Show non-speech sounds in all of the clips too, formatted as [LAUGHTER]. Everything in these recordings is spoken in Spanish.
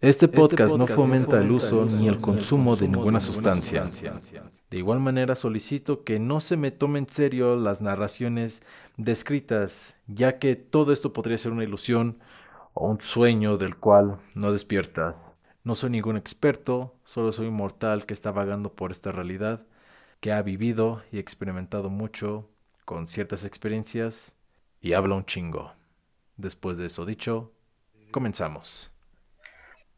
Este podcast, no fomenta el uso ni el consumo de ninguna sustancia. De igual manera solicito que no se me tome en serio las narraciones descritas, ya que todo esto podría ser una ilusión o un sueño del cual no despiertas. No soy ningún experto, solo soy un mortal que está vagando por esta realidad, que ha vivido y experimentado mucho con ciertas experiencias y habla un chingo. Después de eso dicho, comenzamos.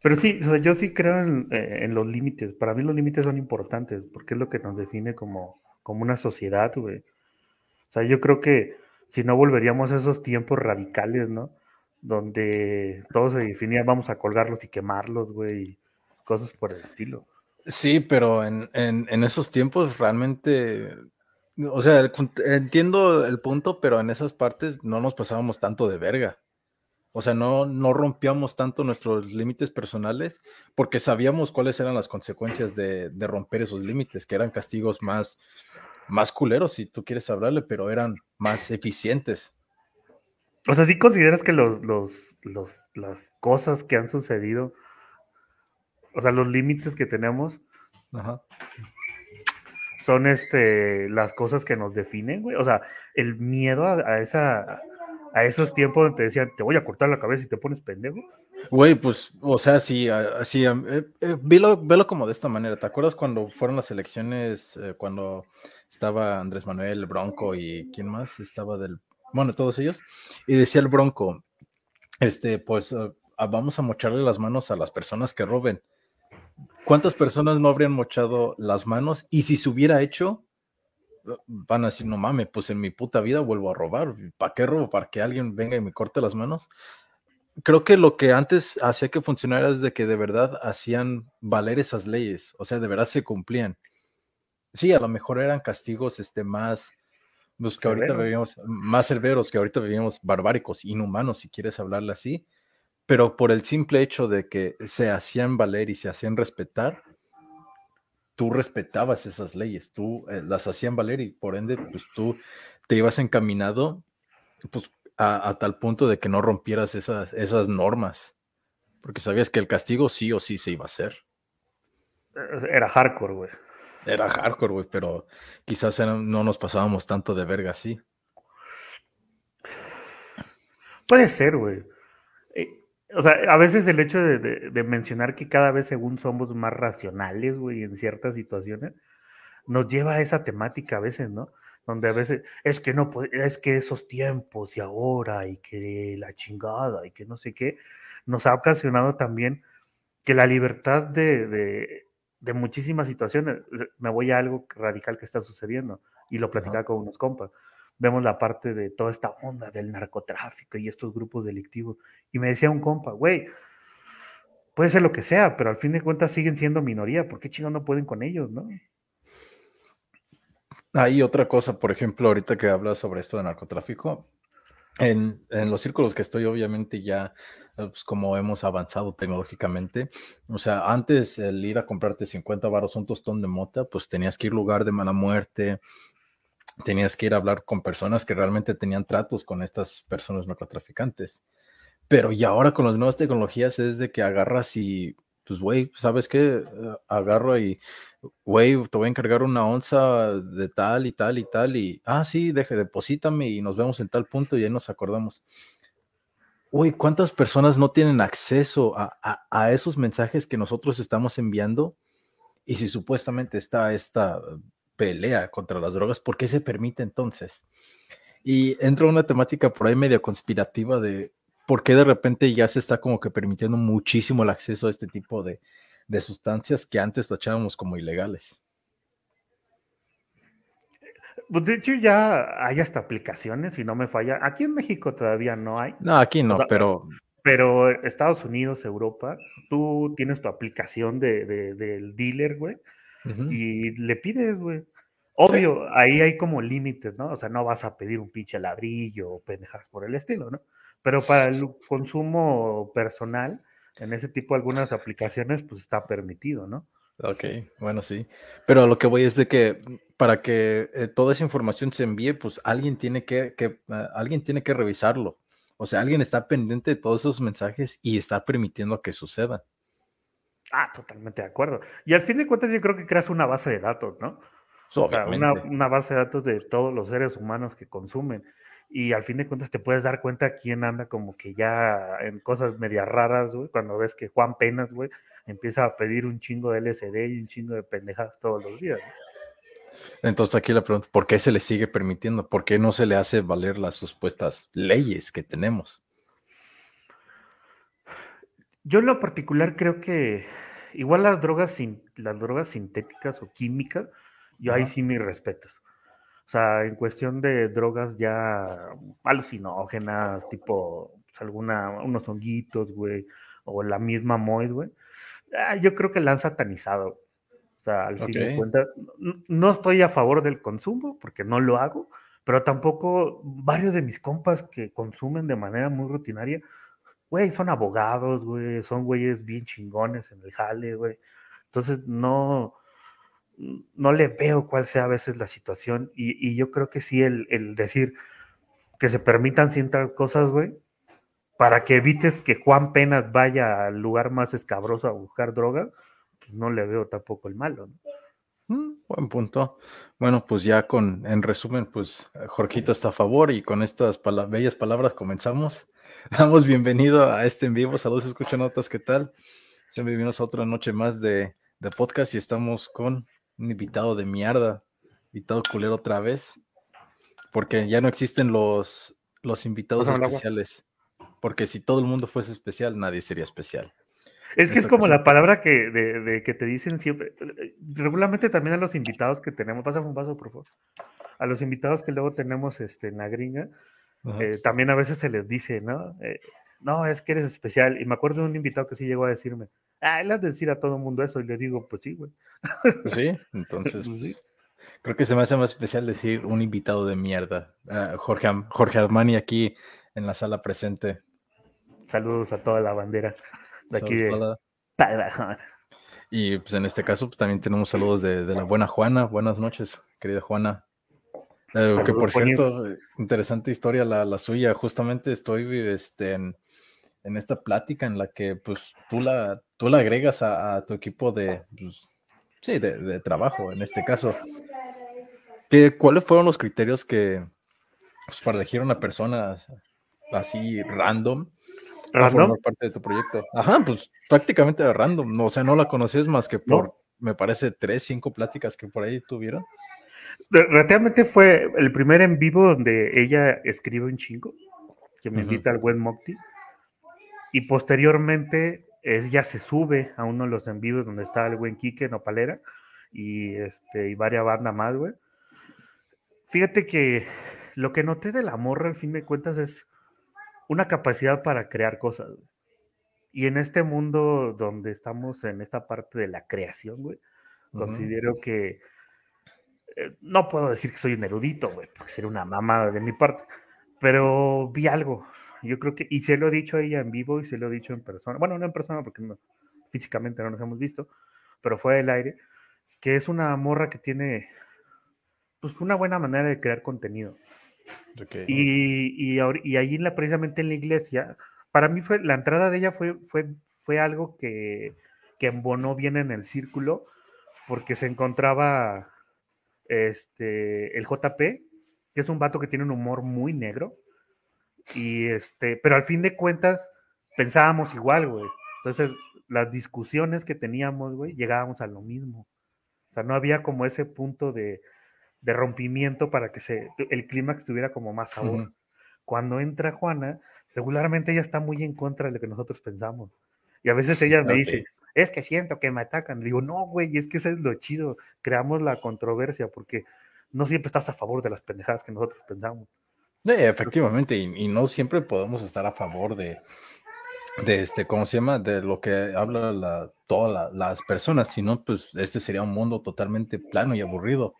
Pero sí, yo sí creo eh, en, los límites. Para mí los límites son importantes porque es lo que nos define como, como una sociedad, güey. O sea, yo creo que si no volveríamos a esos tiempos radicales, ¿no? Donde todo se definía, vamos a colgarlos y quemarlos, güey, cosas por el estilo. Sí, pero en, en esos tiempos realmente, o sea, entiendo el punto, pero en esas partes no nos pasábamos tanto de verga. O sea, no, no rompíamos tanto nuestros límites personales porque sabíamos cuáles eran las consecuencias de, romper esos límites, que eran castigos más, más culeros, si tú quieres hablarle, pero eran más eficientes. O sea, ¿sí consideras que los, los, las cosas que han sucedido, o sea, los límites que tenemos, son este, las cosas que nos definen, güey? O sea, el miedo a esa a esos tiempos donde te decían, te voy a cortar la cabeza y te pones pendejo. Güey, pues, o sea, sí, así, eh, eh, velo, como de esta manera. ¿Te acuerdas cuando fueron las elecciones, eh, cuando estaba Andrés Manuel, Bronco y quién más estaba del, bueno, todos ellos? Y decía el Bronco, este, pues, vamos a mocharle las manos a las personas que roben. ¿Cuántas personas no habrían mochado las manos? Y si se hubiera hecho, van a decir, no mames, pues en mi puta vida vuelvo a robar. ¿Para qué robo? ¿Para que alguien venga y me corte las manos? Creo que lo que antes hacía que funcionara es de que de verdad hacían valer esas leyes, o sea, de verdad se cumplían. Sí, a lo mejor eran castigos este, más, los que ahorita vivíamos, más severos, que ahorita vivíamos barbáricos, inhumanos, si quieres hablarle así, pero por el simple hecho de que se hacían valer y se hacían respetar, tú respetabas esas leyes, tú eh, las hacían valer y por ende, pues tú te ibas encaminado pues, a, tal punto de que no rompieras esas, esas normas, porque sabías que el castigo sí o sí se iba a hacer. Eh, era hardcore, güey. Era hardcore, güey, pero quizás no nos pasábamos tanto de verga así. Puede ser, güey. O sea, a veces el hecho de, mencionar que cada vez según somos más racionales, güey, en ciertas situaciones, nos lleva a esa temática a veces, ¿no? Donde a veces es que no, es que esos tiempos y ahora y que la chingada y que no sé qué, nos ha ocasionado también que la libertad de, de, muchísimas situaciones, me voy a algo radical que está sucediendo y lo platicaba con unos compas vemos la parte de toda esta onda del narcotráfico y estos grupos delictivos. Y me decía un compa, güey, puede ser lo que sea, pero al fin de cuentas siguen siendo minoría. ¿Por qué chingados no pueden con ellos, no? Hay otra cosa, por ejemplo, ahorita que hablas sobre esto de narcotráfico, en, los círculos que estoy, obviamente ya, pues, como hemos avanzado tecnológicamente, o sea, antes el ir a comprarte 50 baros un tostón de mota, pues tenías que ir lugar de mala muerte, tenías que ir a hablar con personas que realmente tenían tratos con estas personas narcotraficantes. Pero y ahora con las nuevas tecnologías es de que agarras y, pues, güey, ¿sabes qué? Agarro y, güey, te voy a encargar una onza de tal y tal y tal y, ah, sí, deje, deposítame y nos vemos en tal punto y ahí nos acordamos. Uy, ¿cuántas personas no tienen acceso a, a esos mensajes que nosotros estamos enviando? Y si supuestamente está esta pelea contra las drogas, ¿por qué se permite entonces? Y entra una temática por ahí medio conspirativa de por qué de repente ya se está como que permitiendo muchísimo el acceso a este tipo de, sustancias que antes tachábamos como ilegales. Pues, de hecho, ya hay hasta aplicaciones, si no me falla. Aquí en México todavía no hay. No, aquí no, pero. Pero Estados Unidos, Europa, tú tienes tu aplicación de, del dealer, güey, y le pides, güey. Obvio, ahí hay como límites, ¿no? O sea, no vas a pedir un pinche ladrillo o pendejas por el estilo, ¿no? Pero para el consumo personal, en ese tipo de algunas aplicaciones, pues está permitido, ¿no? Ok, bueno, sí. Pero lo que voy es de que para que eh, toda esa información se envíe, pues alguien tiene que, que ah, alguien tiene que revisarlo. O sea, alguien está pendiente de todos esos mensajes y está permitiendo que suceda. Ah, totalmente de acuerdo. Y al fin de cuentas yo creo que creas una base de datos, ¿no? O sea, una, una, base de datos de todos los seres humanos que consumen. Y al fin de cuentas te puedes dar cuenta quién anda como que ya en cosas medias raras, güey, cuando ves que Juan Penas, güey, empieza a pedir un chingo de LSD y un chingo de pendejadas todos los días. Entonces aquí la pregunta, ¿por qué se le sigue permitiendo? ¿Por qué no se le hace valer las supuestas leyes que tenemos? Yo en lo particular creo que igual las drogas, las drogas sintéticas o químicas, yo ahí sí mis respetos. O sea, en cuestión de drogas ya alucinógenas, tipo pues, alguna, unos honguitos, güey, o la misma Mois, güey. Ah, yo creo que la han satanizado. O sea, al fin de cuentas, no estoy a favor del consumo, porque no lo hago, pero tampoco varios de mis compas que consumen de manera muy rutinaria, güey, son abogados, güey, son güeyes bien chingones en el jale, güey. Entonces, no, no le veo cuál sea a veces la situación. Y, yo creo que sí, el, decir que se permitan ciertas cosas, güey, para que evites que Juan Penas vaya al lugar más escabroso a buscar droga, pues no le veo tampoco el malo. ¿no? Mm, buen punto. Bueno, pues ya con, en resumen, pues Jorgito está a favor y con estas bellas palabras comenzamos. [LAUGHS] Damos bienvenido a este en vivo. Saludos, escuchan notas, ¿qué tal? Bienvenidos a otra noche más de, de podcast y estamos con un invitado de mierda, invitado culero otra vez, porque ya no existen los, los invitados especiales. Porque si todo el mundo fuese especial, nadie sería especial. Es que es como la palabra que, de, que te dicen siempre. Regularmente también a los invitados que tenemos, pásame un vaso, por favor. A los invitados que luego tenemos este, en la gringa, eh, también a veces se les dice, ¿no? Eh, no, es que eres especial. Y me acuerdo de un invitado que sí llegó a decirme, ah, él has de decir a todo el mundo eso. Y le digo, pues sí, güey. Pues sí, [LAUGHS] entonces. Pues creo que se me hace más especial decir un invitado de mierda. Ah, Jorge, Jorge Armani aquí en la sala presente. Saludos a toda la bandera de aquí Y pues en este caso pues, también tenemos saludos de, la buena Juana. Buenas noches, querida Juana. Eh, que por cierto, interesante historia la, la, suya. Justamente estoy este, en, en, esta plática en la que pues tú la, tú la agregas a, tu equipo de, pues, sí, de, de, trabajo, en este caso. ¿Qué, ¿Cuáles fueron los criterios que pues, para elegir una persona así random ¿Random? parte de tu proyecto. Ajá, pues prácticamente random. No, o sea, no la conoces más que por, me parece, tres, cinco pláticas que por ahí tuvieron. Relativamente fue el primer en vivo donde ella escribe un chingo, que me invita al buen Mocti. Y posteriormente ella se sube a uno de los en vivos donde está el buen Quique Nopalera y, este, y varias bandas más, güey. Fíjate que lo que noté de la morra, al fin de cuentas, es una capacidad para crear cosas. Y en este mundo donde estamos en esta parte de la creación, güey, considero que eh, no puedo decir que soy un erudito, güey, porque sería una mamada de mi parte, pero vi algo. Yo creo que, y se lo he dicho a ella en vivo y se lo he dicho en persona, bueno, no en persona porque no, físicamente no nos hemos visto, pero fue el aire, que es una morra que tiene pues una buena manera de crear contenido. Y, y, allí la, precisamente en la iglesia, para mí fue, la entrada de ella fue, fue, fue algo que, que embonó bien en el círculo, porque se encontraba este, el JP, que es un vato que tiene un humor muy negro, y este, pero al fin de cuentas pensábamos igual, güey. Entonces, las discusiones que teníamos, güey, llegábamos a lo mismo. O sea, no había como ese punto de, de rompimiento para que se, el clímax tuviera como más sabor. Cuando entra Juana, regularmente ella está muy en contra de lo que nosotros pensamos. Y a veces ella me dice, es que siento que me atacan. Le digo, no, güey, es que eso es lo chido. Creamos la controversia porque no siempre estás a favor de las pendejadas que nosotros pensamos. Sí, efectivamente, y, no siempre podemos estar a favor de, de este, ¿cómo se llama? De lo que habla la, todas las personas, sino pues este sería un mundo totalmente plano y aburrido.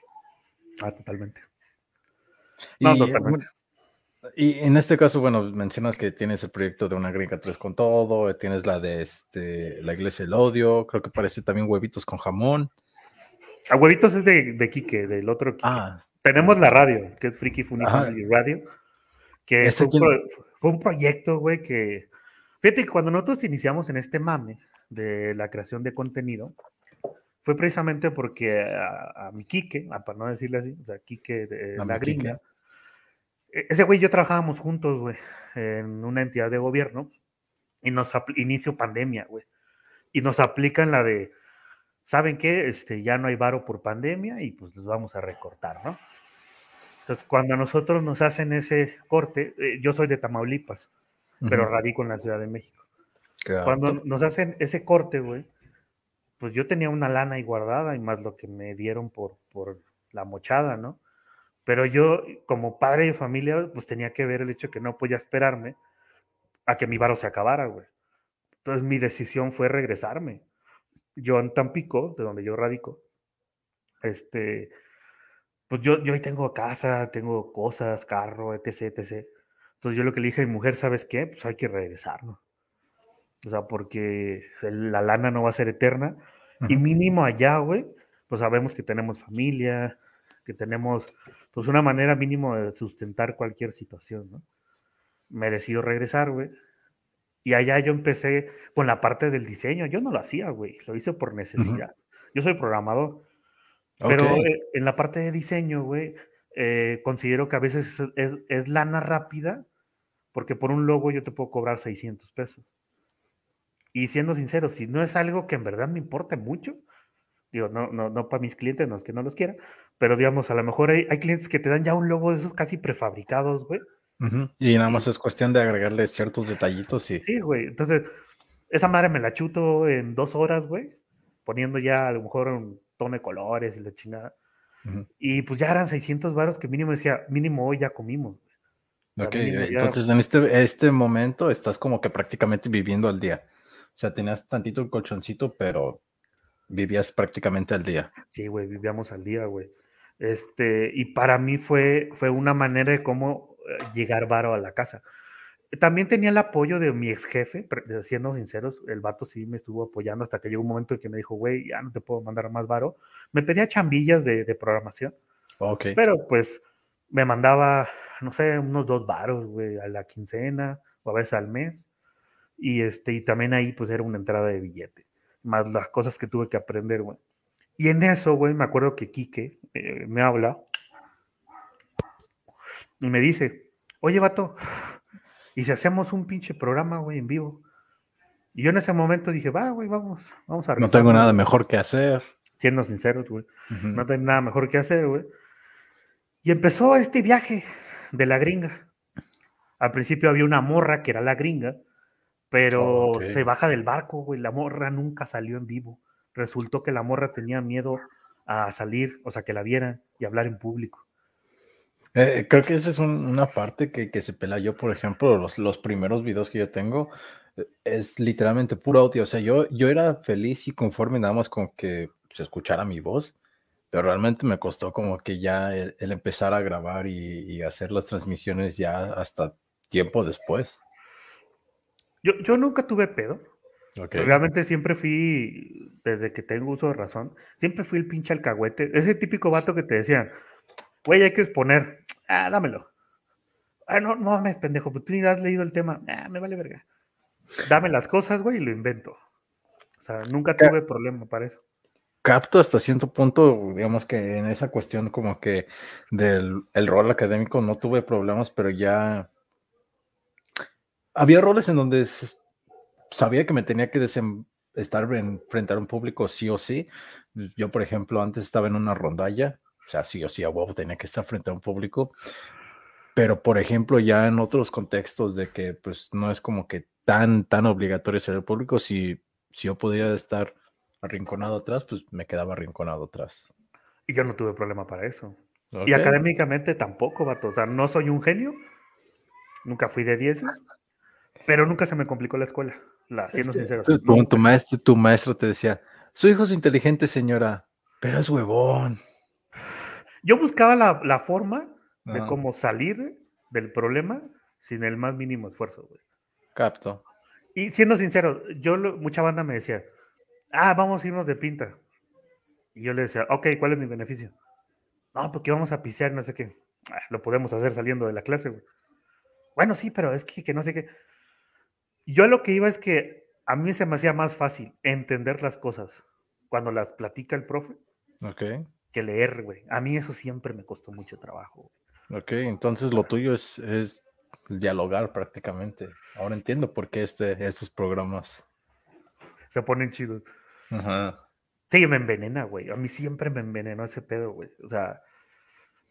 Ah, totalmente. No, y, totalmente. Y en este caso, bueno, mencionas que tienes el proyecto de una gringa 3 con todo, tienes la de este, la iglesia del odio, creo que parece también huevitos con jamón. A ah, huevitos es de, de Quique, del otro Quique. Ah, Tenemos la radio, que es Freaky Funny Radio, que fue un, fue un, proyecto, güey, que... Fíjate que cuando nosotros iniciamos en este mame, de la creación de contenido fue precisamente porque a, mi Quique, para no decirle así, o sea, Quique de la gringa, e, ese güey y yo trabajábamos juntos, güey, en una entidad de gobierno y nos inicio pandemia, güey. Y nos aplican la de, ¿saben qué? Este, ya no hay varo por pandemia y pues les vamos a recortar, ¿no? Entonces, cuando a nosotros nos hacen ese corte, eh, yo soy de Tamaulipas, pero radico en la Ciudad de México. Cuando nos hacen ese corte, güey, pues yo tenía una lana ahí guardada y más lo que me dieron por, por la mochada, ¿no? Pero yo, como padre de familia, pues tenía que ver el hecho que no podía esperarme a que mi varo se acabara, güey. Entonces mi decisión fue regresarme. Yo en Tampico, de donde yo radico, este, pues yo, yo ahí tengo casa, tengo cosas, carro, etc, etc. Entonces yo lo que le dije a mi mujer, ¿sabes qué? Pues hay que regresarnos. O sea, porque la lana no va a ser eterna. Y mínimo allá, güey, pues sabemos que tenemos familia, que tenemos, pues una manera mínimo de sustentar cualquier situación, ¿no? Me decido regresar, güey. Y allá yo empecé con la parte del diseño. Yo no lo hacía, güey. Lo hice por necesidad. Yo soy programador. Pero eh, en la parte de diseño, güey, eh, considero que a veces es, es, lana rápida, porque por un logo yo te puedo cobrar 600 pesos. Y siendo sincero, si no es algo que en verdad me importe mucho, digo, no, no, no para mis clientes, no es que no los quiera, pero digamos, a lo mejor hay, hay clientes que te dan ya un logo de esos casi prefabricados, güey. Y nada más es cuestión de agregarle ciertos detallitos y... Sí, güey. Entonces, esa madre me la chuto en dos horas, güey, poniendo ya a lo mejor un tono de colores y la chingada. Y pues ya eran 600 varos que mínimo decía, mínimo hoy ya comimos. ok, entonces en este, este momento estás como que prácticamente viviendo al día. O sea, tenías tantito el colchoncito, pero vivías prácticamente al día. Sí, güey, vivíamos al día, güey. Este, y para mí fue, fue una manera de cómo eh, llegar varo a la casa. También tenía el apoyo de mi ex jefe, siendo sinceros, el vato sí me estuvo apoyando hasta que llegó un momento en que me dijo, güey, ya no te puedo mandar más varo. Me pedía chambillas de, de programación. Pero pues me mandaba, no sé, unos dos varos, güey, a la quincena o a veces al mes. Y, este, y también ahí pues era una entrada de billete, más las cosas que tuve que aprender, güey. Y en eso, güey, me acuerdo que Quique eh, me habla y me dice, oye, vato, ¿y si hacemos un pinche programa, güey, en vivo? Y yo en ese momento dije, va, güey, vamos, vamos a... No tengo nada mejor que hacer. Siendo sinceros, güey. No tengo nada mejor que hacer, güey. Y empezó este viaje de la gringa. Al principio había una morra que era la gringa, pero se baja del barco, güey. La morra nunca salió en vivo. Resultó que la morra tenía miedo a salir, o sea, que la vieran y hablar en público. Eh, creo que esa es una parte que, se pela yo, por ejemplo, los, los primeros videos que yo tengo, eh, es literalmente puro audio. O sea, yo, yo era feliz y conforme nada más con que se escuchara mi voz, pero realmente me costó como que ya el, empezar a grabar y, hacer las transmisiones ya hasta tiempo después. Yo, yo nunca tuve pedo. Realmente siempre fui, desde que tengo uso de razón, siempre fui el pinche alcahuete. Ese típico vato que te decían, güey, hay que exponer. Ah, dámelo. Ah, no, no mames, pendejo, pues tú ni has leído el tema. Ah, me vale verga. Dame las cosas, güey, y lo invento. O sea, nunca tuve problema para eso. Capto hasta cierto punto, digamos que en esa cuestión como que del el rol académico no tuve problemas, pero ya había roles en donde sabía que me tenía que estar en, frente a un público sí o sí. Yo, por ejemplo, antes estaba en una rondalla, o sea, sí o sí a huevo tenía que estar frente a un público. Pero, por ejemplo, ya en otros contextos de que pues no es como que tan, tan obligatorio ser el público, si, si yo podía estar arrinconado atrás, pues me quedaba arrinconado atrás. Y yo no tuve problema para eso. Y académicamente tampoco, vato. O sea, no soy un genio, nunca fui de 10, pero nunca se me complicó la escuela, la, siendo sincero. Tu, maestro, tu maestro te decía, su hijo es inteligente, señora, pero es huevón. Yo buscaba la, forma de cómo salir del problema sin el más mínimo esfuerzo, güey. Capto. Y siendo sincero, yo mucha banda me decía, ah, vamos a irnos de pinta. Y yo le decía, ok, ¿cuál es mi beneficio? No, porque vamos a pisear, no sé qué. Ah, lo podemos hacer saliendo de la clase, güey. Bueno, sí, pero es que, que no sé qué. Yo lo que iba es que a mí se me hacía más fácil entender las cosas cuando las platica el profe que leer, güey. A mí eso siempre me costó mucho trabajo. Ok, entonces lo tuyo es, es dialogar prácticamente. Ahora entiendo por qué este, estos programas se ponen chidos. Ajá. Sí, me envenena, güey. A mí siempre me envenenó ese pedo, güey. O sea,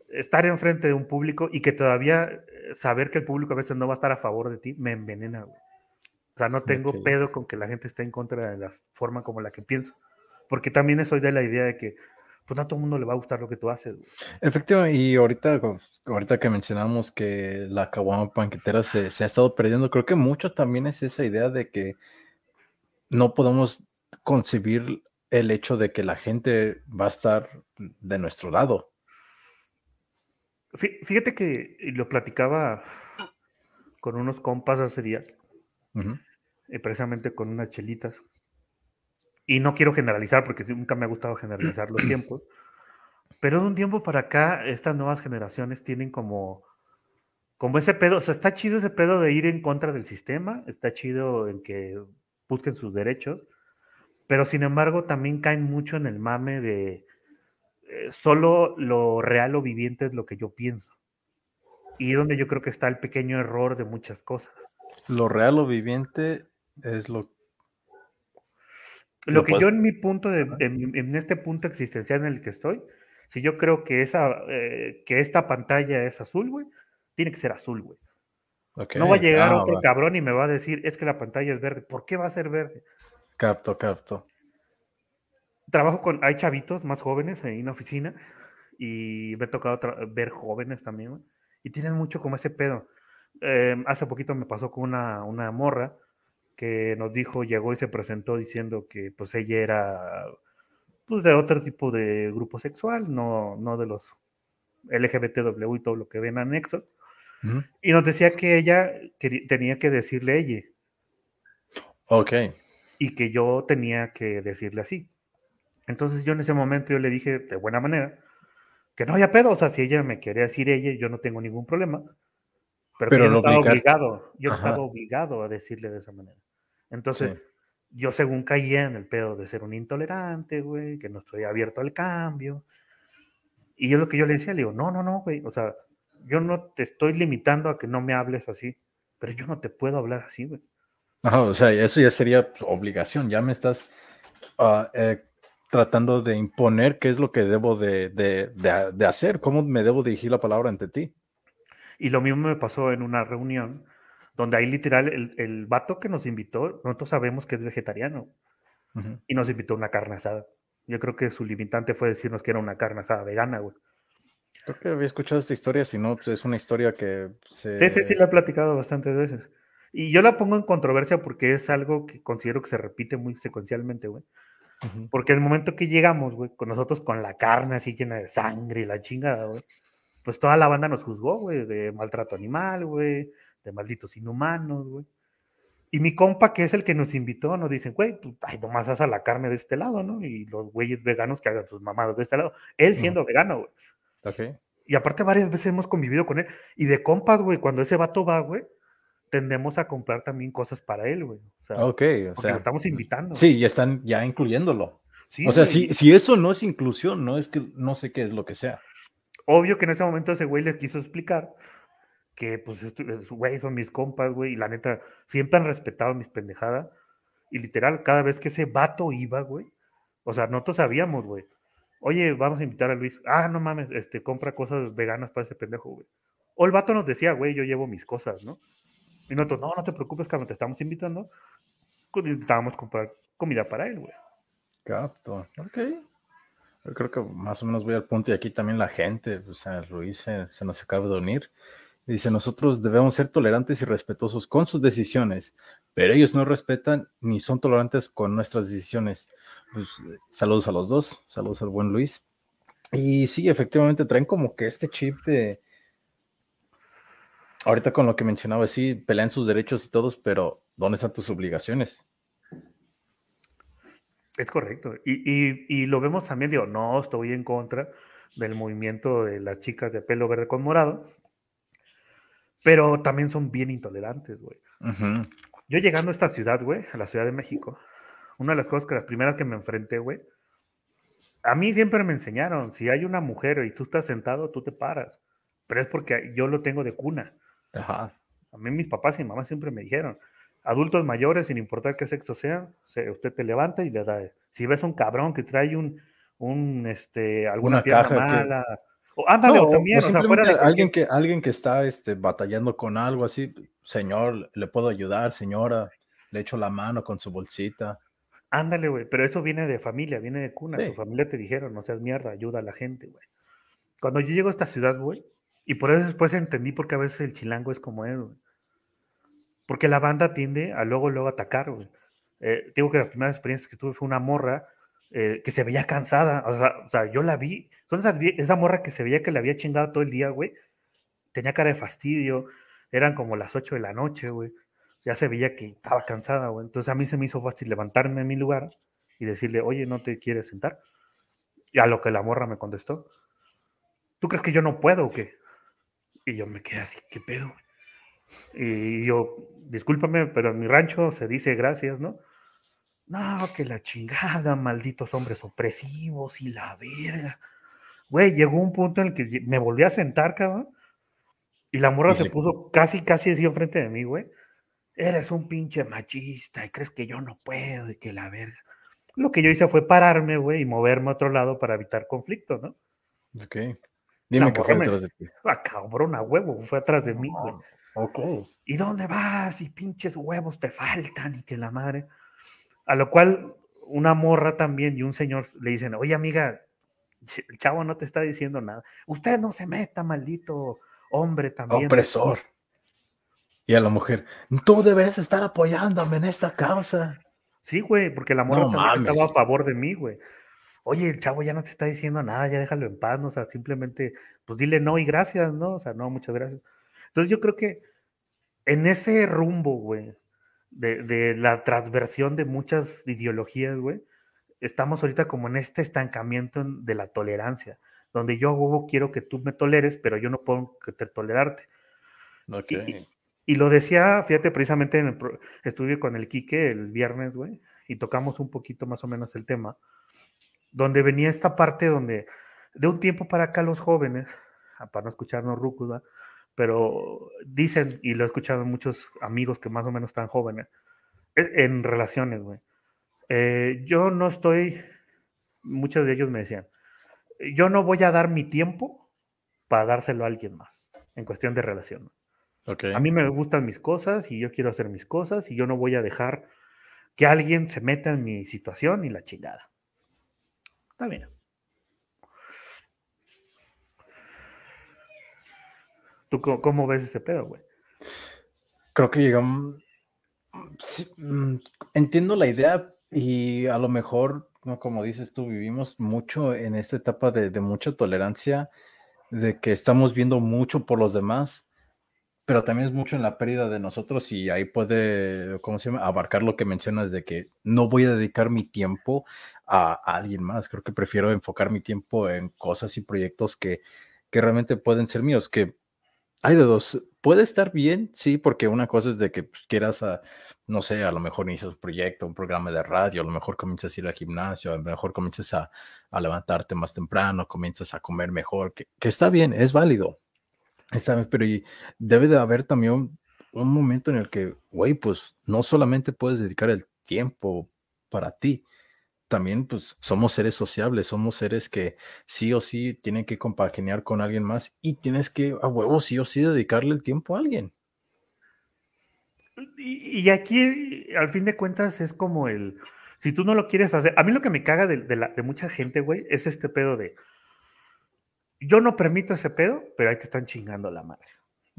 estar enfrente de un público y que todavía eh, saber que el público a veces no va a estar a favor de ti, me envenena, güey. O sea, no tengo pedo con que la gente esté en contra de la forma como la que pienso. Porque también soy de la idea de que, pues no a todo el mundo le va a gustar lo que tú haces. Güey. Efectivamente, y ahorita, ahorita que mencionamos que la caguama panquetera se, se ha estado perdiendo, creo que mucho también es esa idea de que no podemos concebir el hecho de que la gente va a estar de nuestro lado. Fíjate que lo platicaba con unos compas hace días, eh, precisamente con unas chelitas. Y no quiero generalizar porque nunca me ha gustado generalizar los [CLEARS THROAT] tiempos, pero de un tiempo para acá, estas nuevas generaciones tienen como, como ese pedo, o sea, está chido ese pedo de ir en contra del sistema, está chido en que busquen sus derechos, pero sin embargo también caen mucho en el mame de eh, solo lo real o viviente es lo que yo pienso. Y donde yo creo que está el pequeño error de muchas cosas. Lo real o viviente es lo... Lo, que yo en mi punto, de, en, este punto existencial en el que estoy, si yo creo que, esa, eh, que esta pantalla es azul, güey, tiene que ser azul, güey. No va a llegar ah, otro cabrón y me va a decir, es que la pantalla es verde. ¿Por qué va a ser verde? Capto, capto. Trabajo con, hay chavitos más jóvenes en una oficina y me ha tocado ver jóvenes también, y tienen mucho como ese pedo. Em, hace poquito me pasó con una, una morra que nos dijo, llegó y se presentó diciendo que pues ella era pues, de otro tipo de grupo sexual, no, no de los LGBTW y todo lo que ven anexos. Y nos decía que ella tenía que decirle ella. Ok y que yo tenía que decirle así. Entonces yo en ese momento yo le dije de buena manera que no había pedo, o sea, si ella me quería decir ella, yo no tengo ningún problema, pero, yo no estaba obligado, yo estaba obligado a decirle de esa manera. Entonces, yo según caía en el pedo de ser un intolerante, güey, que no estoy abierto al cambio. Y yo lo que yo le decía, le digo, no, no, no, güey, o sea, yo no te estoy limitando a que no me hables así, pero yo no te puedo hablar así, güey o sea, eso ya sería obligación, ya me estás ah, eh, tratando de imponer qué es lo que debo de, hacer, cómo me debo dirigir la palabra ante ti. Y lo mismo me pasó en una reunión donde ahí literal el, el vato que nos invitó, nosotros sabemos que es vegetariano y nos invitó a una carne asada. Yo creo que su limitante fue decirnos que era una carne asada vegana, güey. Creo que había escuchado esta historia, si no, pues, es una historia que se... Sí, sí, sí, la he platicado bastantes veces. Y yo la pongo en controversia porque es algo que considero que se repite muy secuencialmente, güey. Porque el momento que llegamos, güey, con nosotros con la carne así llena de sangre y la chingada, güey, pues toda la banda nos juzgó, güey, de maltrato animal, güey, de malditos inhumanos, güey. Y mi compa, que es el que nos invitó, nos dicen, güey, pues, ay, nomás haz a la carne de este lado, ¿no? Y los güeyes veganos que hagan sus mamadas de este lado. Él siendo vegano, güey. Okay. Y aparte varias veces hemos convivido con él. Y de compas, güey, cuando ese vato va, güey, tendemos a comprar también cosas para él, güey. O sea, ok, o sea. Lo estamos invitando. Sí, ya están ya incluyéndolo. o sea, si, si, eso no es inclusión, no es que no sé qué es lo que sea. Obvio que en ese momento ese güey les quiso explicar que, pues, güey, son mis compas, güey, y la neta, siempre han respetado mis pendejadas. Y literal, cada vez que ese vato iba, güey, o sea, nosotros sabíamos, güey. Oye, vamos a invitar a Luis. Ah, no mames, este, compra cosas veganas para ese pendejo, güey. O el vato nos decía, güey, yo llevo mis cosas, ¿no? Y nosotros, no, no te preocupes, cabrón, te estamos invitando. Intentábamos comprar comida para él, güey. Capto, ok. Yo creo que más o menos voy al punto y aquí también la gente, o sea, Ruiz se, nos acaba de unir. Dice, nosotros debemos ser tolerantes y respetuosos con sus decisiones, pero ellos no respetan ni son tolerantes con nuestras decisiones. Pues, saludos a los dos, saludos al buen Luis. Y sí, efectivamente traen como que este chip de, ahorita con lo que mencionaba, sí, pelean sus derechos y todos, pero ¿dónde están tus obligaciones? Es correcto. Y, lo vemos también, digo, no estoy en contra del movimiento de las chicas de pelo verde con morado, pero también son bien intolerantes, güey. Yo llegando a esta ciudad, güey, a la Ciudad de México, una de las cosas que las primeras que me enfrenté, güey, a mí siempre me enseñaron, si hay una mujer y tú estás sentado, tú te paras, pero es porque yo lo tengo de cuna. Ajá. A mí mis papás y mamá siempre me dijeron, adultos mayores, sin importar qué sexo sean, usted te levanta y le da. Si ves un cabrón que trae un, un este, alguna Una pierna caja que- mala, o ándale, No, o también, o o sea, fuera simplemente de alguien que alguien que está este, batallando con algo así, señor, le puedo ayudar, señora, le echo la mano con su bolsita. Ándale, güey, pero eso viene de familia, viene de cuna. Sí. Tu familia te dijeron, no seas mierda, ayuda a la gente, güey. Cuando yo llego a esta ciudad, güey, y por eso después entendí por qué a veces el chilango es como es, güey. Porque la banda tiende a luego, luego atacar, güey. Eh, digo que las primeras experiencias que tuve fue una morra eh, que se veía cansada. O sea, o sea, yo la vi. Son esas esa morra que se veía que le había chingado todo el día, güey. Tenía cara de fastidio. Eran como las 8 de la noche, güey. Ya se veía que estaba cansada, güey. Entonces a mí se me hizo fácil levantarme en mi lugar y decirle, oye, ¿no te quieres sentar? Y a lo que la morra me contestó, ¿tú crees que yo no puedo o qué? Y yo me quedé así, ¿qué pedo? Y yo, discúlpame, pero en mi rancho se dice gracias, ¿no? No, que la chingada, malditos hombres opresivos y la verga. Güey, llegó un punto en el que me volví a sentar, cabrón. Y la morra se puso casi, casi así enfrente de mí, güey. Eres un pinche machista y crees que yo no puedo y que la verga. Lo que yo hice fue pararme, güey, y moverme a otro lado para evitar conflicto, ¿no? Ok. Dime La que fue detrás de ti. Ah, cabrón, a huevo, fue atrás de mí, güey. Ok. ¿Y dónde vas? Y pinches huevos te faltan y que la madre. A lo cual una morra también y un señor le dicen, oye amiga, el chavo no te está diciendo nada. Usted no se meta, maldito hombre también. Opresor. Y a la mujer, tú deberías estar apoyándome en esta causa. Sí, güey, porque la morra No también estaba a favor de mí, güey. Oye, el chavo ya no te está diciendo nada, ya déjalo en paz, ¿no? O sea, simplemente, pues dile no y gracias, ¿no? O sea, no, muchas gracias. Entonces yo creo que en ese rumbo, güey, de, de la transversión de muchas ideologías, güey, estamos ahorita como en este estancamiento en- de la tolerancia, donde yo, quiero que tú me toleres, pero yo no puedo que te tolerarte. Ok. Y- Y lo decía, fíjate, precisamente en el pro- estuve con el Quique el viernes, güey, y tocamos un poquito más o menos el tema, donde venía esta parte donde de un tiempo para acá los jóvenes, ah, para no escucharnos ¿va? Pero dicen, y lo he escuchado en muchos amigos que más o menos están jóvenes, e- en relaciones, güey. Eh, yo no estoy, muchos de ellos me decían, yo no voy a dar mi tiempo para dárselo a alguien más, en cuestión de relación. A mí me gustan mis cosas y yo quiero hacer mis cosas y yo no voy a dejar que alguien se meta en mi situación y la chingada. Está bien. ¿Tú cómo ves ese pedo, güey? Creo que llegamos. mm, entiendo la idea y a lo mejor, ¿no? como dices tú, vivimos mucho en esta etapa de, de mucha tolerancia, de que estamos viendo mucho por los demás, pero también es mucho en la pérdida de nosotros y ahí puede, ¿cómo se llama? Abarcar lo que mencionas de que no voy a dedicar mi tiempo a, a alguien más. Creo que prefiero enfocar mi tiempo en cosas y proyectos que, que realmente pueden ser míos, que hay de dos. Puede estar bien, sí, porque una cosa es de que pues, quieras, a, no sé, a lo mejor inicias un proyecto, un programa de radio, a lo mejor comienzas a ir al gimnasio, a lo mejor comienzas a, a levantarte más temprano, comienzas a comer mejor, que, que está bien, es válido. Está bien, pero y debe de haber también un, un momento en el que, güey, pues no solamente puedes dedicar el tiempo para ti, también pues somos seres sociables, somos seres que sí o sí tienen que compaginar con alguien más y tienes que a huevo sí o sí dedicarle el tiempo a alguien. Y, y aquí, al fin de cuentas, es como el. Si tú no lo quieres hacer. A mí lo que me caga de, de la- de mucha gente, güey, es este pedo de. Yo no permito ese pedo, pero ahí te están chingando la madre.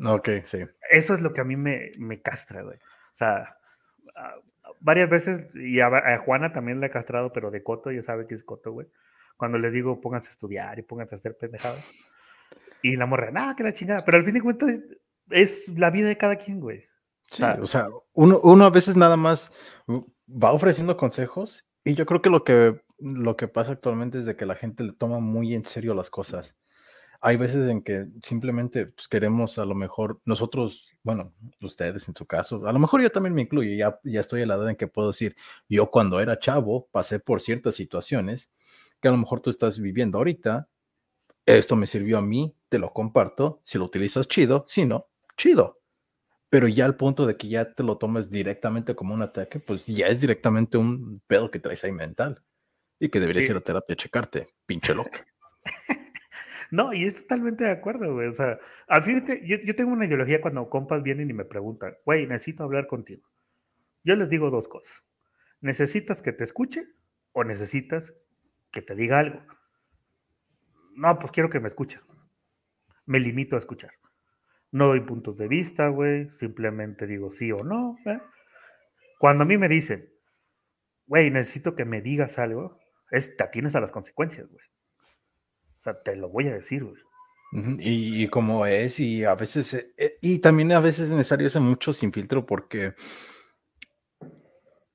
Ok, sí. Eso es lo que a mí me, me castra, güey. O sea, a- varias veces, y a, a Juana también la he castrado, pero de coto, ya sabe que es coto, güey. Cuando le digo, pónganse a estudiar y pónganse a hacer pendejadas. Y la morra, nada, que la chingada. Pero al fin de cuentas, es la vida de cada quien, güey. Sí, o sea, uno, uno a veces nada más va ofreciendo consejos y yo creo que lo que lo que pasa actualmente es de que la gente le toma muy en serio las cosas. Hay veces en que simplemente pues, queremos a lo mejor nosotros, bueno, ustedes en su caso, a lo mejor yo también me incluyo, ya, ya estoy a la edad en que puedo decir, yo cuando era chavo pasé por ciertas situaciones que a lo mejor tú estás viviendo ahorita, esto me sirvió a mí, te lo comparto, si lo utilizas chido, si no, chido. Pero ya al punto de que ya te lo tomes directamente como un ataque, pues ya es directamente un pedo que traes ahí mental y que deberías ir a terapia a checarte, pinche loco. [LAUGHS] No, y es totalmente de acuerdo, güey. O sea, al fin, yo, yo tengo una ideología cuando compas vienen y me preguntan, güey, necesito hablar contigo. Yo les digo dos cosas. ¿Necesitas que te escuche o necesitas que te diga algo? No, pues quiero que me escuches. Me limito a escuchar. No doy puntos de vista, güey. Simplemente digo sí o no. Cuando a mí me dicen, güey, necesito que me digas algo, es, te atienes a las consecuencias, güey. O sea, te lo voy a decir, güey. Y, como es, y a veces, eh, eh, y también a veces es necesario ese mucho sin filtro porque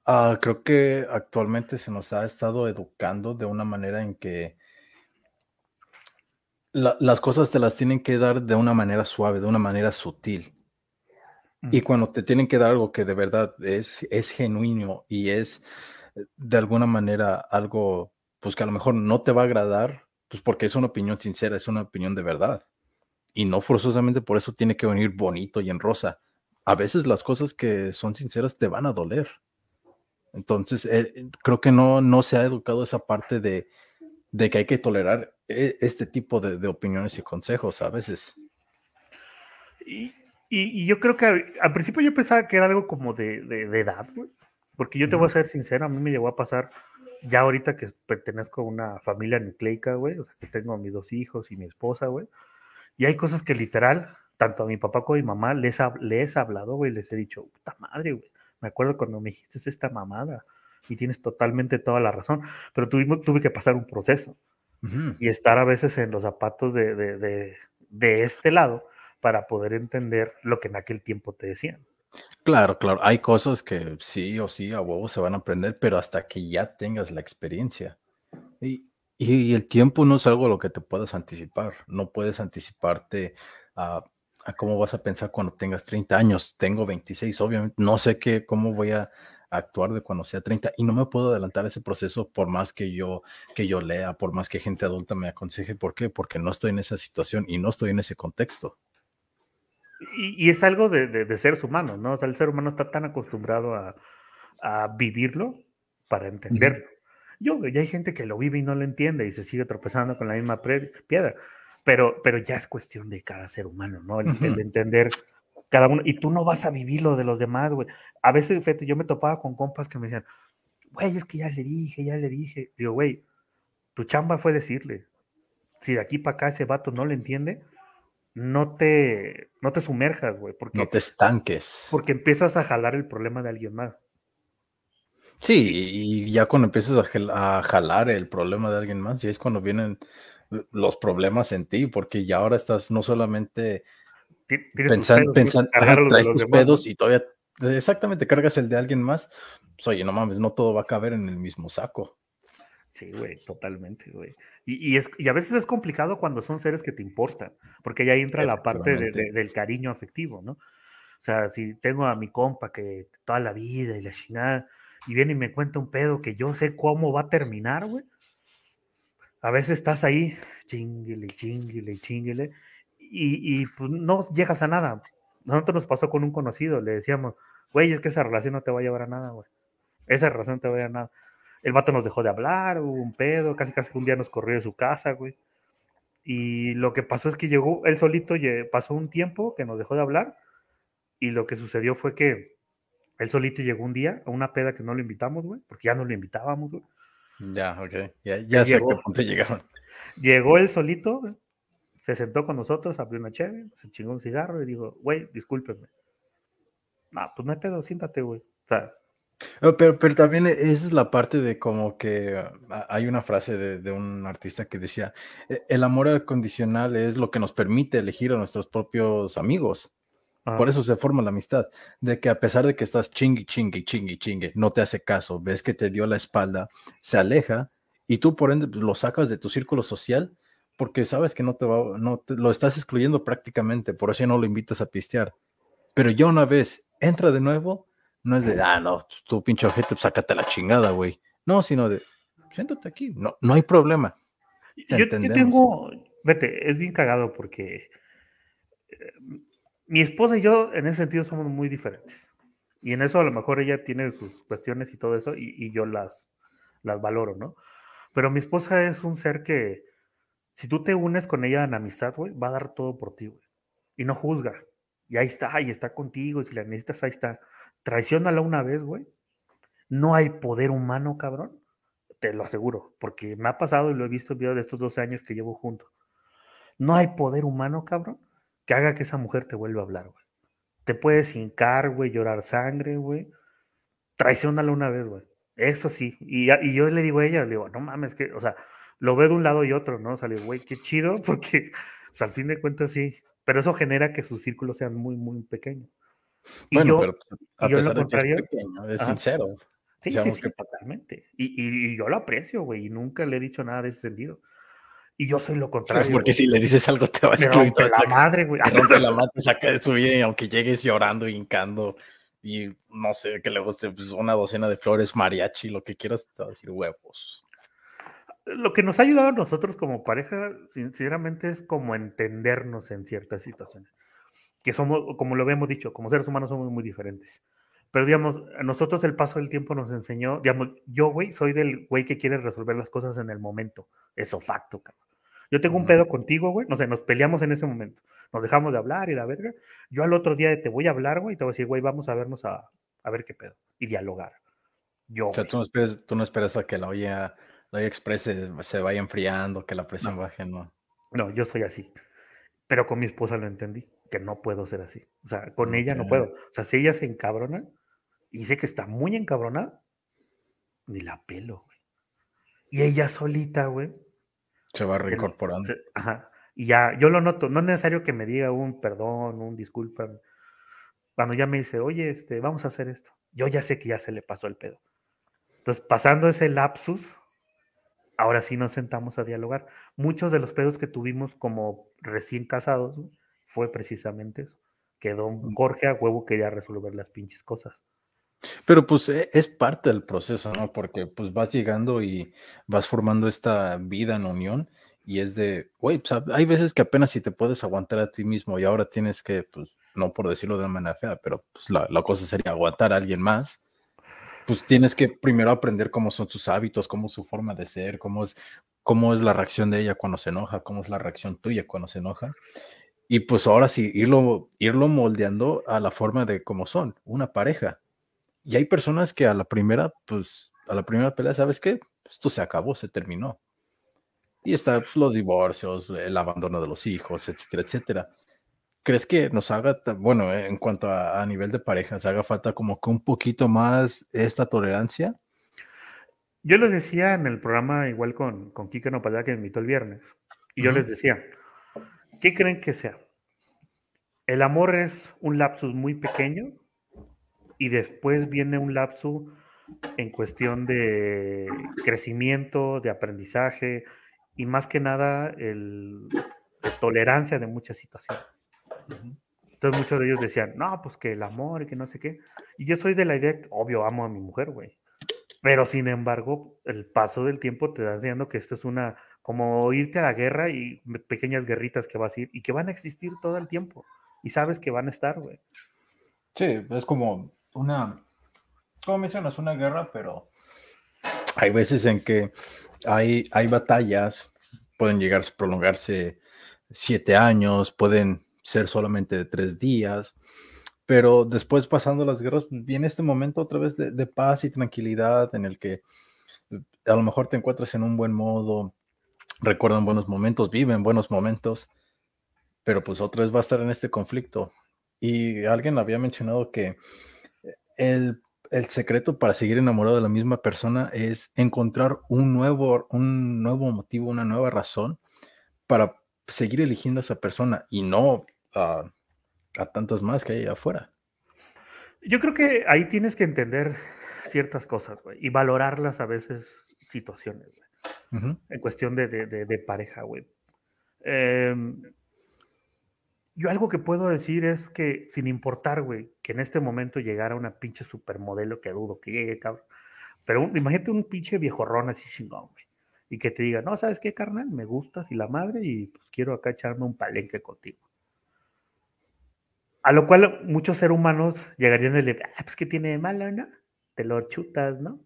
ah, creo que actualmente se nos ha estado educando de una manera en que las cosas te las tienen que dar de una manera suave, de una manera sutil. Y cuando te tienen que dar algo que de verdad es, es genuino y es eh, de alguna manera algo, pues que a lo mejor no te va a agradar, pues porque es una opinión sincera, es una opinión de verdad. Y no forzosamente por eso tiene que venir bonito y en rosa. A veces las cosas que son sinceras te van a doler. Entonces, eh, creo que no, no se ha educado esa parte de, de que hay que tolerar e, este tipo de, opiniones y consejos a veces. Y, y, yo creo que al, principio yo pensaba que era algo como de, de, edad, güey. Porque yo te voy a ser sincero, a mí me llegó a pasar, ya ahorita que pertenezco a una familia nucleica, güey, o sea, que tengo a mis dos hijos y mi esposa, güey. Y hay cosas que literal, tanto a mi papá como a mi mamá les, les he hablado, güey, les he dicho, puta madre, güey. Me acuerdo cuando me dijiste esta mamada y tienes totalmente toda la razón, pero tuvimos, tuve que pasar un proceso y estar a veces en los zapatos de, de, de, este lado para poder entender lo que en aquel tiempo te decían. Claro, claro, hay cosas que sí o sí a huevo se van a aprender, pero hasta que ya tengas la experiencia. Y, y, el tiempo no es algo a lo que te puedas anticipar, no puedes anticiparte a, a, cómo vas a pensar cuando tengas 30 años. Tengo 26, obviamente, no sé qué, cómo voy a actuar de cuando sea 30 y no me puedo adelantar ese proceso por más que yo que yo lea, por más que gente adulta me aconseje, ¿por qué? Porque no estoy en esa situación y no estoy en ese contexto. Y, es algo de, de, seres humanos, ¿no? O sea, el ser humano está tan acostumbrado a, a vivirlo para entenderlo. Yo, ya hay gente que lo vive y no lo entiende y se sigue tropezando con la misma piedra, pero, pero ya es cuestión de cada ser humano, ¿no? El, el entender cada uno, y tú no vas a vivir lo de los demás, güey. A veces, fíjate, yo me topaba con compas que me decían, güey, es que ya le dije, ya le dije. Digo, güey, tu chamba fue decirle. Si de aquí para acá ese vato no le entiende, no te, no te sumerjas, güey. Porque, no te estanques. Porque empiezas a jalar el problema de alguien más. Sí, y ya cuando empiezas a, jalar el problema de alguien más, ya es cuando vienen los problemas en ti, porque ya ahora estás no solamente pensando, traes tus pedos y todavía exactamente cargas el de alguien más. Pues, oye, no mames, no todo va a caber en el mismo saco. Sí, güey, totalmente, güey. Y, es, y a veces es complicado cuando son seres que te importan, porque ahí entra la parte del cariño afectivo, ¿no? O sea, si tengo a mi compa que toda la vida y la chinada, y viene y me cuenta un pedo que yo sé cómo va a terminar, güey. A veces estás ahí, chinguele, chinguele, chinguele, y, pues no llegas a nada. Nosotros nos pasó con un conocido, le decíamos, güey, es que esa relación no te va a llevar a nada, güey. Esa relación no te va a llevar a nada. El vato nos dejó de hablar, hubo un pedo, casi casi un día nos corrió de su casa, güey. Y lo que pasó es que llegó, él solito pasó un tiempo que nos dejó de hablar y lo que sucedió fue que él solito llegó un día a una peda que no lo invitamos, güey, porque ya no lo invitábamos, güey. Ya, ok. Ya, ya sé a llegaron. Llegó él solito, güey, se sentó con nosotros, abrió una chévere, se chingó un cigarro y dijo, güey, discúlpeme. No, pues no hay pedo, siéntate, güey. O sea, pero, pero, también esa es la parte de como que ah, hay una frase de, un artista que decía, e, el amor condicional es lo que nos permite elegir a nuestros propios amigos. Por eso se forma la amistad, de que a pesar de que estás chingue, chingue, chingue, chingue, no te hace caso, ves que te dio la espalda, se aleja y tú por ende pues, lo sacas de tu círculo social porque sabes que no te va, no te, lo estás excluyendo prácticamente, por eso no lo invitas a pistear. Pero ya una vez entra de nuevo, no es de, ah, no, pues, tu pinche ojete, pues, sácate la chingada, güey. No, sino de, siéntate aquí, no, no hay problema. Yo, yo, tengo, vete, es bien cagado porque eh, mi esposa y yo en ese sentido somos muy diferentes. Y en eso a lo mejor ella tiene sus cuestiones y todo eso y, y yo las, las valoro, ¿no? Pero mi esposa es un ser que, si tú te unes con ella en amistad, güey, va a dar todo por ti, güey. Y no juzga. Y ahí está, y está contigo. Y si la necesitas, ahí está. Traiciónala una vez, güey. No hay poder humano, cabrón. Te lo aseguro. Porque me ha pasado y lo he visto en video de estos 12 años que llevo juntos. No hay poder humano, cabrón, que haga que esa mujer te vuelva a hablar, güey. Te puedes hincar, güey, llorar sangre, güey. Traiciónala una vez, güey. Eso sí. Y, yo le digo a ella, le digo, no mames, que, o sea, lo ve de un lado y otro, ¿no? O sea, le digo, güey, qué chido, [LAUGHS] porque pues, al fin de cuentas sí. Pero eso genera que sus círculos sean muy, muy pequeños. Bueno, yo, pero pues, a yo pesar lo de que es contrario. pequeño, es Ajá. sincero. Sí, sí, sí, que- totalmente. Y, y- y yo lo aprecio, güey, y nunca le he dicho nada de ese sentido. Y yo soy lo contrario. porque güey. si le dices algo te va a excluir, te la madre, güey. te la mano, te saca de su vida y aunque llegues llorando, hincando y no sé, que le guste pues, una docena de flores, mariachi, lo que quieras, te va a decir huevos. Lo que nos ha ayudado a nosotros como pareja, sinceramente, es como entendernos en ciertas situaciones. Que somos, como lo habíamos dicho, como seres humanos somos muy diferentes. Pero, digamos, a nosotros el paso del tiempo nos enseñó, digamos, yo, güey, soy del güey que quiere resolver las cosas en el momento. Eso facto, cabrón. Yo tengo un pedo contigo, güey, no sé, nos peleamos en ese momento. Nos dejamos de hablar y la verga. Yo al otro día te voy a hablar, güey, y te voy a decir, güey, vamos a vernos a, a ver qué pedo. Y dialogar. Yo, O sea, tú no esperas, tú no esperas a que la olla, la olla express se, se vaya enfriando, que la presión No. baje, ¿no? No, yo soy así. Pero con mi esposa lo entendí, no puedo ser así. O sea, con ella no puedo. O sea, si ella se encabrona y sé que está muy encabronada, ni la pelo, güey. Y ella solita, güey. Se va reincorporando. se- Ajá. Y ya, yo lo noto. No es necesario que me diga un perdón, un disculpa. Cuando ya me dice, oye, este, vamos a hacer esto. Yo ya sé que ya se le pasó el pedo. Entonces, pasando ese lapsus, ahora sí nos sentamos a dialogar. Muchos de los pedos que tuvimos como recién casados güey, fue precisamente eso. Que don Jorge a huevo quería resolver las pinches cosas. Pero pues e- es parte del proceso, ¿no? Porque pues vas llegando y vas formando esta vida en unión y es de, güey, pues, hay veces que apenas si te puedes aguantar a ti mismo y ahora tienes que, pues, no por decirlo de una manera fea, pero pues la, la cosa sería aguantar a alguien más. Pues tienes que primero aprender cómo son sus hábitos, cómo es su forma de ser, cómo es, cómo es la reacción de ella cuando se enoja, cómo es la reacción tuya cuando se enoja. Y pues ahora sí, irlo, irlo moldeando a la forma de cómo son, una pareja. Y hay personas que a la primera, pues, a la primera pelea, ¿sabes qué? Esto se acabó, se terminó. Y está pues, los divorcios, el abandono de los hijos, etcétera, etcétera. ¿Crees que nos haga, bueno, en cuanto a, a nivel de parejas, haga falta como que un poquito más esta tolerancia? Yo les decía en el programa, igual con, con Kike Nopalá, que me invitó el viernes, y yo les decía, ¿qué creen que sea? El amor es un lapsus muy pequeño y después viene un lapsus en cuestión de crecimiento, de aprendizaje y más que nada el, de tolerancia de muchas situaciones. Entonces muchos de ellos decían, no, pues que el amor y que no sé qué. Y yo soy de la idea, que, obvio, amo a mi mujer, güey. Pero sin embargo, el paso del tiempo te da enseñando que esto es una, como irte a la guerra y pequeñas guerritas que vas a ir y que van a existir todo el tiempo. Y sabes que van a estar, güey. Sí, es como una, como mencionas, una guerra, pero hay veces en que hay, hay batallas, pueden llegar a prolongarse siete años, pueden ser solamente de tres días, pero después pasando las guerras, viene este momento otra vez de, paz y tranquilidad en el que a lo mejor te encuentras en un buen modo, recuerdan buenos momentos, viven buenos momentos, pero pues otra vez va a estar en este conflicto. Y alguien había mencionado que el, el secreto para seguir enamorado de la misma persona es encontrar un nuevo, un nuevo motivo, una nueva razón para seguir eligiendo a esa persona y no a, tantas más que hay afuera. Yo creo que ahí tienes que entender ciertas cosas, y valorarlas a veces situaciones, En cuestión de, de, de- de pareja, güey. Em, yo algo que puedo decir es que sin importar, güey, que en este momento llegara una pinche supermodelo, que dudo que llegue, cabrón. Pero imagínate un pinche viejorrón así chingón, güey. Y que te diga, no, ¿sabes qué, carnal? Me gustas y la madre y pues quiero acá echarme un palenque contigo. A lo cual muchos seres humanos llegarían a decir, ah, pues que tiene de malo, ¿no? Te lo chutas, ¿no?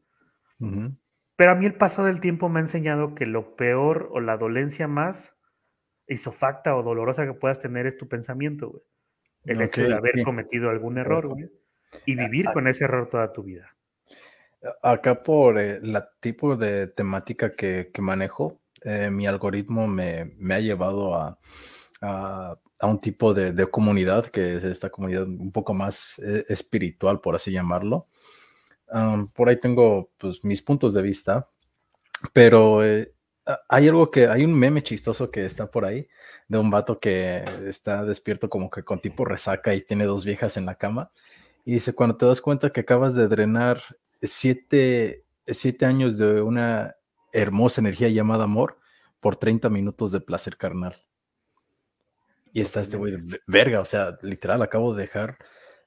Pero a mí el paso del tiempo me ha enseñado que lo peor o la dolencia más isofacta o dolorosa que puedas tener es tu pensamiento, güey. El hecho de haber cometido algún error, güey. Y vivir con ese error toda tu vida. Acá por el eh, tipo de temática que, manejo, eh, mi algoritmo me, ha llevado a, a un tipo de, comunidad, que es esta comunidad un poco más eh, espiritual, por así llamarlo. Por ahí tengo pues, mis puntos de vista, pero eh, hay algo que, hay un meme chistoso que está por ahí, de un vato que está despierto como que con tipo resaca y tiene dos viejas en la cama. Y dice, cuando te das cuenta que acabas de drenar siete, siete años de una hermosa energía llamada amor por 30 minutos de placer carnal. Y está este güey de verga, o sea, literal, acabo de dejar,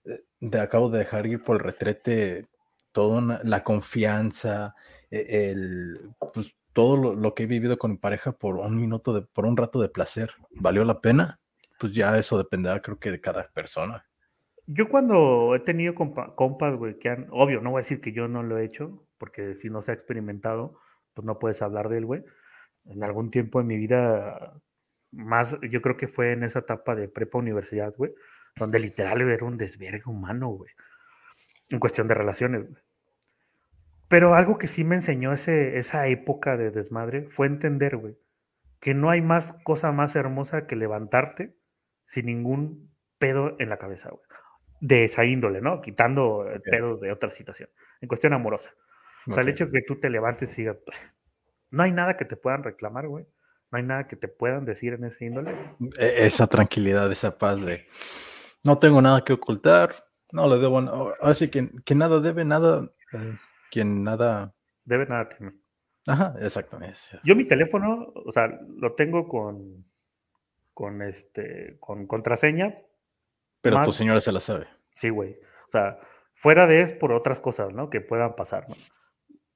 eh, de, acabo de dejar ir por el retrete toda la confianza, e, el, pues todo lo, que he vivido con mi pareja por un minuto, de, por un rato de placer. ¿Valió la pena? Pues ya eso dependerá, creo que de cada persona. Yo cuando he tenido compas, güey, que han, obvio, no voy a decir que yo no lo he hecho, porque si no se ha experimentado, pues no puedes hablar de él, güey. En algún tiempo en mi vida más, yo creo que fue en esa etapa de prepa universidad, güey, donde literal era un desvergue humano, güey, en cuestión de relaciones. Pero algo que sí me enseñó ese, esa época de desmadre fue entender, güey, que no hay más cosa más hermosa que levantarte sin ningún pedo en la cabeza, güey. De esa índole, ¿no? Quitando pedos de otra situación, en cuestión amorosa. O sea, el hecho de que tú te levantes y digas, no hay nada que te puedan reclamar, güey no hay nada que te puedan decir en ese índole. E, esa tranquilidad, esa paz de no tengo nada que ocultar, no le debo, así que quien nada debe, nada, eh, quien nada... Debe nada teme. Ajá, exactamente. Yo mi teléfono, o sea, lo tengo con, con este, con contraseña. Pero tu señora se la sabe. Sí, güey. O sea, fuera de es por otras cosas, ¿no? Que puedan pasar, ¿no?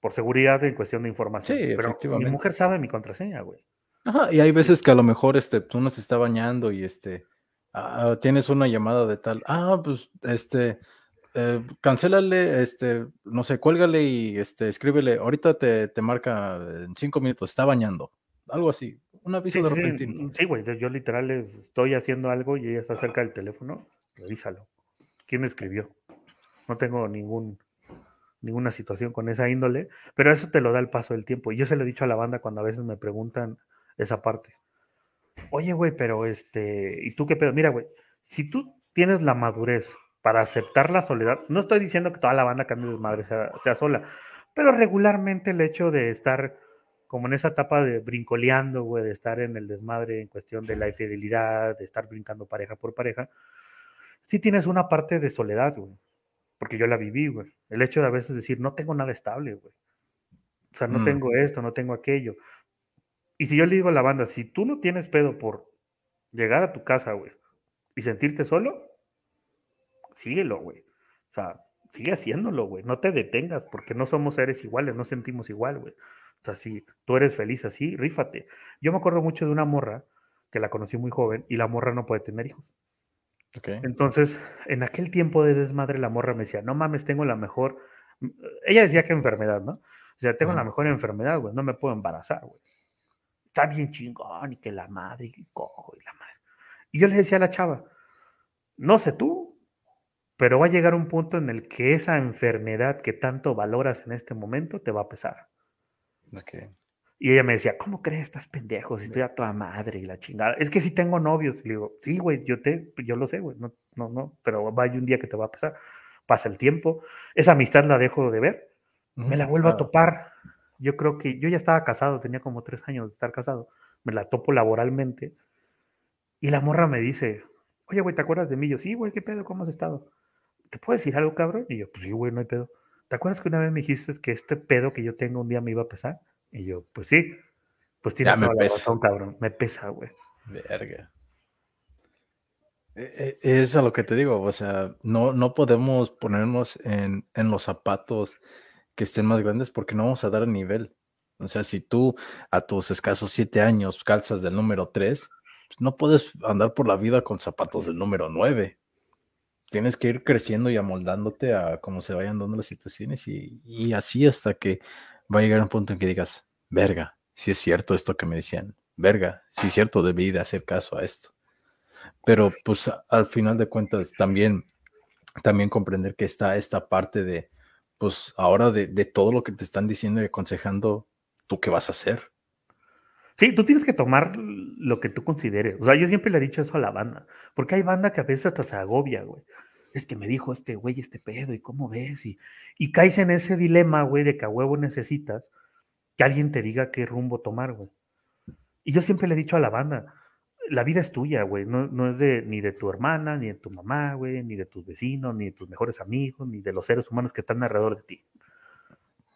Por seguridad en cuestión de información. Sí, pero mi mujer sabe mi contraseña, güey. Ajá, y hay veces que a lo mejor este, uno se está bañando y este, ah, tienes una llamada de tal, ah, pues este, eh, cancélale, este, no sé, cuélgale y este, escríbele, ahorita te, te marca en cinco minutos, está bañando, algo así, un aviso de repentino. Sí, güey, yo literal estoy haciendo algo y ella está cerca del teléfono, revísalo. ¿Quién escribió? No tengo ningún, ninguna situación con esa índole, pero eso te lo da el paso del tiempo. Y yo se lo he dicho a la banda cuando a veces me preguntan, esa parte. Oye, güey, pero este, ¿y tú qué pedo? Mira, güey, si tú tienes la madurez para aceptar la soledad, no estoy diciendo que toda la banda cambie de madre sea, sea sola, pero regularmente el hecho de estar como en esa etapa de brincoleando, güey, de estar en el desmadre en cuestión de la infidelidad, de estar brincando pareja por pareja, sí tienes una parte de soledad, güey. Porque yo la viví, güey. El hecho de a veces decir, no tengo nada estable, güey. O sea, no mm. tengo esto, no tengo aquello. Y si yo le digo a la banda, si tú no tienes pedo por llegar a tu casa, güey, y sentirte solo, síguelo, güey. O sea, sigue haciéndolo, güey. No te detengas, porque no somos seres iguales, no sentimos igual, güey. O sea, si tú eres feliz así, rífate. Yo me acuerdo mucho de una morra que la conocí muy joven y la morra no puede tener hijos. Okay. Entonces, en aquel tiempo de desmadre, la morra me decía, no mames, tengo la mejor. Ella decía que enfermedad, ¿no? O sea, tengo la mejor enfermedad, güey, no me puedo embarazar, güey está bien chingón y que la madre y cojo y la madre. Y yo le decía a la chava, no sé tú, pero va a llegar un punto en el que esa enfermedad que tanto valoras en este momento te va a pesar. Y ella me decía, ¿cómo crees? Estás pendejo, si estoy a toda madre y la chingada. Es que si tengo novios. Y le digo, sí, güey, yo, te, yo lo sé, güey, no, no, no, pero va a un día que te va a pesar. Pasa el tiempo, esa amistad la dejo de ver, me la vuelvo a topar yo creo que yo ya estaba casado, tenía como tres años de estar casado, me la topo laboralmente y la morra me dice, oye, güey, ¿te acuerdas de mí? Yo, sí, güey, ¿qué pedo? ¿Cómo has estado? ¿Te puedo decir algo, cabrón? Y yo, pues sí, güey, no hay pedo. ¿Te acuerdas que una vez me dijiste que este pedo que yo tengo un día me iba a pesar? Y yo, pues sí, pues tienes toda la razón, cabrón, me pesa, güey. Verga. E, e, es a lo que te digo, o sea, no, no podemos ponernos en, en los zapatos que estén más grandes porque no vamos a dar nivel. O sea, si tú a tus escasos siete años calzas del número tres, pues, no puedes andar por la vida con zapatos del número nueve. Tienes que ir creciendo y amoldándote a cómo se vayan dando las situaciones y, y así hasta que va a llegar un punto en que digas, verga, si es cierto esto que me decían, verga, si es cierto, debí de hacer caso a esto. Pero pues al final de cuentas también, también comprender que está esta parte de, pues ahora de, de todo lo que te están diciendo y aconsejando, ¿tú qué vas a hacer? Sí, tú tienes que tomar lo que tú consideres. O sea, yo siempre le he dicho eso a la banda, porque hay banda que a veces hasta se agobia, güey. Es que me dijo este güey este pedo, ¿y cómo ves? Y, y caes en ese dilema, güey, de que a huevo necesitas que alguien te diga qué rumbo tomar, güey. Y yo siempre le he dicho a la banda, la vida es tuya, güey, no, no es de, ni de tu hermana, ni de tu mamá, güey, ni de tus vecinos, ni de tus mejores amigos, ni de los seres humanos que están alrededor de ti.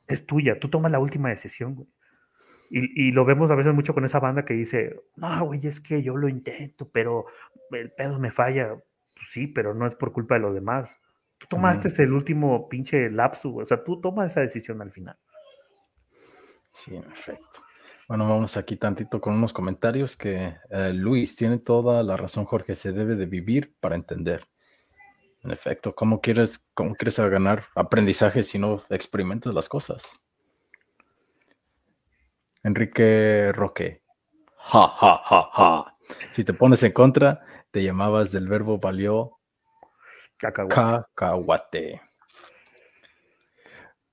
Es tuya, tú tomas la última decisión, güey. Y, lo vemos a veces mucho con esa banda que dice, no, güey, es que yo lo intento, pero el pedo me falla. Pues sí, pero no es por culpa de los demás. Tú tomaste el último pinche lapso, o sea, tú tomas esa decisión al final. Sí, perfecto. Bueno, vamos aquí tantito con unos comentarios que eh, Luis tiene toda la razón, Jorge, se debe de vivir para entender. En efecto, ¿cómo quieres, cómo quieres ganar aprendizaje si no experimentas las cosas? Enrique Roque. Ja, ja, ja, ja. Si te pones en contra, te llamabas del verbo valió cacahuate.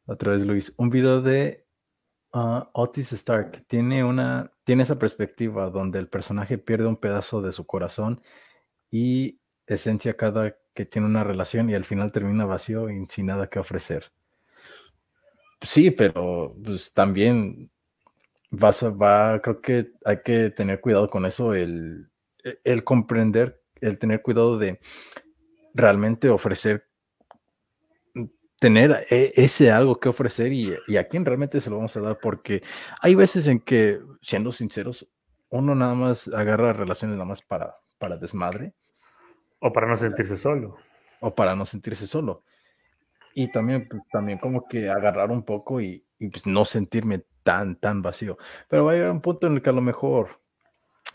Otra vez, Luis. Un video de uh, Otis Stark tiene una tiene esa perspectiva donde el personaje pierde un pedazo de su corazón y esencia cada que tiene una relación y al final termina vacío y sin nada que ofrecer. Sí, pero pues, también vas a, va, creo que hay que tener cuidado con eso, el, el comprender, el tener cuidado de realmente ofrecer, tener e, ese algo que ofrecer y, y, a quién realmente se lo vamos a dar, porque hay veces en que, siendo sinceros, uno nada más agarra relaciones nada más para, para desmadre. O para no sentirse solo. O para no sentirse solo. Y también, pues, también como que agarrar un poco y, y pues no sentirme tan, tan vacío. Pero va a llegar un punto en el que a lo mejor,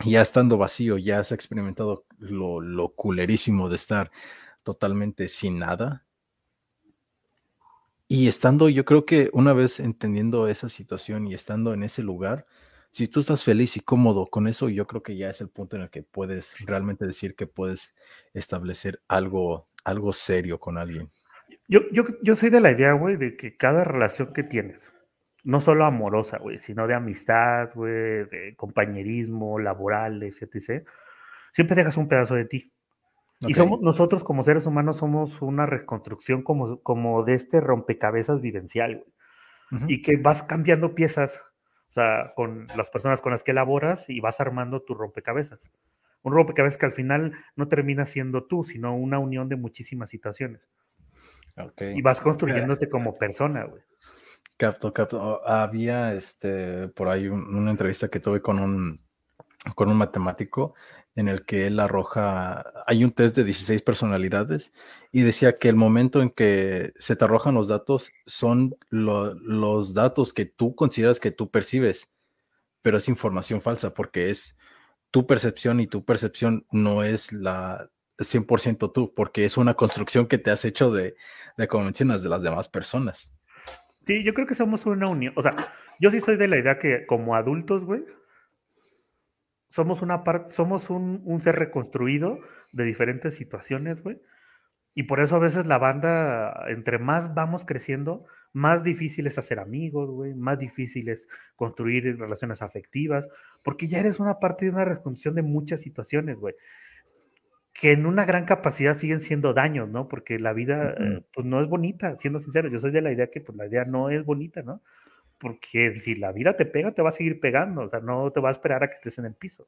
ya estando vacío, ya has experimentado lo, lo culerísimo de estar totalmente sin nada. Y estando, yo creo que una vez entendiendo esa situación y estando en ese lugar, si tú estás feliz y cómodo con eso, yo creo que ya es el punto en el que puedes realmente decir que puedes establecer algo, algo serio con alguien. Yo, yo, yo soy de la idea, güey, de que cada relación que tienes, no solo amorosa, güey, sino de amistad, güey, de compañerismo, laboral, etc. Siempre dejas un pedazo de ti. Y somos, nosotros como seres humanos somos una reconstrucción como, como de este rompecabezas vivencial, güey. Y que vas cambiando piezas, o sea, con las personas con las que elaboras y vas armando tu rompecabezas. Un rompecabezas que al final no termina siendo tú, sino una unión de muchísimas situaciones. Y vas construyéndote como persona, güey. Capto, capto. Había este por ahí una entrevista que tuve con un con un matemático en el que él arroja, hay un test de 16 personalidades y decía que el momento en que se te arrojan los datos son los datos que tú consideras que tú percibes, pero es información falsa porque es tu percepción y tu percepción no es la 100% tú, porque es una construcción que te has hecho de, de, como de las demás personas. Sí, yo creo que somos una unión. O sea, yo sí soy de la idea que como adultos, güey, somos una parte, somos un, un, ser reconstruido de diferentes situaciones, güey. Y por eso a veces la banda, entre más vamos creciendo, más difícil es hacer amigos, güey, más difícil es construir relaciones afectivas, porque ya eres una parte de una reconstrucción de muchas situaciones, güey que en una gran capacidad siguen siendo daños, ¿no? Porque la vida, eh, pues no es bonita, siendo sincero, yo soy de la idea que pues la idea no es bonita, ¿no? Porque si la vida te pega, te va a seguir pegando, o sea, no te va a esperar a que estés en el piso.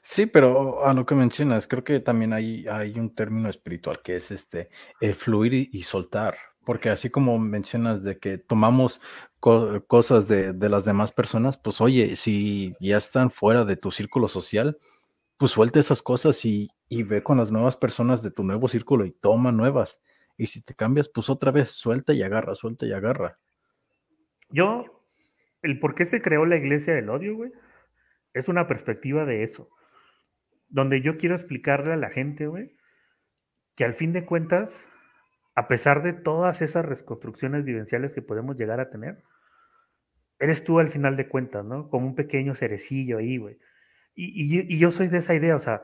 Sí, pero a lo que mencionas, creo que también hay, hay un término espiritual que es este, el fluir y, soltar, porque así como mencionas de que tomamos cosas de, de las demás personas, pues oye, si ya están fuera de tu círculo social, pues suelta esas cosas y, y ve con las nuevas personas de tu nuevo círculo y toma nuevas. Y si te cambias, pues otra vez, suelta y agarra, suelta y agarra. Yo, el por qué se creó la iglesia del odio, güey, es una perspectiva de eso. Donde yo quiero explicarle a la gente, güey, que al fin de cuentas, a pesar de todas esas reconstrucciones vivenciales que podemos llegar a tener, eres tú al final de cuentas, ¿no? Como un pequeño cerecillo ahí, güey. Y, y, yo soy de esa idea, o sea,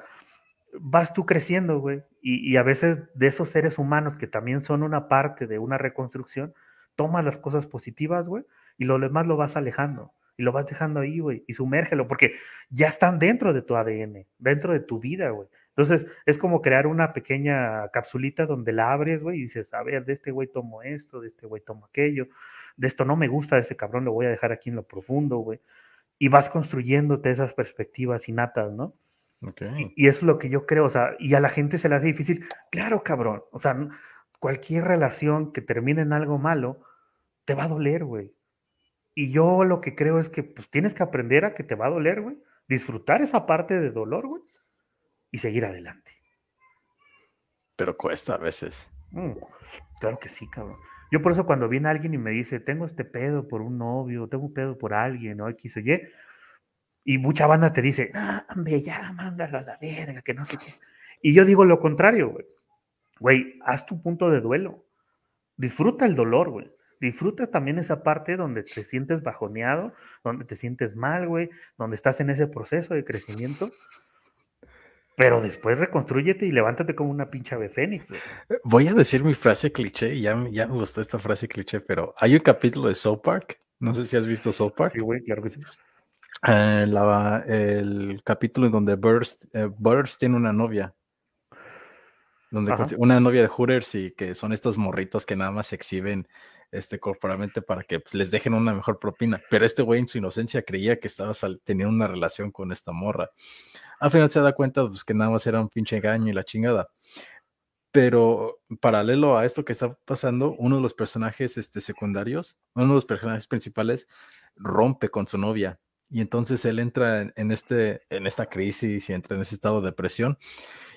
vas tú creciendo, güey, y, y, a veces de esos seres humanos que también son una parte de una reconstrucción, tomas las cosas positivas, güey, y lo demás lo vas alejando y lo vas dejando ahí, güey, y sumérgelo, porque ya están dentro de tu ADN, dentro de tu vida, güey. Entonces, es como crear una pequeña capsulita donde la abres, güey, y dices, a ver, de este güey tomo esto, de este güey tomo aquello, de esto no me gusta, de ese cabrón lo voy a dejar aquí en lo profundo, güey. Y vas construyéndote esas perspectivas innatas, ¿no? Okay. Y, y, eso es lo que yo creo, o sea, y a la gente se le hace difícil. Claro, cabrón, o sea, cualquier relación que termine en algo malo, te va a doler, güey. Y yo lo que creo es que pues, tienes que aprender a que te va a doler, güey. Disfrutar esa parte de dolor, güey. Y seguir adelante. Pero cuesta a veces. Mm, claro que sí, cabrón. Yo por eso cuando viene alguien y me dice, tengo este pedo por un novio, tengo un pedo por alguien, o X o Y, y mucha banda te dice, ah, hombre, ya, mándalo a la verga, que no sé qué. Y yo digo lo contrario, güey. Güey, haz tu punto de duelo. Disfruta el dolor, güey disfruta también esa parte donde te sientes bajoneado, donde te sientes mal, güey, donde estás en ese proceso de crecimiento. Pero después reconstruyete y levántate como una pincha de fénix. Voy a decir mi frase cliché, ya, ya me gustó esta frase cliché, pero hay un capítulo de South Park, no sé si has visto South Park. Sí, güey, claro que sí. Eh, el capítulo en donde Burst, eh, Burst tiene una novia donde una novia de Hooters y que son estos morritos que nada más se exhiben este, corporalmente para que pues, les dejen una mejor propina. Pero este güey en su inocencia creía que estaba teniendo una relación con esta morra. Al final se da cuenta pues, que nada más era un pinche engaño y la chingada. Pero paralelo a esto que está pasando, uno de los personajes este, secundarios, uno de los personajes principales, rompe con su novia. Y entonces él entra en, este, en esta crisis y entra en ese estado de depresión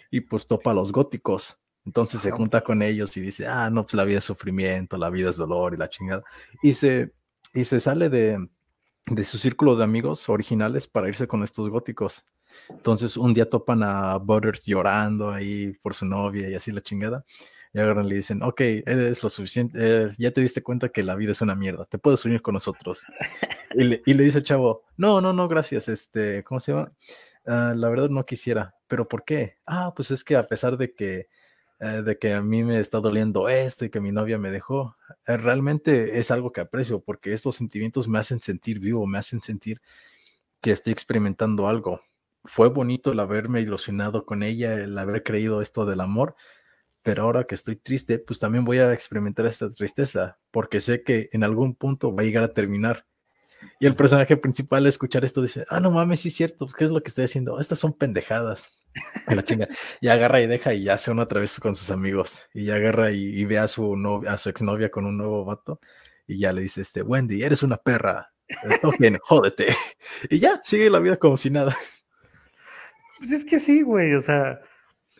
y pues topa a los góticos entonces se junta con ellos y dice, ah, no, pues la vida es sufrimiento, la vida es dolor y la chingada. Y se, y se sale de, de su círculo de amigos originales para irse con estos góticos. Entonces un día topan a Butters llorando ahí por su novia y así la chingada. Y agarran y le dicen, ok, eres lo suficiente, eh, ya te diste cuenta que la vida es una mierda, te puedes unir con nosotros. y, le, y le dice el chavo, no, no, no, gracias, este, ¿cómo se llama? Ah, la verdad no quisiera, pero ¿por qué? Ah, pues es que a pesar de que eh, de que a mí me está doliendo esto y que mi novia me dejó, eh, realmente es algo que aprecio porque estos sentimientos me hacen sentir vivo, me hacen sentir que estoy experimentando algo. Fue bonito el haberme ilusionado con ella, el haber creído esto del amor, pero ahora que estoy triste, pues también voy a experimentar esta tristeza, porque sé que en algún punto va a llegar a terminar. Y el personaje principal, escuchar esto, dice, ah, no mames, sí es cierto, ¿qué es lo que estoy haciendo? Estas son pendejadas. La. Y agarra y deja y ya se una otra vez con sus amigos. Y agarra y, ve a su novia, a su exnovia con un nuevo vato. Y ya le dice, este, Wendy, eres una perra. Bien, jódete. [LAUGHS] Y ya, sigue la vida como si nada. Pues es que sí, güey. O sea,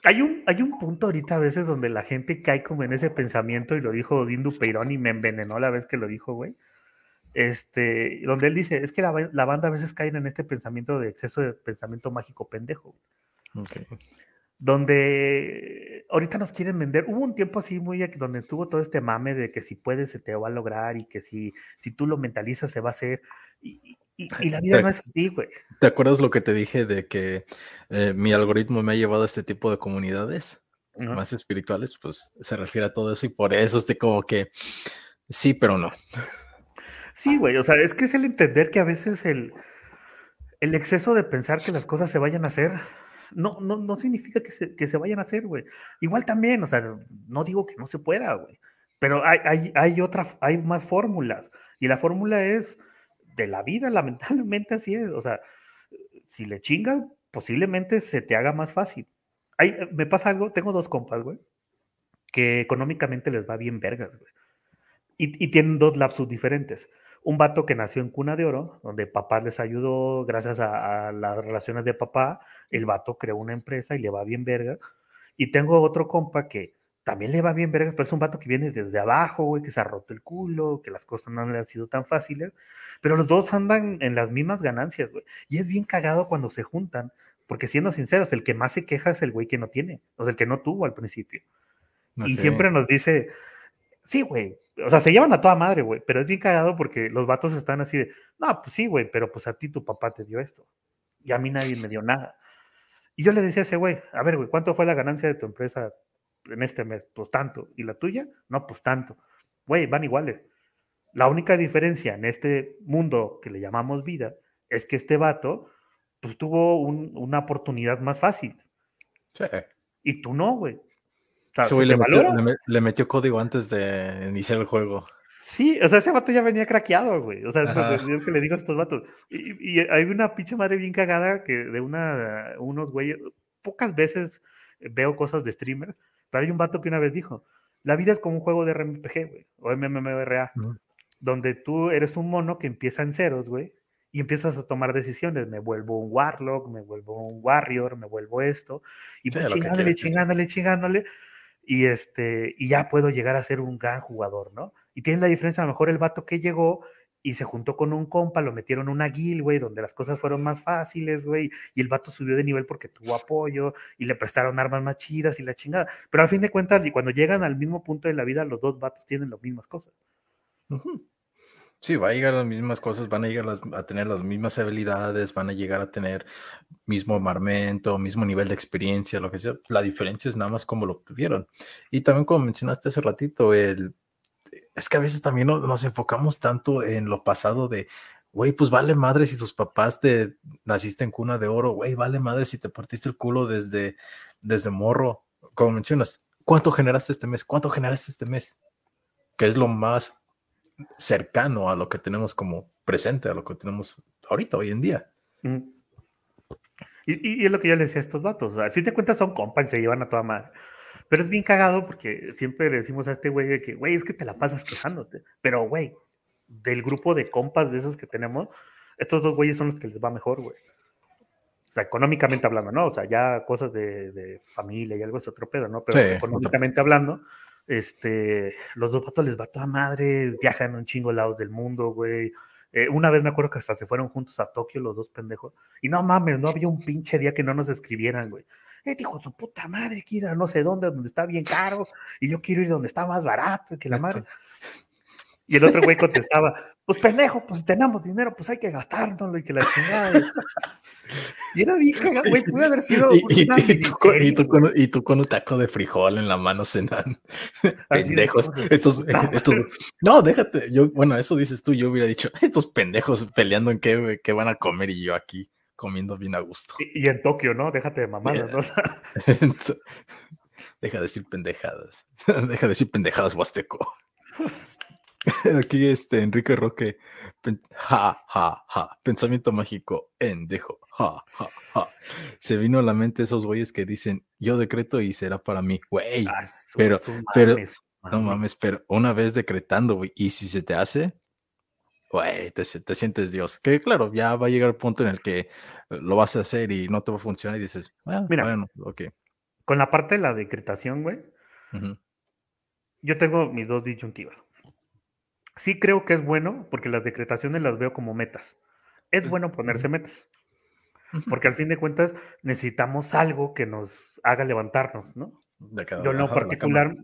hay un, hay un punto ahorita a veces donde la gente cae como en ese pensamiento, y lo dijo Dindu Peirón y me envenenó la vez que lo dijo, güey. Este, donde él dice, es que la, la banda a veces cae en este pensamiento de exceso de pensamiento mágico pendejo. Donde ahorita nos quieren vender. Hubo un tiempo así muy donde tuvo todo este mame de que si puedes se te va a lograr y que si, si tú lo mentalizas se va a hacer. Y, la vida no es así, güey. ¿Te acuerdas lo que te dije de que eh, mi algoritmo me ha llevado a este tipo de comunidades más espirituales? Pues se refiere a todo eso y por eso estoy como que sí, pero no. Sí, güey, o sea, es que es el entender que a veces el, el exceso de pensar que las cosas se vayan a hacer no, no, no significa que se, que se vayan a hacer, güey. Igual también, o sea, no digo que no se pueda, güey. Pero hay, hay, hay otra, hay más fórmulas. Y la fórmula es de la vida, [LAUGHS] lamentablemente así es. O sea, si le chingas, posiblemente se te haga más fácil. Hay, me pasa algo, tengo dos compas, güey, que económicamente les va bien vergas, güey. Y, y tienen dos lapsus diferentes. Un vato que nació en cuna de oro, donde papá les ayudó, gracias a, las relaciones de papá, el vato creó una empresa y le va bien verga. Y tengo otro compa que también le va bien verga, pero es un vato que viene desde abajo, güey, que se ha roto el culo, que las cosas no le han sido tan fáciles, pero los dos andan en las mismas ganancias, güey. Y es bien cagado cuando se juntan, porque siendo sinceros, el que más se queja es el güey que no tiene, o sea, el que no tuvo al principio. Y siempre nos dice, sí, güey, o sea, se llevan a toda madre, güey, pero es bien cagado porque los vatos están así de, no, pues sí, güey, pero pues a ti tu papá te dio esto y a mí nadie me dio nada. Y yo le decía a ese güey, a ver, güey, ¿cuánto fue la ganancia de tu empresa en este mes? Pues tanto. ¿Y la tuya? No, pues tanto. Güey, van iguales. La única diferencia en este mundo que le llamamos vida es que este vato, pues tuvo una oportunidad más fácil. Sí. Y tú no, güey le, metió, código antes de iniciar el juego. Sí, o sea, ese vato ya venía craqueado, güey. O sea, es lo que le digo a estos vatos. Y, hay una pinche madre bien cagada que de una, unos güeyes, pocas veces veo cosas de streamer, pero hay un vato que una vez dijo, la vida es como un juego de RPG, güey, o MMORA, donde tú eres un mono que empieza en ceros, güey, y empiezas a tomar decisiones. Me vuelvo un Warlock, me vuelvo un Warrior, me vuelvo esto, y pues chingándole, chingándole, chingándole, y, este, y ya puedo llegar a ser un gran jugador, ¿no? Y tiene la diferencia, a lo mejor el vato que llegó y se juntó con un compa, lo metieron una guild, güey, donde las cosas fueron más fáciles, güey, y el vato subió de nivel porque tuvo apoyo y le prestaron armas más chidas y la chingada. Pero al fin de cuentas, y cuando llegan al mismo punto de la vida, los dos vatos tienen las mismas cosas. Sí, va a llegar a las mismas cosas, van a llegar a tener las mismas habilidades, van a llegar a tener mismo armamento, mismo nivel de experiencia, lo que sea. La diferencia es nada más cómo lo obtuvieron. Y también como mencionaste hace ratito, el, es que a veces también nos enfocamos tanto en lo pasado de, güey, pues vale madre si tus papás te naciste en cuna de oro, güey, vale madre si te partiste el culo desde, desde morro. Como mencionas, ¿cuánto generaste este mes? ¿Cuánto generaste este mes? Que es lo más cercano a lo que tenemos como presente, a lo que tenemos ahorita, hoy en día. y, es lo que yo le decía a estos vatos. al fin de cuentas son compas y se llevan a toda madre. Pero es bien cagado porque siempre le decimos a este güey de que, güey, es que te la pasas quejándote. Pero, güey, del grupo de compas de esos que tenemos, estos dos güeyes son los que les va mejor, güey. O sea, económicamente hablando, ¿no? O sea, ya cosas de, familia y algo es otro pedo, ¿no? Pero económicamente hablando, este, los dos patos les va toda madre, viajan un chingo lados del mundo, güey. Eh, una vez me acuerdo que hasta se fueron juntos a Tokio los dos pendejos. Y no mames, no había un pinche día que no nos escribieran, güey. Eh, dijo, tu puta madre, quiero ir a no sé dónde, donde está bien caro, y yo quiero ir donde está más barato, que la madre. Y el otro güey contestaba, pues pendejo, pues tenemos dinero, pues hay que gastárnoslo y que la chingada. Y era bien cagado, güey, puede haber sido. Y, tú, con, y, tú, con, un taco de frijol en la mano cenando. pendejos. estos, [LAUGHS] estos, no, déjate. Yo, bueno, eso dices tú, yo hubiera dicho, estos pendejos peleando en qué, qué van a comer y yo aquí comiendo bien a gusto. Y, en Tokio, ¿no? Déjate de mamadas, ¿no? [LAUGHS] Deja de decir pendejadas. [LAUGHS] Deja de decir pendejadas, Huasteco. [LAUGHS] Aquí este Enrique Roque, ja, ja, ja, pensamiento mágico, endejo, ja, ja, ja. Se vino a la mente esos güeyes que dicen, yo decreto y será para mí, güey. Ah, pero, pero, no mames, pero una vez decretando, güey, y si se te hace, güey, te, sientes Dios. Que claro, ya va a llegar el punto en el que lo vas a hacer y no te va a funcionar y dices, ah, Mira, bueno, ok. Con la parte de la decretación, güey, yo tengo mis dos disyuntivas sí creo que es bueno, porque las decretaciones las veo como metas. Es bueno ponerse metas, porque al fin de cuentas necesitamos algo que nos haga levantarnos, ¿no? yo en lo particular,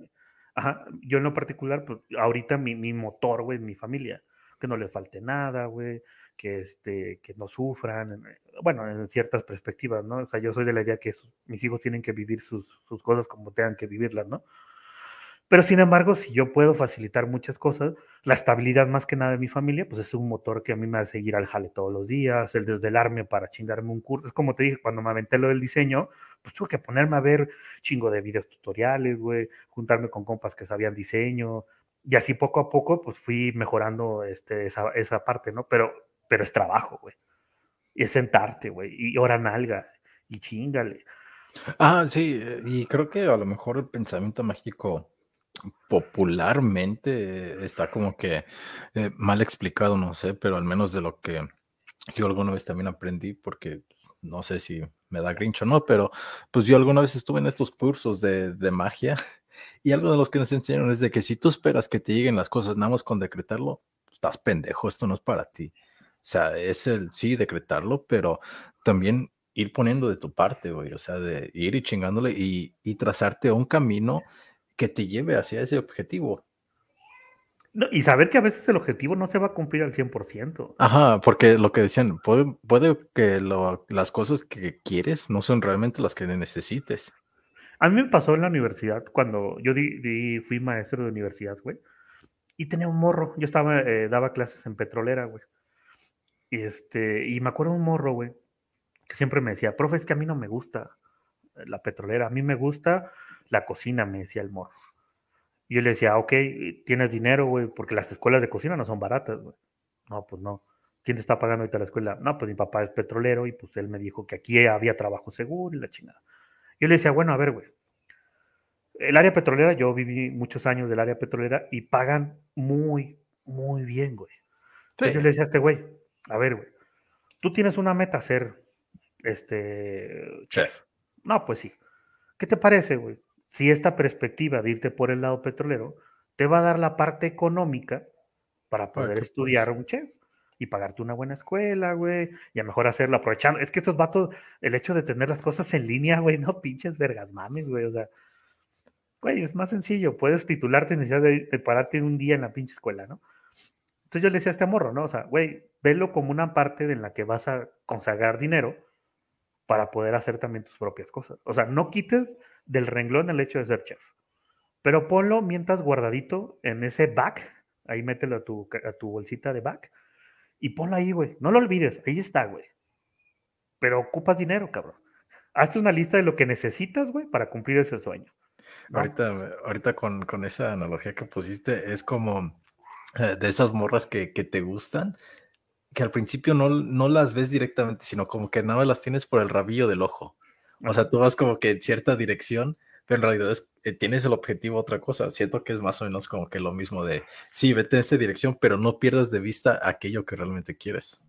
yo en lo particular, pues ahorita mi, mi motor, güey, es mi familia, que no le falte nada, güey, que, este, que no sufran, bueno, en ciertas perspectivas, ¿no? O sea, yo soy de la idea que mis hijos tienen que vivir sus, sus cosas como tengan que vivirlas, ¿no? Pero sin embargo, si yo puedo facilitar muchas cosas, la estabilidad más que nada de mi familia, pues es un motor que a mí me hace seguir al jale todos los días, el desvelarme para chingarme un curso. Es como te dije, cuando me aventé lo del diseño, pues tuve que ponerme a ver chingo de videos tutoriales, güey, juntarme con compas que sabían diseño, y así poco a poco, pues fui mejorando este, esa, esa parte, ¿no? Pero, pero es trabajo, güey. Y es sentarte, güey, y hora nalga, y chingale. Ah, sí, y creo que a lo mejor el pensamiento mágico popularmente está como que eh, mal explicado, no sé, pero al menos de lo que yo alguna vez también aprendí, porque no sé si me da grincho o no, pero pues yo alguna vez estuve en estos cursos de, de magia [LAUGHS] y algo de los que nos enseñaron es de que si tú esperas que te lleguen las cosas nada más con decretarlo, estás pendejo, esto no es para ti. O sea, es el sí decretarlo, pero también ir poniendo de tu parte, güey, o sea, de ir y chingándole y, y trazarte un camino que te lleve hacia ese objetivo. y saber que a veces el objetivo no se va a cumplir al 100%. Ajá, porque lo que decían, puede, puede que lo, las cosas que quieres no son realmente las que necesites. A mí me pasó en la universidad, cuando yo di, fui maestro de universidad, güey, y tenía un morro. Yo estaba, eh, daba clases en petrolera, güey. Y, este, y me acuerdo un morro, güey, que siempre me decía, profe, es que a mí no me gusta la petrolera, a mí me gusta la cocina, me decía el morro. Y yo le decía, ok, tienes dinero, güey, porque las escuelas de cocina no son baratas, güey. No, pues no. ¿Quién te está pagando ahorita la escuela? No, pues mi papá es petrolero y pues él me dijo que aquí había trabajo seguro y la chingada. Yo le decía, bueno, a ver, güey. El área petrolera, yo viví muchos años del área petrolera y pagan muy, muy bien, güey. Entonces yo le decía a este güey, a ver, güey, tú tienes una meta ser este chef. No, pues sí. ¿Qué te parece, güey? Si esta perspectiva de irte por el lado petrolero te va a dar la parte económica para poder estudiar un chef y pagarte una buena escuela, güey, y a mejor hacerlo aprovechando. Es que estos vatos, el hecho de tener las cosas en línea, güey, no pinches vergas mames, güey, o sea, güey, es más sencillo, puedes titularte en necesidad de, de, pararte un día en la pinche escuela, ¿no? Entonces yo le decía a este morro, ¿no? O sea, güey, velo como una parte en la que vas a consagrar dinero para poder hacer también tus propias cosas. O sea, no quites del renglón el hecho de ser chef, pero ponlo mientras guardadito en ese back, ahí mételo a tu, a tu bolsita de back, y ponlo ahí, güey. No lo olvides, ahí está, güey. Pero ocupas dinero, cabrón. Hazte una lista de lo que necesitas, güey, para cumplir ese sueño. Ahorita, ahorita con, con, esa analogía que pusiste, es como eh, de esas morras que, que, te gustan, que al principio no, no las ves directamente, sino como que nada las tienes por el rabillo del ojo. O sea, tú vas como que en cierta dirección, pero en realidad es, eh, tienes el objetivo otra cosa. Siento que es más o menos como que lo mismo de, sí, vete en esta dirección, pero no pierdas de vista aquello que realmente quieres.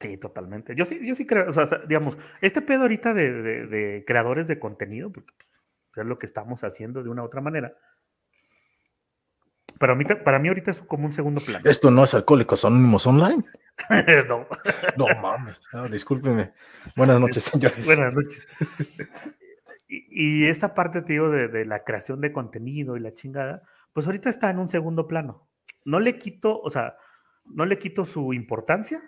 Sí, totalmente. Yo sí, yo sí creo, o sea, digamos, este pedo ahorita de, de, de creadores de contenido, porque pues, es lo que estamos haciendo de una u otra manera. Para mí, para mí ahorita es como un segundo plano. Esto no es Alcohólicos Anónimos Online. [LAUGHS] no. No mames. No, discúlpeme. Buenas [LAUGHS] noches, señores. Buenas noches. [LAUGHS] Y, esta parte, tío, de, de, la creación de contenido y la chingada, pues ahorita está en un segundo plano. No le quito, o sea, no le quito su importancia,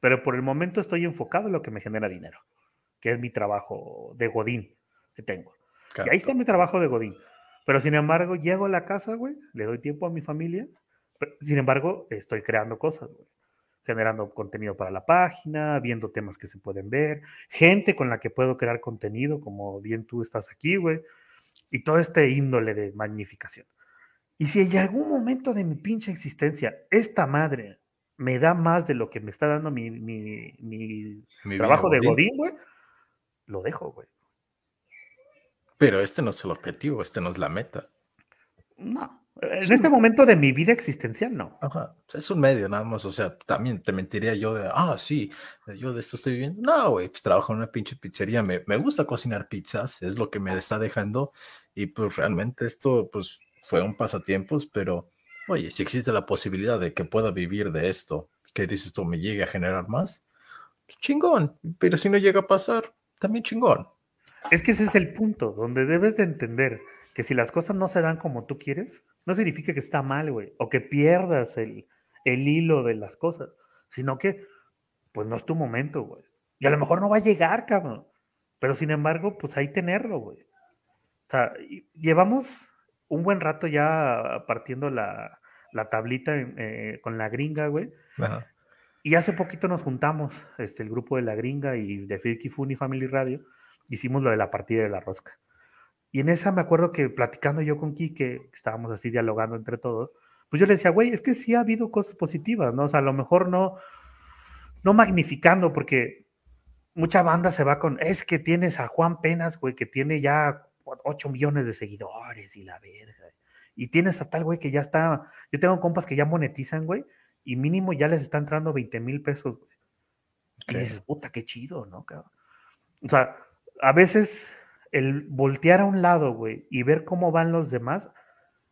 pero por el momento estoy enfocado en lo que me genera dinero, que es mi trabajo de Godín que tengo. Y ahí está mi trabajo de Godín. Pero sin embargo, llego a la casa, güey, le doy tiempo a mi familia. sin embargo, estoy creando cosas, güey generando contenido para la página, viendo temas que se pueden ver, gente con la que puedo crear contenido, como bien tú estás aquí, güey, y todo este índole de magnificación. Y si en algún momento de mi pinche existencia esta madre me da más de lo que me está dando mi, mi, mi, trabajo de Godín, güey, lo dejo, güey. Pero este no es el objetivo, este no es la meta. No, en este momento de mi vida existencial, no. Ajá. Es un medio nada más. O sea, también te mentiría yo de, ah, sí, yo de esto estoy viviendo. No, güey, pues trabajo en una pinche pizzería. Me, me gusta cocinar pizzas, es lo que me está dejando. Y pues realmente esto, pues fue un pasatiempos, pero oye, si existe la posibilidad de que pueda vivir de esto, que dices tú, me llegue a generar más, pues chingón. Pero si no llega a pasar, también chingón. Es que ese es el punto, donde debes de entender que si las cosas no se dan como tú quieres, no significa que está mal, güey, o que pierdas el, el hilo de las cosas, sino que, pues no es tu momento, güey. Y a lo mejor no va a llegar, cabrón. Pero sin embargo, pues ahí tenerlo, güey. O sea, llevamos un buen rato ya partiendo la, la tablita eh, con la gringa, güey. Y hace poquito nos juntamos, este, el grupo de la gringa y de Filky Funny Family Radio, hicimos lo de la partida de la rosca. Y en esa me acuerdo que platicando yo con Quique, estábamos así dialogando entre todos, pues yo le decía, güey, es que sí ha habido cosas positivas, ¿no? O sea, a lo mejor no, no magnificando, porque mucha banda se va con, es que tienes a Juan Penas, güey, que tiene ya 8 millones de seguidores y la verga. Y tienes a tal, güey, que ya está. Yo tengo compas que ya monetizan, güey, y mínimo ya les está entrando 20 mil pesos, güey. Y dices, puta, qué chido, ¿no, cabrón? O sea, a veces el voltear a un lado, güey, y ver cómo van los demás,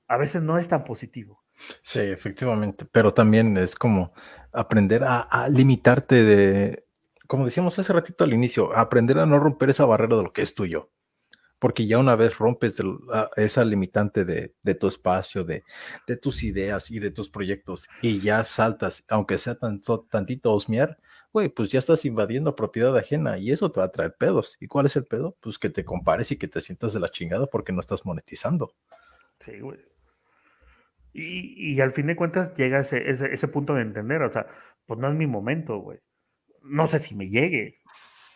a veces no es tan positivo. Sí, efectivamente, pero también es como aprender a, limitarte de, como decíamos hace ratito al inicio, aprender a no romper esa barrera de lo que es tuyo. Porque ya una vez rompes esa limitante de, tu espacio, de, tus ideas y de tus proyectos, y ya saltas, aunque sea tanto, tantito osmiar, güey, pues ya estás invadiendo propiedad ajena y eso te va a traer pedos. ¿Y cuál es el pedo? Pues que te compares y que te sientas de la chingada porque no estás monetizando. Sí, güey. Y, al fin de cuentas llega ese, ese, punto de entender, o sea, pues no es mi momento, güey. No sé si me llegue,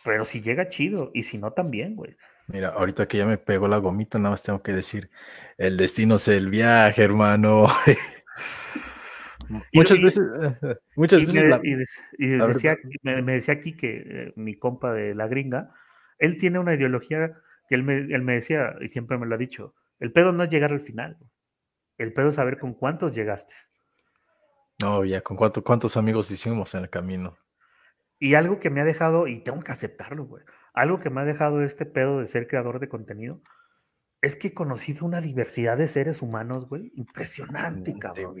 pero si llega chido, y si no también, güey. Mira, ahorita que ya me pegó la gomita, nada más tengo que decir, el destino es el viaje, hermano. [LAUGHS] muchas veces, [LAUGHS] muchas veces. y, decía, me, decía aquí que eh, mi compa de la gringa, él tiene una ideología que él me, él me decía, y siempre me lo ha dicho, el pedo no es llegar al final. El pedo es saber con cuántos llegaste. No, ya, con cuánto, cuántos amigos hicimos en el camino. Y algo que me ha dejado, y tengo que aceptarlo, güey, algo que me ha dejado este pedo de ser creador de contenido, es que he conocido una diversidad de seres humanos, güey, impresionante, cabrón.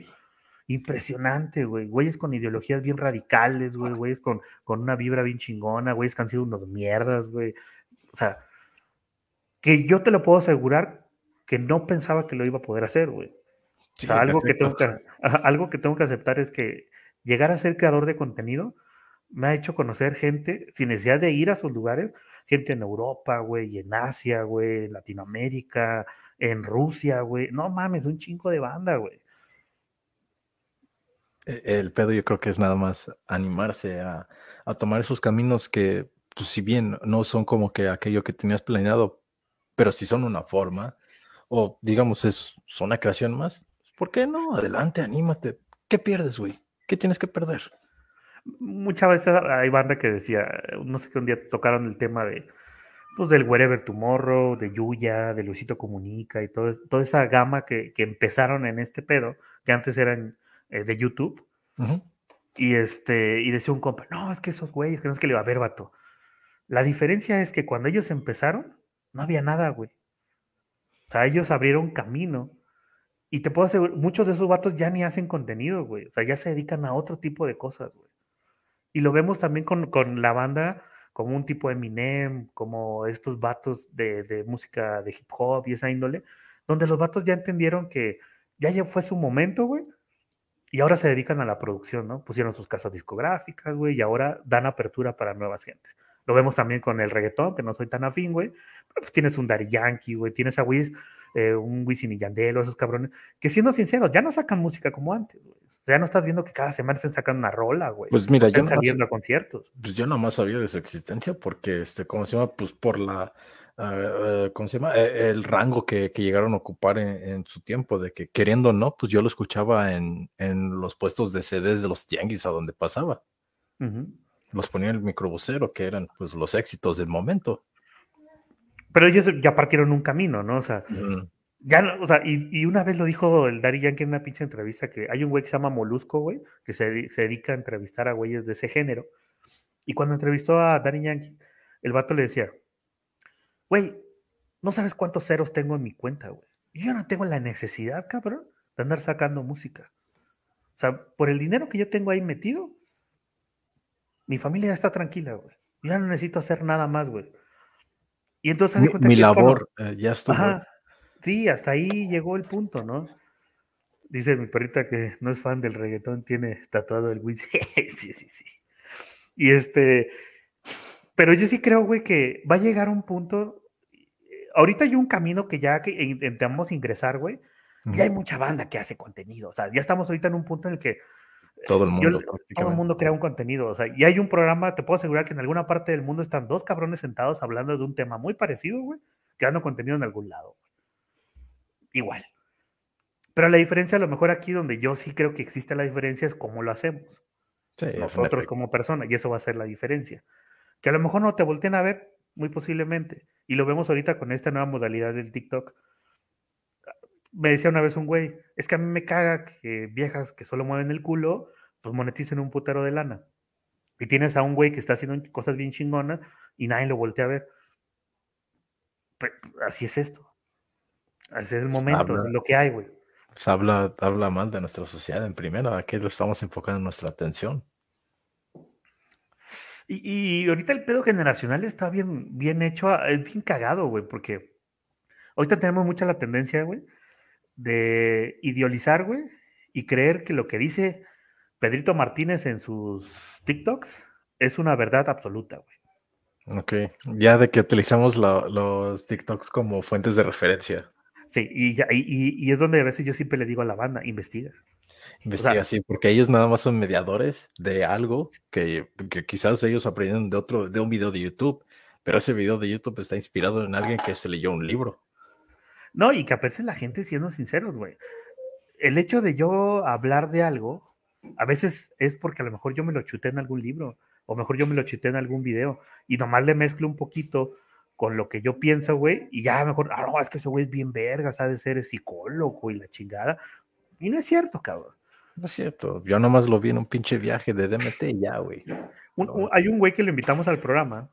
Impresionante, güey. Güeyes con ideologías bien radicales, güey. Güeyes con, con una vibra bien chingona, güeyes que han sido unos mierdas, güey. O sea, que yo te lo puedo asegurar que no pensaba que lo iba a poder hacer, güey algo, que tengo que, [LAUGHS] algo que tengo que aceptar es que llegar a ser creador de contenido me ha hecho conocer gente sin necesidad de ir a sus lugares, gente en Europa, güey, en Asia, güey, en Latinoamérica, en Rusia, güey. No mames, un chingo de banda, güey. E, el pedo yo creo que es nada más animarse a, a tomar esos caminos que, pues si bien no son como que aquello que tenías planeado, pero si son una forma, o digamos es una creación más, ¿Por qué no? Adelante, anímate. ¿Qué pierdes, güey? ¿Qué tienes que perder? Muchas veces hay banda que decía, no sé qué un día tocaron el tema de, pues del Wherever Tomorrow, de Yuya, de Luisito Comunica y todo, toda esa gama que, empezaron en este pedo, que antes eran eh, de YouTube. Y este, y decía un compa, no, es que esos güeyes, que no es que le va a ver, vato. La diferencia es que cuando ellos empezaron, no había nada, güey. O sea, ellos abrieron camino y te puedo asegurar, muchos de esos vatos ya ni hacen contenido, güey. O sea, ya se dedican a otro tipo de cosas, güey. Y lo vemos también con, la banda como un tipo de Eminem, como estos vatos de, música de hip hop y esa índole, donde los vatos ya entendieron que ya, ya fue su momento, güey, y ahora se dedican a la producción, ¿no? Pusieron sus casas discográficas, güey, y ahora dan apertura para nuevas gentes. Lo vemos también con el reggaetón, que no soy tan afín, güey, pero pues tienes un Daddy Yankee, güey, tienes a Wiz eh, un Wisin y Yandel esos cabrones, que siendo sinceros, ya no sacan música como antes, güey. Ya no estás viendo que cada semana están sacando una rola, güey. Pues mira, están yo saliendo a conciertos. Pues yo nomás sabía de su existencia porque, este, ¿cómo se llama? Pues por la, uh, ¿cómo se llama? E, el rango que, llegaron a ocupar en, su tiempo, de que queriendo o no, pues yo lo escuchaba en, en los puestos de CDs de los tianguis a donde pasaba. Los ponía en el microbusero, que eran pues los éxitos del momento. Pero ellos ya partieron un camino, ¿no? O sea, ya, o sea, y, una vez lo dijo el Dari Yankee en una pinche entrevista que hay un güey que se llama Molusco, güey, que se, dedica a entrevistar a güeyes de ese género. Y cuando entrevistó a Dari Yankee, el vato le decía, güey, no sabes cuántos ceros tengo en mi cuenta, güey. Yo no tengo la necesidad, cabrón, de andar sacando música. O sea, por el dinero que yo tengo ahí metido, mi familia ya está tranquila, güey. Yo ya no necesito hacer nada más, güey. Y entonces... Mi, labor eh, ya estuvo. sí, hasta ahí llegó el punto, ¿no? Dice mi perrita que no es fan del reggaetón, tiene tatuado el Wiz. [LAUGHS] sí, sí, sí. Y este... Pero yo sí creo, güey, que va a llegar un punto... Ahorita hay un camino que ya que intentamos ingresar, güey. Ya hay mucha banda que hace contenido. O sea, ya estamos ahorita en un punto en el que todo el mundo. todo el mundo crea un contenido. O sea, y hay un programa, te puedo asegurar que en alguna parte del mundo están dos cabrones sentados hablando de un tema muy parecido, güey, creando contenido en algún lado. Igual. Pero la diferencia, a lo mejor aquí donde yo sí creo que existe la diferencia es cómo lo hacemos. Nosotros como personas, y eso va a ser la diferencia. Que a lo mejor no te volteen a ver, muy posiblemente. Y lo vemos ahorita con esta nueva modalidad del TikTok me decía una vez un güey, es que a mí me caga que viejas que solo mueven el culo, pues moneticen un putero de lana. Y tienes a un güey que está haciendo cosas bien chingonas y nadie lo voltea a ver. así es esto. Así es el pues momento, es lo que hay, güey. Pues habla, habla mal de nuestra sociedad en primera, a qué lo estamos enfocando nuestra atención. Y, ahorita el pedo generacional está bien, bien hecho, es bien cagado, güey, porque ahorita tenemos mucha la tendencia, güey, de idealizar, güey, y creer que lo que dice Pedrito Martínez en sus TikToks es una verdad absoluta, güey. Ok, ya de que utilizamos los TikToks como fuentes de referencia. Sí, y, y, es donde a veces yo siempre le digo a la banda, investiga. Investiga, sí, porque ellos nada más son mediadores de algo que, quizás ellos aprenden de otro, de un video de YouTube, pero ese video de YouTube está inspirado en alguien que se leyó un libro. No, y que a veces la gente, siendo sinceros, güey, el hecho de yo hablar de algo, a veces es porque a lo mejor yo me lo chuté en algún libro, o mejor yo me lo chuté en algún video, y nomás le mezclo un poquito con lo que yo pienso, güey, y ya mejor, ah, no, es que ese güey es bien verga, sabe de ser psicólogo y la chingada. Y no es cierto, cabrón. No es cierto. Yo nomás lo vi en un pinche viaje de DMT y ya, güey. hay un güey que le invitamos al programa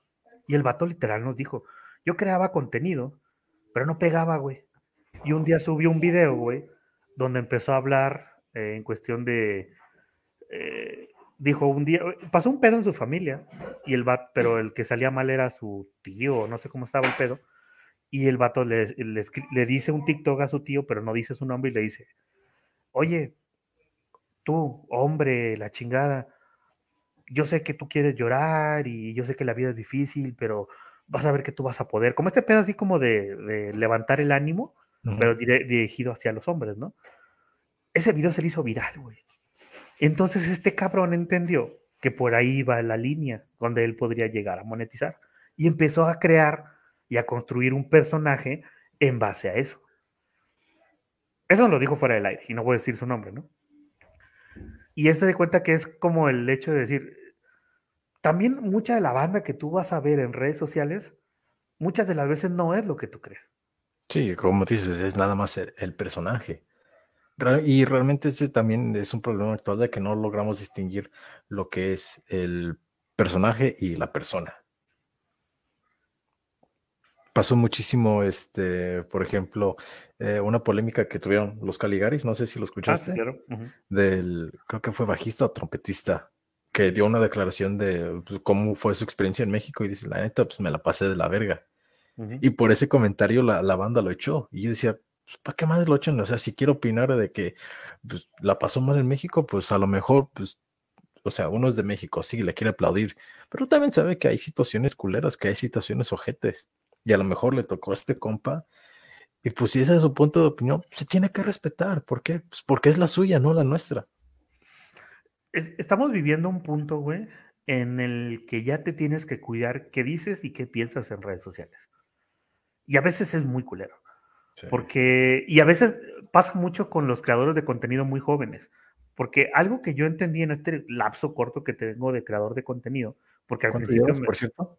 y el vato literal nos dijo, yo creaba contenido, pero no pegaba, güey. Y un día subió un video, güey, donde empezó a hablar eh, en cuestión de... Eh, dijo un día, pasó un pedo en su familia, y el vato, pero el que salía mal era su tío, no sé cómo estaba el pedo, y el vato le, le dice un TikTok a su tío, pero no dice su nombre y le dice, oye, tú, hombre, la chingada, yo sé que tú quieres llorar y yo sé que la vida es difícil, pero vas a ver que tú vas a poder. Como este pedo así como de, levantar el ánimo, pero dirigido hacia los hombres, ¿no? Ese video se le hizo viral, güey. Entonces este cabrón entendió que por ahí iba la línea donde él podría llegar a monetizar y empezó a crear y a construir un personaje en base a eso. Eso lo dijo fuera del aire y no voy a decir su nombre, ¿no? Y este de cuenta que es como el hecho de decir, también mucha de la banda que tú vas a ver en redes sociales, muchas de las veces no es lo que tú crees. Sí, como dices, es nada más el, personaje. Y realmente ese también es un problema actual de que no logramos distinguir lo que es el personaje y la persona. Pasó muchísimo, este, por ejemplo, eh, una polémica que tuvieron los Caligaris, no sé si lo ah, escuchaste, del, creo que fue bajista o trompetista, que dio una declaración de pues, cómo fue su experiencia en México y dice, la neta, pues me la pasé de la verga. Y por ese comentario la, banda lo echó. Y yo decía, pues, ¿para qué más lo echan? O sea, si quiero opinar de que pues, la pasó mal en México, pues a lo mejor, pues, o sea, uno es de México, sí, le quiere aplaudir, pero también sabe que hay situaciones culeras, que hay situaciones ojetes y a lo mejor le tocó a este compa. Y pues si ese es su punto de opinión, se tiene que respetar. ¿Por qué? Pues porque es la suya, no la nuestra. estamos viviendo un punto, güey, en el que ya te tienes que cuidar qué dices y qué piensas en redes sociales. Y a veces es muy culero. Porque, y a veces pasa mucho con los creadores de contenido muy jóvenes. Porque algo que yo entendí en este lapso corto que tengo de creador de contenido, porque al principio, por cierto?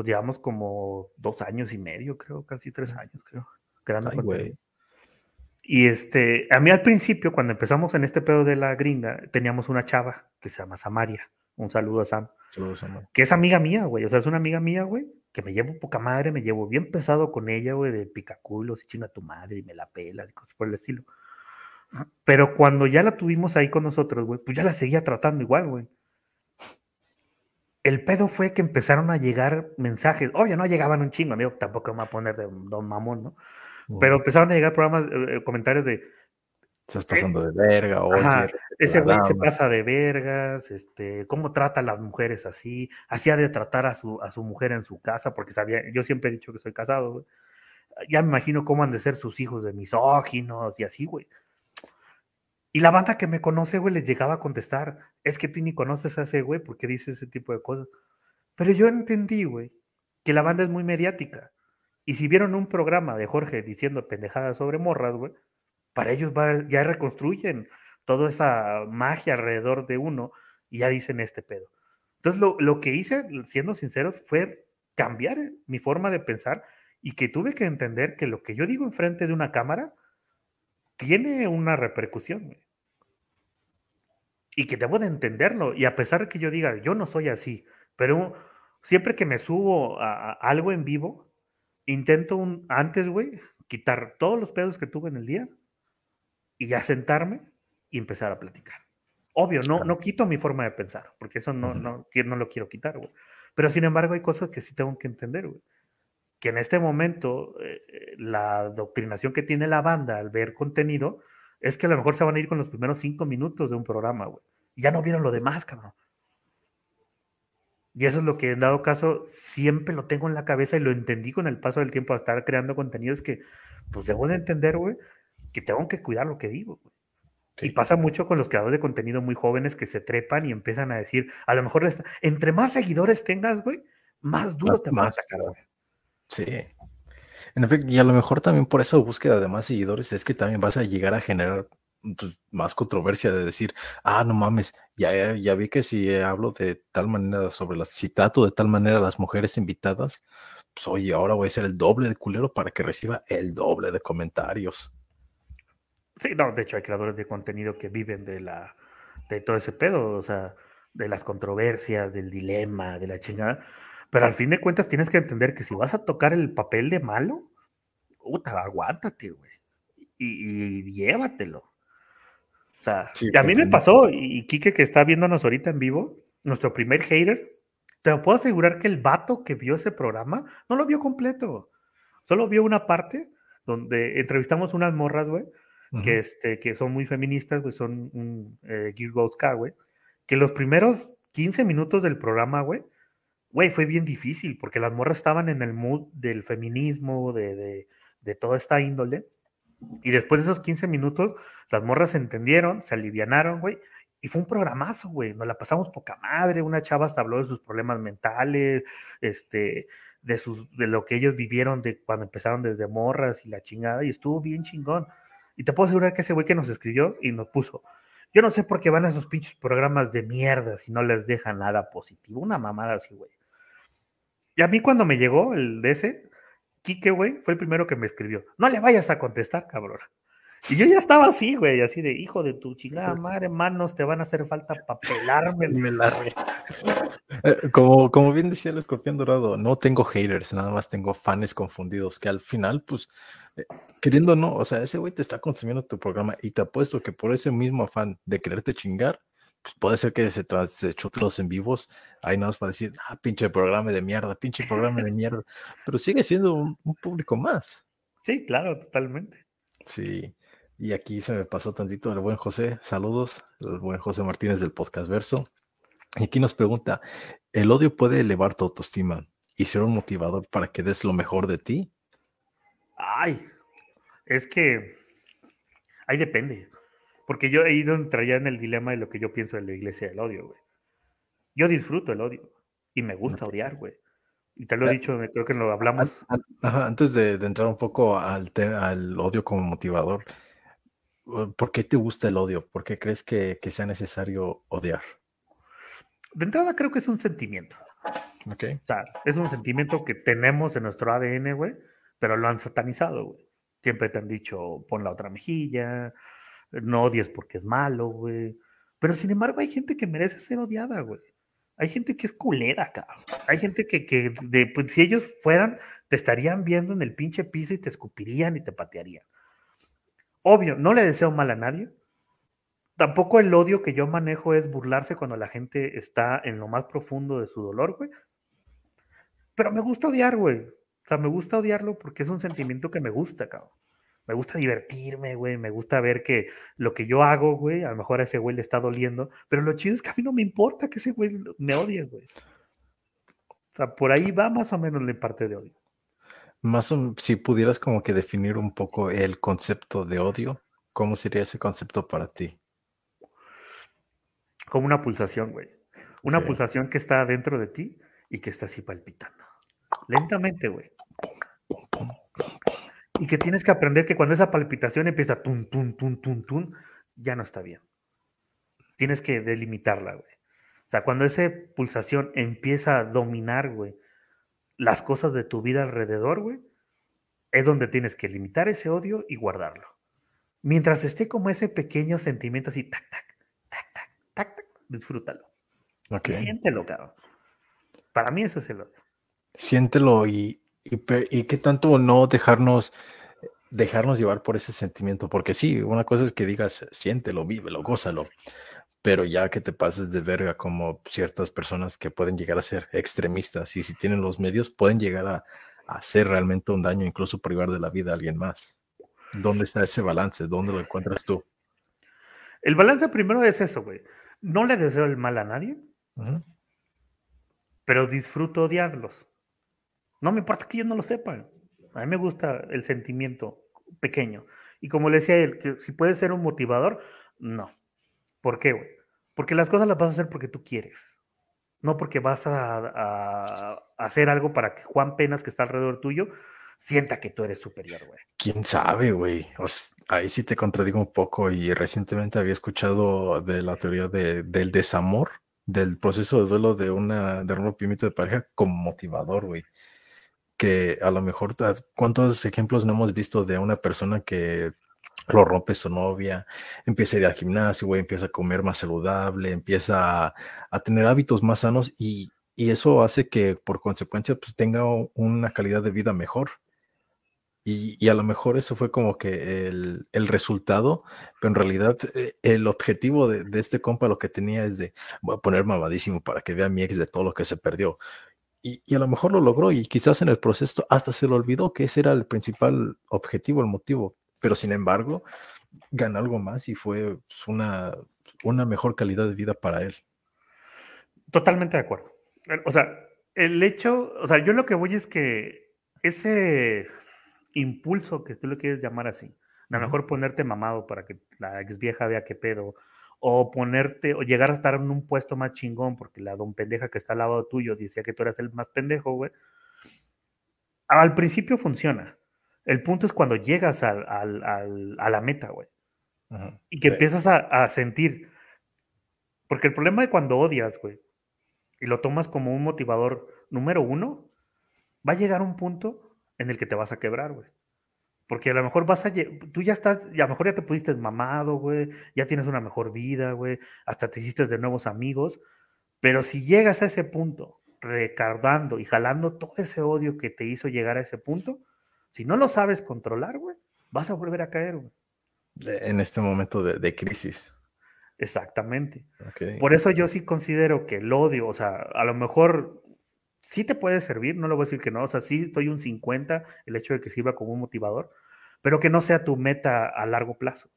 Pues llevamos como dos años y medio, creo, casi tres años, creo, creando Y este, a mí al principio, cuando empezamos en este pedo de la gringa, teníamos una chava que se llama Samaria. Un saludo a Sam. Saludos, Sam. Que es amiga mía, güey. O sea, es una amiga mía, güey, que me llevo poca madre, me llevo bien pesado con ella, güey, de picaculos y chinga tu madre y me la pela y cosas por el estilo. Pero cuando ya la tuvimos ahí con nosotros, güey, pues ya la seguía tratando igual, güey el pedo fue que empezaron a llegar mensajes. Obvio, no llegaban un chingo, amigo, tampoco me voy a poner de don mamón, ¿no? Pero empezaron a llegar programas, eh, eh, comentarios de. Estás pasando de verga, oye. ese güey se pasa de vergas, este, cómo trata a las mujeres así, hacía de tratar a su, a su mujer en su casa, porque sabía, yo siempre he dicho que soy casado, güey. Ya me imagino cómo han de ser sus hijos de misóginos y así, güey. Y la banda que me conoce, güey, les llegaba a contestar, es que tú ni conoces a ese güey porque dice ese tipo de cosas. Pero yo entendí, güey, que la banda es muy mediática. Y si vieron un programa de Jorge diciendo pendejadas sobre morras, güey, para ellos ya reconstruyen toda esa magia alrededor de uno y ya dicen este pedo. Entonces, lo, lo que hice, siendo sinceros, fue cambiar mi forma de pensar y que tuve que entender que lo que yo digo enfrente de una cámara tiene una repercusión, güey. Y que debo de entenderlo. Y a pesar de que yo diga, yo no soy así, pero siempre que me subo a, algo en vivo, intento un, antes, güey, quitar todos los pedos que tuve en el día y ya sentarme y empezar a platicar. Obvio, no, no quito mi forma de pensar, porque eso no, no, no lo quiero quitar, güey. Pero sin embargo hay cosas que sí tengo que entender, güey. Que en este momento eh, eh, la doctrinación que tiene la banda al ver contenido es que a lo mejor se van a ir con los primeros cinco minutos de un programa, güey. Ya no vieron lo demás, cabrón. Y eso es lo que en dado caso siempre lo tengo en la cabeza y lo entendí con el paso del tiempo a estar creando contenido, es que pues debo de entender, güey, que tengo que cuidar lo que digo, güey. Y pasa mucho con los creadores de contenido muy jóvenes que se trepan y empiezan a decir, a lo mejor entre más seguidores tengas, güey, más duro te vas a sacar, güey. Sí. En efecto, y a lo mejor también por esa búsqueda de más seguidores es que también vas a llegar a generar pues, más controversia de decir, ah, no mames, ya, ya vi que si hablo de tal manera sobre las, si trato de tal manera a las mujeres invitadas, pues oye, ahora voy a ser el doble de culero para que reciba el doble de comentarios. Sí, no, de hecho hay creadores de contenido que viven de la, de todo ese pedo, o sea, de las controversias, del dilema, de la chingada. Pero al fin de cuentas tienes que entender que si vas a tocar el papel de malo, puta, aguántate, güey. Y, llévatelo. O sea, a mí me pasó, y Kike que está viéndonos ahorita en vivo, nuestro primer hater, te puedo asegurar que el vato que vio ese programa no lo vio completo. Solo vio una parte donde entrevistamos unas morras, güey, que, este, que son muy feministas, güey, son un eh, güey, que los primeros 15 minutos del programa, güey, güey, fue bien difícil, porque las morras estaban en el mood del feminismo, de, de, de toda esta índole, y después de esos 15 minutos, las morras se entendieron, se alivianaron, güey, y fue un programazo, güey. Nos la pasamos poca madre. Una chava hasta habló de sus problemas mentales, este, de, sus, de lo que ellos vivieron de cuando empezaron desde morras y la chingada, y estuvo bien chingón. Y te puedo asegurar que ese güey que nos escribió y nos puso, yo no sé por qué van a esos pinches programas de mierda si no les deja nada positivo. Una mamada así, güey. Y a mí cuando me llegó el de ese, Kike, güey, fue el primero que me escribió. No le vayas a contestar, cabrón. Y yo ya estaba así, güey, así de hijo de tu chingada madre, manos, te van a hacer falta para [LAUGHS] pelarme me la eh, como, como bien decía el escorpión dorado, no tengo haters, nada más tengo fans confundidos, que al final, pues, eh, queriendo no, o sea, ese güey te está consumiendo tu programa y te apuesto que por ese mismo afán de quererte chingar, pues puede ser que se, se chute los en vivos, ahí nada más para decir, ah, pinche programa de mierda, pinche programa de mierda, pero sigue siendo un público más. Sí, claro, totalmente. Sí. Y aquí se me pasó tantito el buen José. Saludos, el buen José Martínez del Podcast Verso. Y aquí nos pregunta, ¿el odio puede elevar tu autoestima y ser un motivador para que des lo mejor de ti? Ay, es que ahí depende. Porque yo he ido ya en el dilema de lo que yo pienso de la iglesia del odio, güey. Yo disfruto el odio y me gusta odiar, güey. Y te lo he dicho, creo que lo hablamos. antes de, entrar un poco al, al odio como motivador, ¿Por qué te gusta el odio? ¿Por qué crees que, sea necesario odiar? De entrada creo que es un sentimiento. Ok. O sea, es un sentimiento que tenemos en nuestro ADN, güey, pero lo han satanizado, güey. Siempre te han dicho, pon la otra mejilla, no odies porque es malo, güey. Pero sin embargo hay gente que merece ser odiada, güey. Hay gente que es culera, cabrón. Hay gente que, que de, pues, si ellos fueran, te estarían viendo en el pinche piso y te escupirían y te patearían. Obvio, no le deseo mal a nadie. Tampoco el odio que yo manejo es burlarse cuando la gente está en lo más profundo de su dolor, güey. Pero me gusta odiar, güey. O sea, me gusta odiarlo porque es un sentimiento que me gusta, cabrón. Me gusta divertirme, güey. Me gusta ver que lo que yo hago, güey, a lo mejor a ese güey le está doliendo. Pero lo chido es que a mí no me importa que ese güey me odie, güey. O sea, por ahí va más o menos la parte de odio. Más o, si pudieras como que definir un poco el concepto de odio, ¿cómo sería ese concepto para ti? Como una pulsación, güey. Una pulsación que está dentro de ti y que está así palpitando. Lentamente, güey. Y que tienes que aprender que cuando esa palpitación empieza tun, tun, tun, tun, tun, ya no está bien. Tienes que delimitarla, güey. O sea, cuando esa pulsación empieza a dominar, güey, las cosas de tu vida alrededor, güey, es donde tienes que limitar ese odio y guardarlo. Mientras esté como ese pequeño sentimiento así, tac, tac, tac, tac, tac, tac, disfrútalo. Y siéntelo, cabrón. Para mí eso es el odio. Siéntelo y, y, y qué tanto no dejarnos dejarnos llevar por ese sentimiento, porque sí, una cosa es que digas, siéntelo, vívelo, gózalo, pero ya que te pases de verga como ciertas personas que pueden llegar a ser extremistas y si tienen los medios pueden llegar a, hacer realmente un daño, incluso privar de la vida a alguien más. ¿Dónde está ese balance? ¿Dónde lo encuentras tú? El balance primero es eso, güey. No le deseo el mal a nadie, pero disfruto odiarlos. No me importa que ellos no lo sepan. A mí me gusta el sentimiento pequeño. Y como le decía él, que si puede ser un motivador, no. ¿Por qué, güey? Porque las cosas las vas a hacer porque tú quieres. No porque vas a, hacer algo para que Juan Penas, que está alrededor tuyo, sienta que tú eres superior, güey. ¿Quién sabe, güey? ahí sí te contradigo un poco y recientemente había escuchado de la teoría del desamor, del proceso de duelo de una de rompimiento de pareja como motivador, güey que a lo mejor, ¿cuántos ejemplos no hemos visto de una persona que lo rompe su novia, empieza a ir al gimnasio, güey, empieza a comer más saludable, empieza a, tener hábitos más sanos y, eso hace que por consecuencia pues tenga una calidad de vida mejor. Y, a lo mejor eso fue como que el, resultado, pero en realidad eh, el objetivo de, de, este compa lo que tenía es de, voy a poner mamadísimo para que vea mi ex de todo lo que se perdió y, a lo mejor lo logró y quizás en el proceso hasta se le olvidó que ese era el principal objetivo, el motivo, pero sin embargo ganó algo más y fue pues, una, una mejor calidad de vida para él. Totalmente de acuerdo. O sea, el hecho, o sea, yo lo que voy es que ese impulso que tú lo quieres llamar así, a lo mejor ponerte mamado para que la ex vieja vea qué pedo, o ponerte, o llegar a estar en un puesto más chingón, porque la don pendeja que está al lado tuyo decía que tú eras el más pendejo, güey. Al principio funciona. El punto es cuando llegas al, a la meta, güey. Y que empiezas a, sentir. Porque el problema de cuando odias, güey, y lo tomas como un motivador número uno, va a llegar un punto en el que te vas a quebrar, güey. Porque a lo mejor vas a, tú ya estás, a lo mejor ya te pudiste mamado, güey, ya tienes una mejor vida, güey, hasta te hiciste de nuevos amigos, pero si llegas a ese punto, recardando y jalando todo ese odio que te hizo llegar a ese punto, si no lo sabes controlar, güey, vas a volver a caer, güey. En este momento de, crisis. Exactamente. Por eso yo sí considero que el odio, o sea, a lo mejor sí te puede servir, no lo voy a decir que no, o sea, sí estoy un 50, el hecho de que sirva como un motivador, pero que no sea tu meta a largo plazo.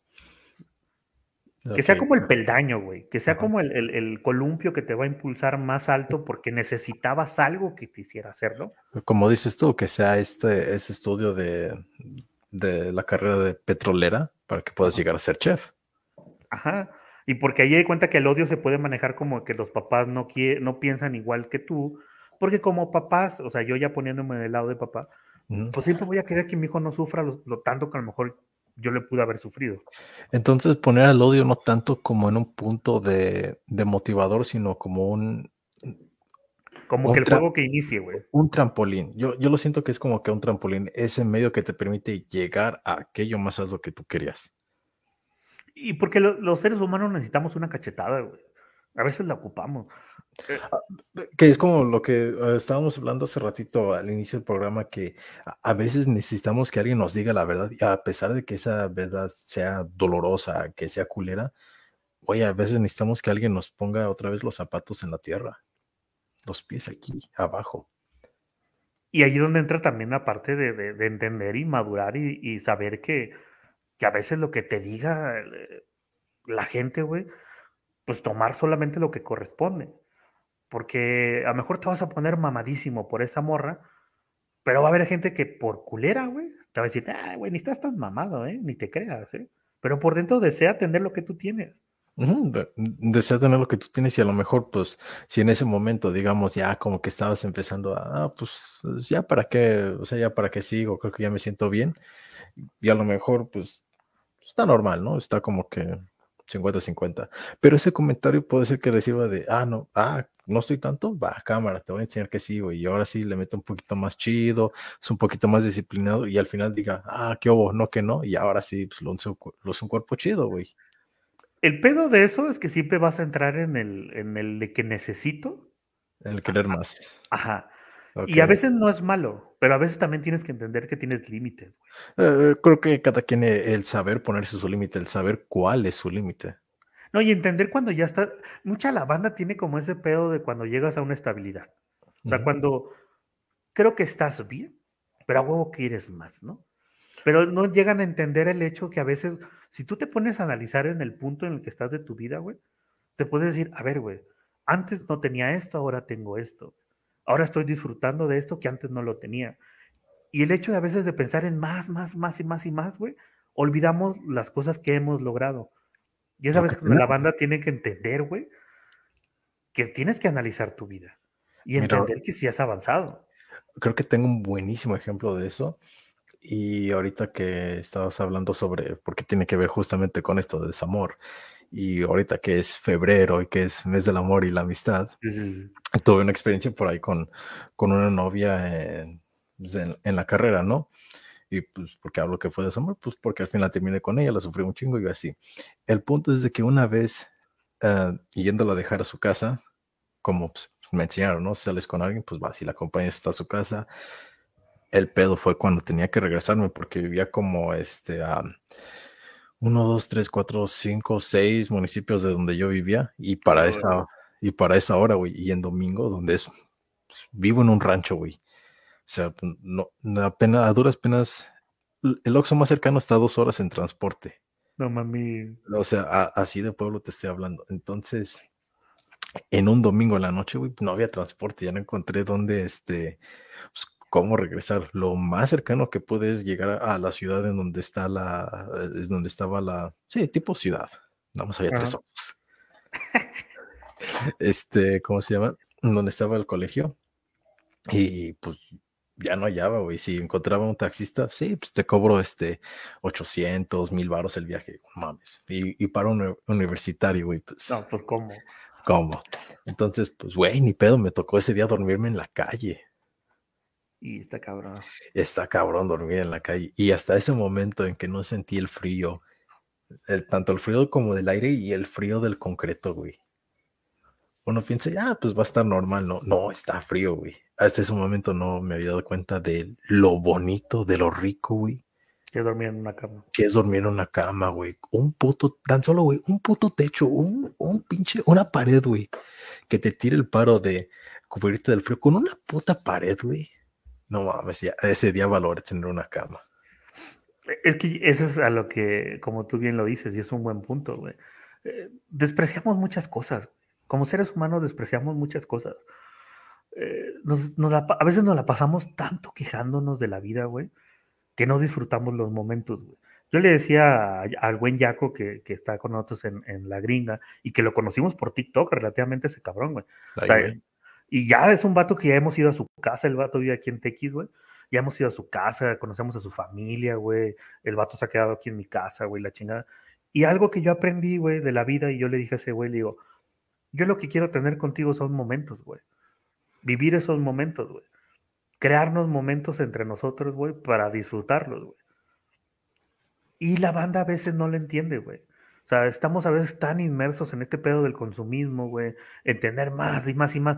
Que sea como el peldaño, güey, que sea como el, columpio que te va a impulsar más alto porque necesitabas algo que te hiciera hacerlo. Como dices tú, que sea este ese estudio de, la carrera de petrolera para que puedas llegar a ser chef. Ajá. Y porque ahí hay cuenta que el odio se puede manejar como que los papás no, no piensan igual que tú, porque como papás, o sea, yo ya poniéndome del lado de papá, pues siempre voy a querer que mi hijo no sufra lo, tanto que a lo mejor yo le pude haber sufrido. Entonces poner al odio no tanto como en un punto de, motivador, sino como un... Como que el juego que inicie, güey. Un trampolín. Yo, yo lo siento que es como que un trampolín, ese medio que te permite llegar a aquello más alto que tú querías. Y porque los seres humanos necesitamos una cachetada, güey. A veces la ocupamos. Eh, ah, que es como lo que eh, estábamos hablando hace ratito al inicio del programa, que a veces necesitamos que alguien nos diga la verdad, y a pesar de que esa verdad sea dolorosa, que sea culera, oye, a veces necesitamos que alguien nos ponga otra vez los zapatos en la tierra, los pies aquí, abajo. Y ahí es donde entra también la parte de, entender y madurar y, saber que, que, a veces lo que te diga eh, la gente, güey, pues tomar solamente lo que corresponde porque a lo mejor te vas a poner mamadísimo por esa morra, pero va a haber gente que por culera, güey, te va a decir, ah, güey, ni estás tan mamado, ¿eh? Ni te creas, ¿eh? Pero por dentro desea tener lo que tú tienes. desea tener lo que tú tienes y a lo mejor, pues, si en ese momento, digamos, ya como que estabas empezando a, ah, pues, ya para qué, o sea, ya para qué sigo, creo que ya me siento bien. Y a lo mejor, pues, está normal, ¿no? Está como que 50-50. Pero ese comentario puede ser que reciba de, ah, no, ah, no estoy tanto, va, cámara, te voy a enseñar que sí, güey. Y ahora sí le meto un poquito más chido, es un poquito más disciplinado y al final diga, ah, qué hubo, no que no. Y ahora sí, pues lo es un cuerpo chido, güey. El pedo de eso es que siempre vas a entrar en el, en el de que necesito. En el querer más. Ajá. Y a veces no es malo, pero a veces también tienes que entender que tienes límites. Eh, creo que cada quien eh, el saber ponerse su límite, el saber cuál es su límite. No, y entender cuando ya está. Mucha la banda tiene como ese pedo de cuando llegas a una estabilidad. O sea, cuando creo que estás bien, pero a huevo quieres más, ¿no? Pero no llegan a entender el hecho que a veces, si tú te pones a analizar en el punto en el que estás de tu vida, güey, te puedes decir, a ver, güey, antes no tenía esto, ahora tengo esto. Ahora estoy disfrutando de esto que antes no lo tenía. Y el hecho de a veces de pensar en más, más, más y más y más, güey, olvidamos las cosas que hemos logrado. Y esa vez la banda tiene que entender, güey, que tienes que analizar tu vida y entender que sí has avanzado. Creo que tengo un buenísimo ejemplo de eso. Y ahorita que estabas hablando sobre por qué tiene que ver justamente con esto de desamor, y ahorita que es febrero y que es mes del amor y la amistad, tuve una experiencia por ahí con, con una novia pues, en, en, la carrera, ¿no? Y pues, porque hablo que fue desamor? Pues porque al final terminé con ella, la sufrí un chingo y así. El punto es de que una vez, uh, yéndola a dejar a su casa, como pues, me enseñaron, ¿no? Sales con alguien, pues va, si la acompañas hasta su casa. El pedo fue cuando tenía que regresarme porque vivía como este uno, dos, tres, cuatro, cinco, seis municipios de donde yo vivía y para esa y para esa hora, güey, y en domingo, donde es, pues, vivo en un rancho, güey. O sea, no, apenas, a duras penas, el Oxxo más cercano está a dos horas en transporte. No mami. O sea, así de pueblo te estoy hablando. Entonces, en un domingo en la noche, güey, no había transporte, ya no encontré dónde, este, pues, cómo regresar. Lo más cercano que puedes llegar a, la ciudad en donde está la, es donde estaba la, sí, tipo ciudad. Vamos allá tres ojos. este, ¿cómo se llama? Donde estaba el colegio. Y pues ya no hallaba, güey. Si encontraba un taxista, sí, pues te cobro este 800, mil baros el viaje. Mames. Y, para un universitario, güey, pues. No, pues cómo. ¿Cómo? Entonces, pues, güey, ni pedo, me tocó ese día dormirme en la calle. Y está cabrón. Está cabrón dormir en la calle. Y hasta ese momento en que no sentí el frío, el, tanto el frío como del aire y el frío del concreto, güey. Uno piensa, ah, pues va a estar normal. No, no, está frío, güey. Hasta ese momento no me había dado cuenta de lo bonito, de lo rico, güey. Que es dormir en una cama. Que es dormir en una cama, güey. Un puto, tan solo, güey, un puto techo, un, un pinche, una pared, güey. Que te tire el paro de cubrirte del frío con una puta pared, güey. No mames, ya, ese día valor tener una cama. Es que eso es a lo que, como tú bien lo dices, y es un buen punto, güey. Eh, despreciamos muchas cosas. Como seres humanos despreciamos muchas cosas. Eh, a veces nos la pasamos tanto quejándonos de la vida, güey, que no disfrutamos los momentos, güey. Yo le decía al buen Yaco que, que, está con nosotros en, en, La Gringa y que lo conocimos por TikTok, relativamente ese cabrón, güey. O sea, y ya es un vato que ya hemos ido a su casa, el vato vive aquí en Tequis, güey. Ya hemos ido a su casa, conocemos a su familia, güey. El vato se ha quedado aquí en mi casa, güey, la chingada. Y algo que yo aprendí, güey, de la vida, y yo le dije a ese güey, le digo, yo lo que quiero tener contigo son momentos, güey. Vivir esos momentos, güey. Crearnos momentos entre nosotros, güey, para disfrutarlos, güey. Y la banda a veces no lo entiende, güey. O sea, estamos a veces tan inmersos en este pedo del consumismo, güey, en tener más y más y más.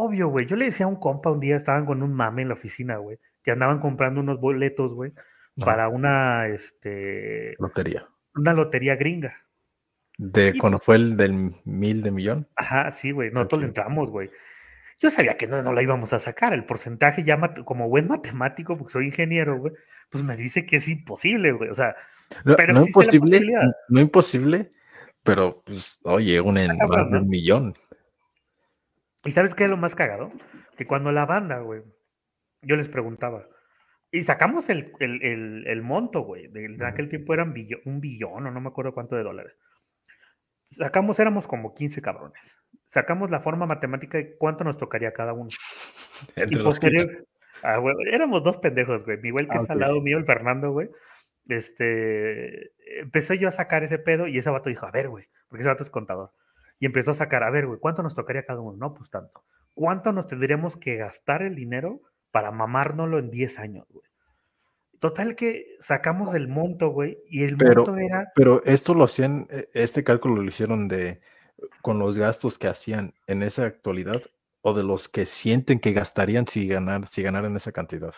Obvio, güey. Yo le decía a un compa un día, estaban con un mame en la oficina, güey, que andaban comprando unos boletos, güey, para una, este... Lotería. Una lotería gringa. ¿De cuando fue el del mil de millón? Ajá, sí, güey. Nosotros le entramos, güey. Yo sabía que no, no la íbamos a sacar. El porcentaje ya, como buen matemático, porque soy ingeniero, güey, pues me dice que es imposible, güey. O sea, no, pero no imposible, no imposible, pero pues, oye, un, en, más de un millón. ¿Y sabes qué es lo más cagado? Que cuando la banda, güey, yo les preguntaba, y sacamos el, monto, güey, de, aquel tiempo eran un billón o no me acuerdo cuánto de dólares. Sacamos, éramos como 15 cabrones. Sacamos la forma matemática de cuánto nos tocaría cada uno. [LAUGHS] Entre los ah, éramos dos pendejos, güey. Mi güey que ah, está al lado mío, el Fernando, güey. este, empecé yo a sacar ese pedo y ese vato dijo, a ver, güey, porque ese vato es contador. Y empezó a sacar, a ver, güey, ¿cuánto nos tocaría cada uno? No, pues tanto. ¿Cuánto nos tendríamos que gastar el dinero para mamárnoslo en 10 años, güey? Total que sacamos el monto, güey, y el monto era... Pero esto lo hacían, e, este cálculo lo hicieron de con los gastos que hacían en esa actualidad o de los que sienten que gastarían si, ganar, si ganaran esa cantidad.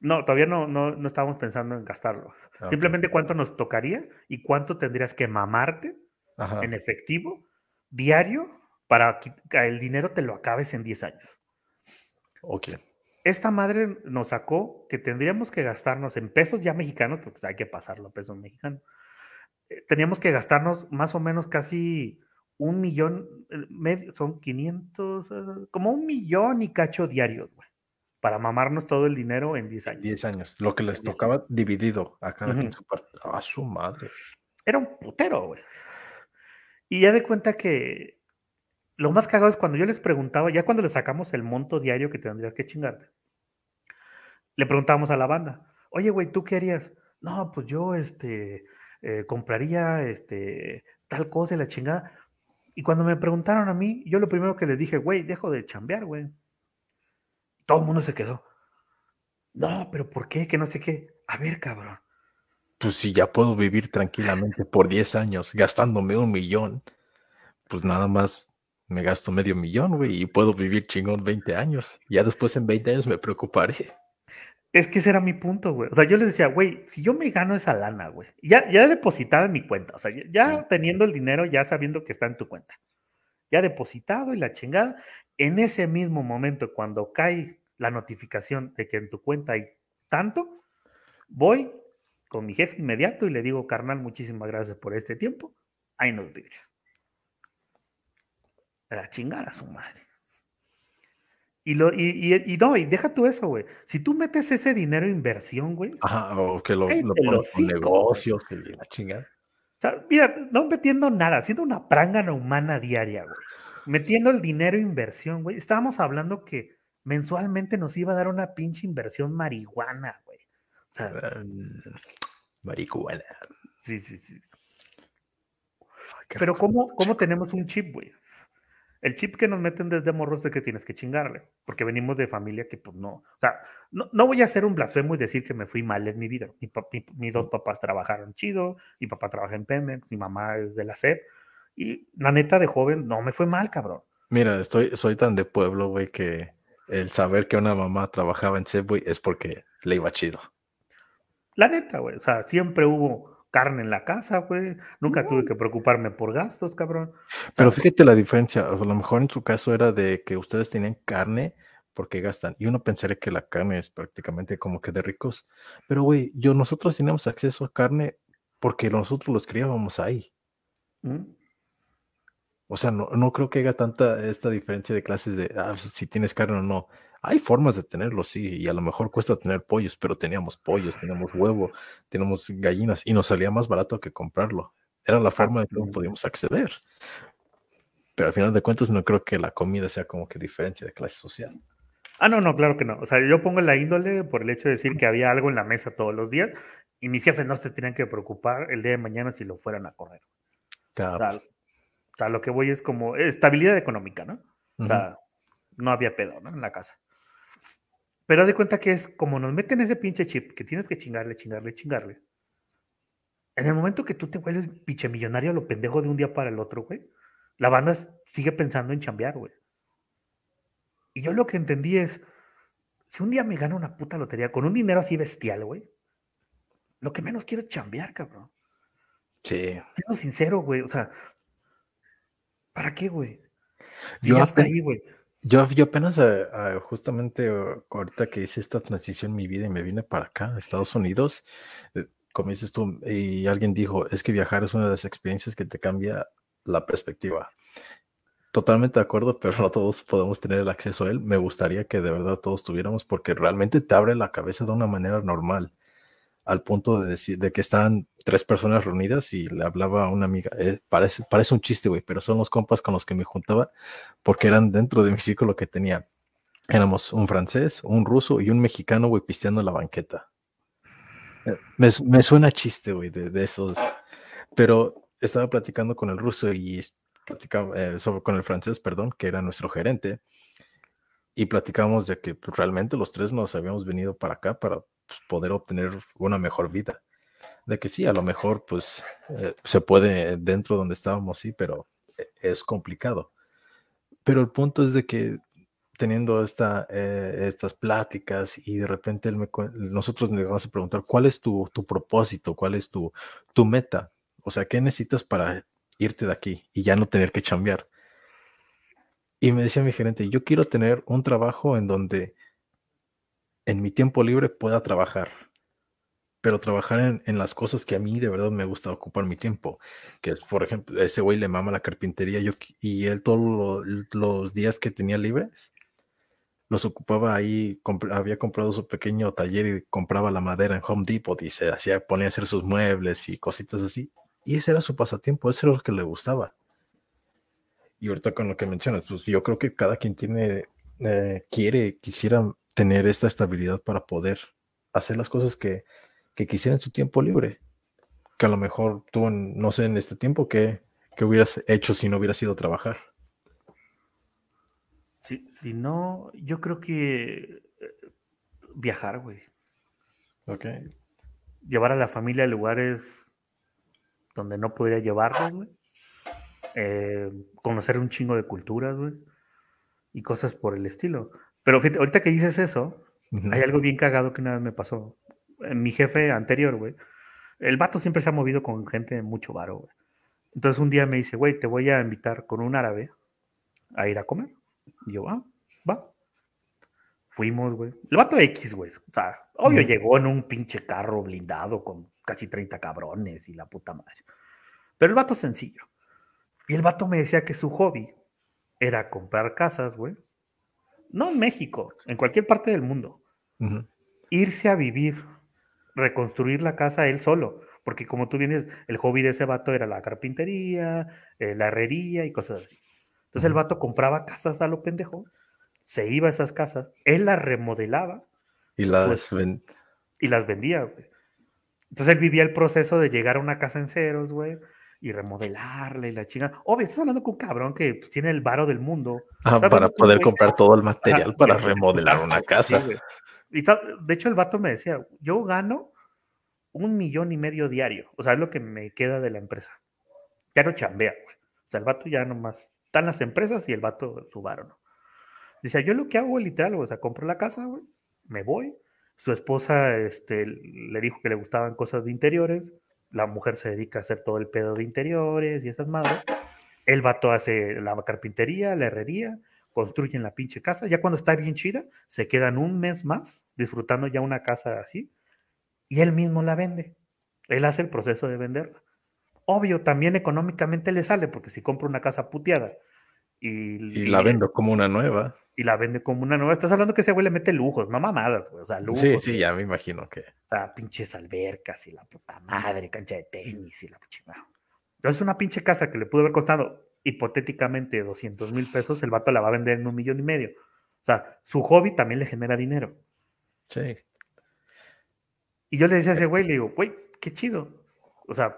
No, todavía no, no, no estábamos pensando en gastarlo. Ah, Simplemente cuánto nos tocaría y cuánto tendrías que mamarte en efectivo diario para que el dinero te lo acabes en 10 años. Ok esta madre nos sacó que tendríamos que gastarnos en pesos ya mexicanos, porque hay que pasarlo a pesos mexicanos. Eh, teníamos que gastarnos más o menos casi un millón, eh, son 500, eh, como un millón y cacho diarios, güey, para mamarnos todo el dinero en 10 años. 10 años, lo que les tocaba dividido a cada quien su parte. A su madre. Era un putero, güey. Y ya de cuenta que lo más cagado es cuando yo les preguntaba, ya cuando le sacamos el monto diario que tendrías que chingarte, le preguntábamos a la banda, oye, güey, ¿tú qué harías? No, pues yo, este, eh, compraría, este, tal cosa y la chingada. Y cuando me preguntaron a mí, yo lo primero que les dije, güey, dejo de chambear, güey. Todo el mundo se quedó. No, pero ¿por qué? Que no sé qué. A ver, cabrón. Pues si ya puedo vivir tranquilamente por 10 años gastándome un millón, pues nada más me gasto medio millón, güey, y puedo vivir chingón 20 años. Ya después en 20 años me preocuparé. Es que ese era mi punto, güey. O sea, yo les decía, güey, si yo me gano esa lana, güey, ya, ya depositada en mi cuenta, o sea, ya, teniendo el dinero, ya sabiendo que está en tu cuenta, ya depositado y la chingada, en ese mismo momento, cuando cae la notificación de que en tu cuenta hay tanto, voy con mi jefe inmediato y le digo, carnal, muchísimas gracias por este tiempo, ahí nos vives la chingada a su madre. Y, lo, y, y, no, y deja tú eso, güey. Si tú metes ese dinero en inversión, güey. Ajá, o que lo, lo pones con negocios y la chingada. O sea, mira, no metiendo nada, haciendo una prángana humana diaria, güey. Metiendo el dinero en inversión, güey. Estábamos hablando que mensualmente nos iba a dar una pinche inversión marihuana, güey. O sea, marihuana. Sí, sí, sí. Pero ¿cómo, ¿cómo tenemos un chip, güey? El chip que nos meten desde morros de que tienes que chingarle, porque venimos de familia que pues no, o sea, no, no voy a hacer un blasfemo y decir que me fui mal en mi vida. Mi, mis dos papás trabajaron chido, mi papá trabaja en Pemex, mi mamá es de la SED, y la neta de joven no me fue mal, cabrón. Mira, estoy, soy tan de pueblo, güey, que el saber que una mamá trabajaba en güey, es porque le iba chido. La neta, güey, o sea, siempre hubo carne en la casa, güey. Nunca tuve que preocuparme por gastos, cabrón. Pero fíjate la diferencia. A lo mejor en su caso era de que ustedes tenían carne porque gastan. Y uno pensaría que la carne es prácticamente como que de ricos. Pero, güey, yo, nosotros teníamos acceso a carne porque nosotros los criábamos ahí. Mm. O sea, no, no creo que haya tanta esta diferencia de clases de ah, si tienes carne o no. Hay formas de tenerlo, sí, y a lo mejor cuesta tener pollos, pero teníamos pollos, teníamos huevo, teníamos gallinas y nos salía más barato que comprarlo. Era la forma de cómo podíamos acceder. Pero al final de cuentas no creo que la comida sea como que diferencia de clase social. Ah, no, no, claro que no. O sea, yo pongo la índole por el hecho de decir que había algo en la mesa todos los días y mis jefes no se tenían que preocupar el día de mañana si lo fueran a correr. Claro. O sea, lo que voy es como estabilidad económica, ¿no? O sea, no había pedo, ¿no? En la casa. Pero haz de cuenta que es como nos meten ese pinche chip que tienes que chingarle, chingarle, chingarle. En el momento que tú te vuelves pinche millonario, lo pendejo de un día para el otro, güey, la banda sigue pensando en chambear, güey. Y yo lo que entendí es, si un día me gano una puta lotería con un dinero así bestial, güey, lo que menos quiero es chambear, cabrón. Sí. Siendo sincero, güey, o sea, ¿para qué, güey? yo hasta ahí, güey. Yo, yo apenas eh, eh, justamente eh, ahorita que hice esta transición en mi vida y me vine para acá, a Estados Unidos, como dices tú, y alguien dijo, es que viajar es una de las experiencias que te cambia la perspectiva. Totalmente de acuerdo, pero no todos podemos tener el acceso a él. Me gustaría que de verdad todos tuviéramos porque realmente te abre la cabeza de una manera normal al punto de decir de que estaban tres personas reunidas y le hablaba a una amiga. Eh, parece, parece un chiste, güey, pero son los compas con los que me juntaba porque eran dentro de mi círculo que tenía. Éramos un francés, un ruso y un mexicano, güey, pisteando la banqueta. Eh, me, suena chiste, güey, de, de, esos. Pero estaba platicando con el ruso y platicaba, eh, sobre, con el francés, perdón, que era nuestro gerente. Y platicamos de que pues, realmente los tres nos habíamos venido para acá para pues, poder obtener una mejor vida. De que sí, a lo mejor pues eh, se puede dentro donde estábamos, sí, pero e, es complicado. Pero el punto es de que teniendo esta, eh, estas pláticas y de repente él me, nosotros le vamos a preguntar, ¿cuál es tu, tu propósito? ¿Cuál es tu, tu meta? O sea, ¿qué necesitas para irte de aquí y ya no tener que chambear? Y me decía mi gerente, yo quiero tener un trabajo en donde en mi tiempo libre pueda trabajar, pero trabajar en, en, las cosas que a mí de verdad me gusta ocupar mi tiempo, que es, por ejemplo, ese güey le mama la carpintería yo, y él todos lo, los días que tenía libres los ocupaba ahí, había comprado su pequeño taller y compraba la madera en Home Depot y se hacía, ponía a hacer sus muebles y cositas así. Y ese era su pasatiempo, eso era lo que le gustaba. Y ahorita con lo que mencionas, pues yo creo que cada quien tiene, eh, quiere, quisiera tener esta estabilidad para poder hacer las cosas que, que quisiera en su tiempo libre. Que a lo mejor tú, no sé, en este tiempo, ¿qué, qué hubieras hecho si no hubieras ido a trabajar? Si, no, yo creo que eh, viajar, güey. Ok. Llevar a la familia a lugares donde no podría llevarlos, güey. Eh, conocer un chingo de culturas, güey. Y cosas por el estilo. Pero fíjate, ahorita que dices eso, hay algo bien cagado que una vez me pasó. Mi jefe anterior, güey. El vato siempre se ha movido con gente de mucho varo, güey. Entonces un día me dice, güey, te voy a invitar con un árabe a ir a comer. Y yo, ah, va. Fuimos, güey. El vato X, güey. O sea, obvio llegó en un pinche carro blindado con casi 30 cabrones y la puta madre. Pero el vato sencillo. Y el vato me decía que su hobby era comprar casas, güey. No en México, en cualquier parte del mundo. Irse a vivir, reconstruir la casa él solo. Porque como tú vienes, el hobby de ese vato era la carpintería, eh, la herrería y cosas así. Entonces el vato compraba casas a lo pendejo, se iba a esas casas, él las remodelaba. Y las, y las vendía, güey. Entonces él vivía el proceso de llegar a una casa en ceros, güey, y remodelarla y la chingada. Obvio, estás hablando con un cabrón que pues, tiene el varo del mundo. Ah, para poder comprar todo el material para remodelar una casa. y de hecho, el vato me decía, yo gano un millón y medio diario. O sea, es lo que me queda de la empresa. Ya no chambea, güey. O sea, el vato ya nomás están las empresas y el vato su varo, ¿no? Dice, yo lo que hago, literal, o sea, compro la casa, güey, me voy. Su esposa este, le dijo que le gustaban cosas de interiores. La mujer se dedica a hacer todo el pedo de interiores y esas madres. El vato hace la carpintería, la herrería, construyen la pinche casa. Ya cuando está bien chida, se quedan un mes más disfrutando ya una casa así. Y él mismo la vende. Él hace el proceso de venderla. Obvio, también económicamente le sale, porque si compra una casa puteada y, la vendo como una nueva. Y la vende como una nueva. Estás hablando que ese güey le mete lujos, no mamadas, O sea, lujos. Sí, sí, ya me imagino que. O sea, pinches albercas y la puta madre, cancha de tenis y la chingada. Entonces, una pinche casa que le pudo haber costado hipotéticamente 200 mil pesos, el vato la va a vender en un millón y medio. O sea, su hobby también le genera dinero. Sí. Y yo le decía a ese güey, le digo, güey, qué chido. O sea,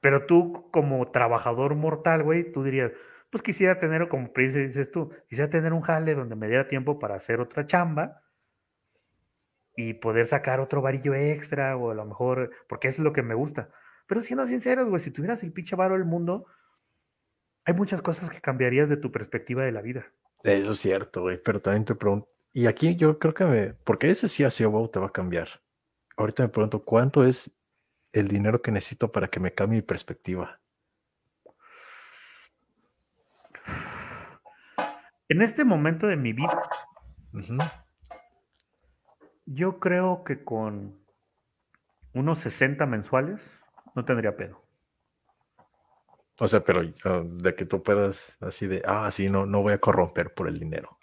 pero tú, como trabajador mortal, güey, tú dirías, pues quisiera tener, como dices tú, quisiera tener un jale donde me diera tiempo para hacer otra chamba y poder sacar otro varillo extra o a lo mejor, porque es lo que me gusta. Pero siendo sinceros, güey, si tuvieras el pinche varo del mundo, hay muchas cosas que cambiarías de tu perspectiva de la vida. Eso es cierto, güey, pero también te pregunto, y aquí yo creo que me, porque ese sí así wow te va a cambiar. Ahorita me pregunto, ¿cuánto es el dinero que necesito para que me cambie mi perspectiva? En este momento de mi vida, yo creo que con unos 60 mensuales no tendría pedo. O sea, pero ah, de que tú puedas así de, ah, sí, no, no voy a corromper por el dinero.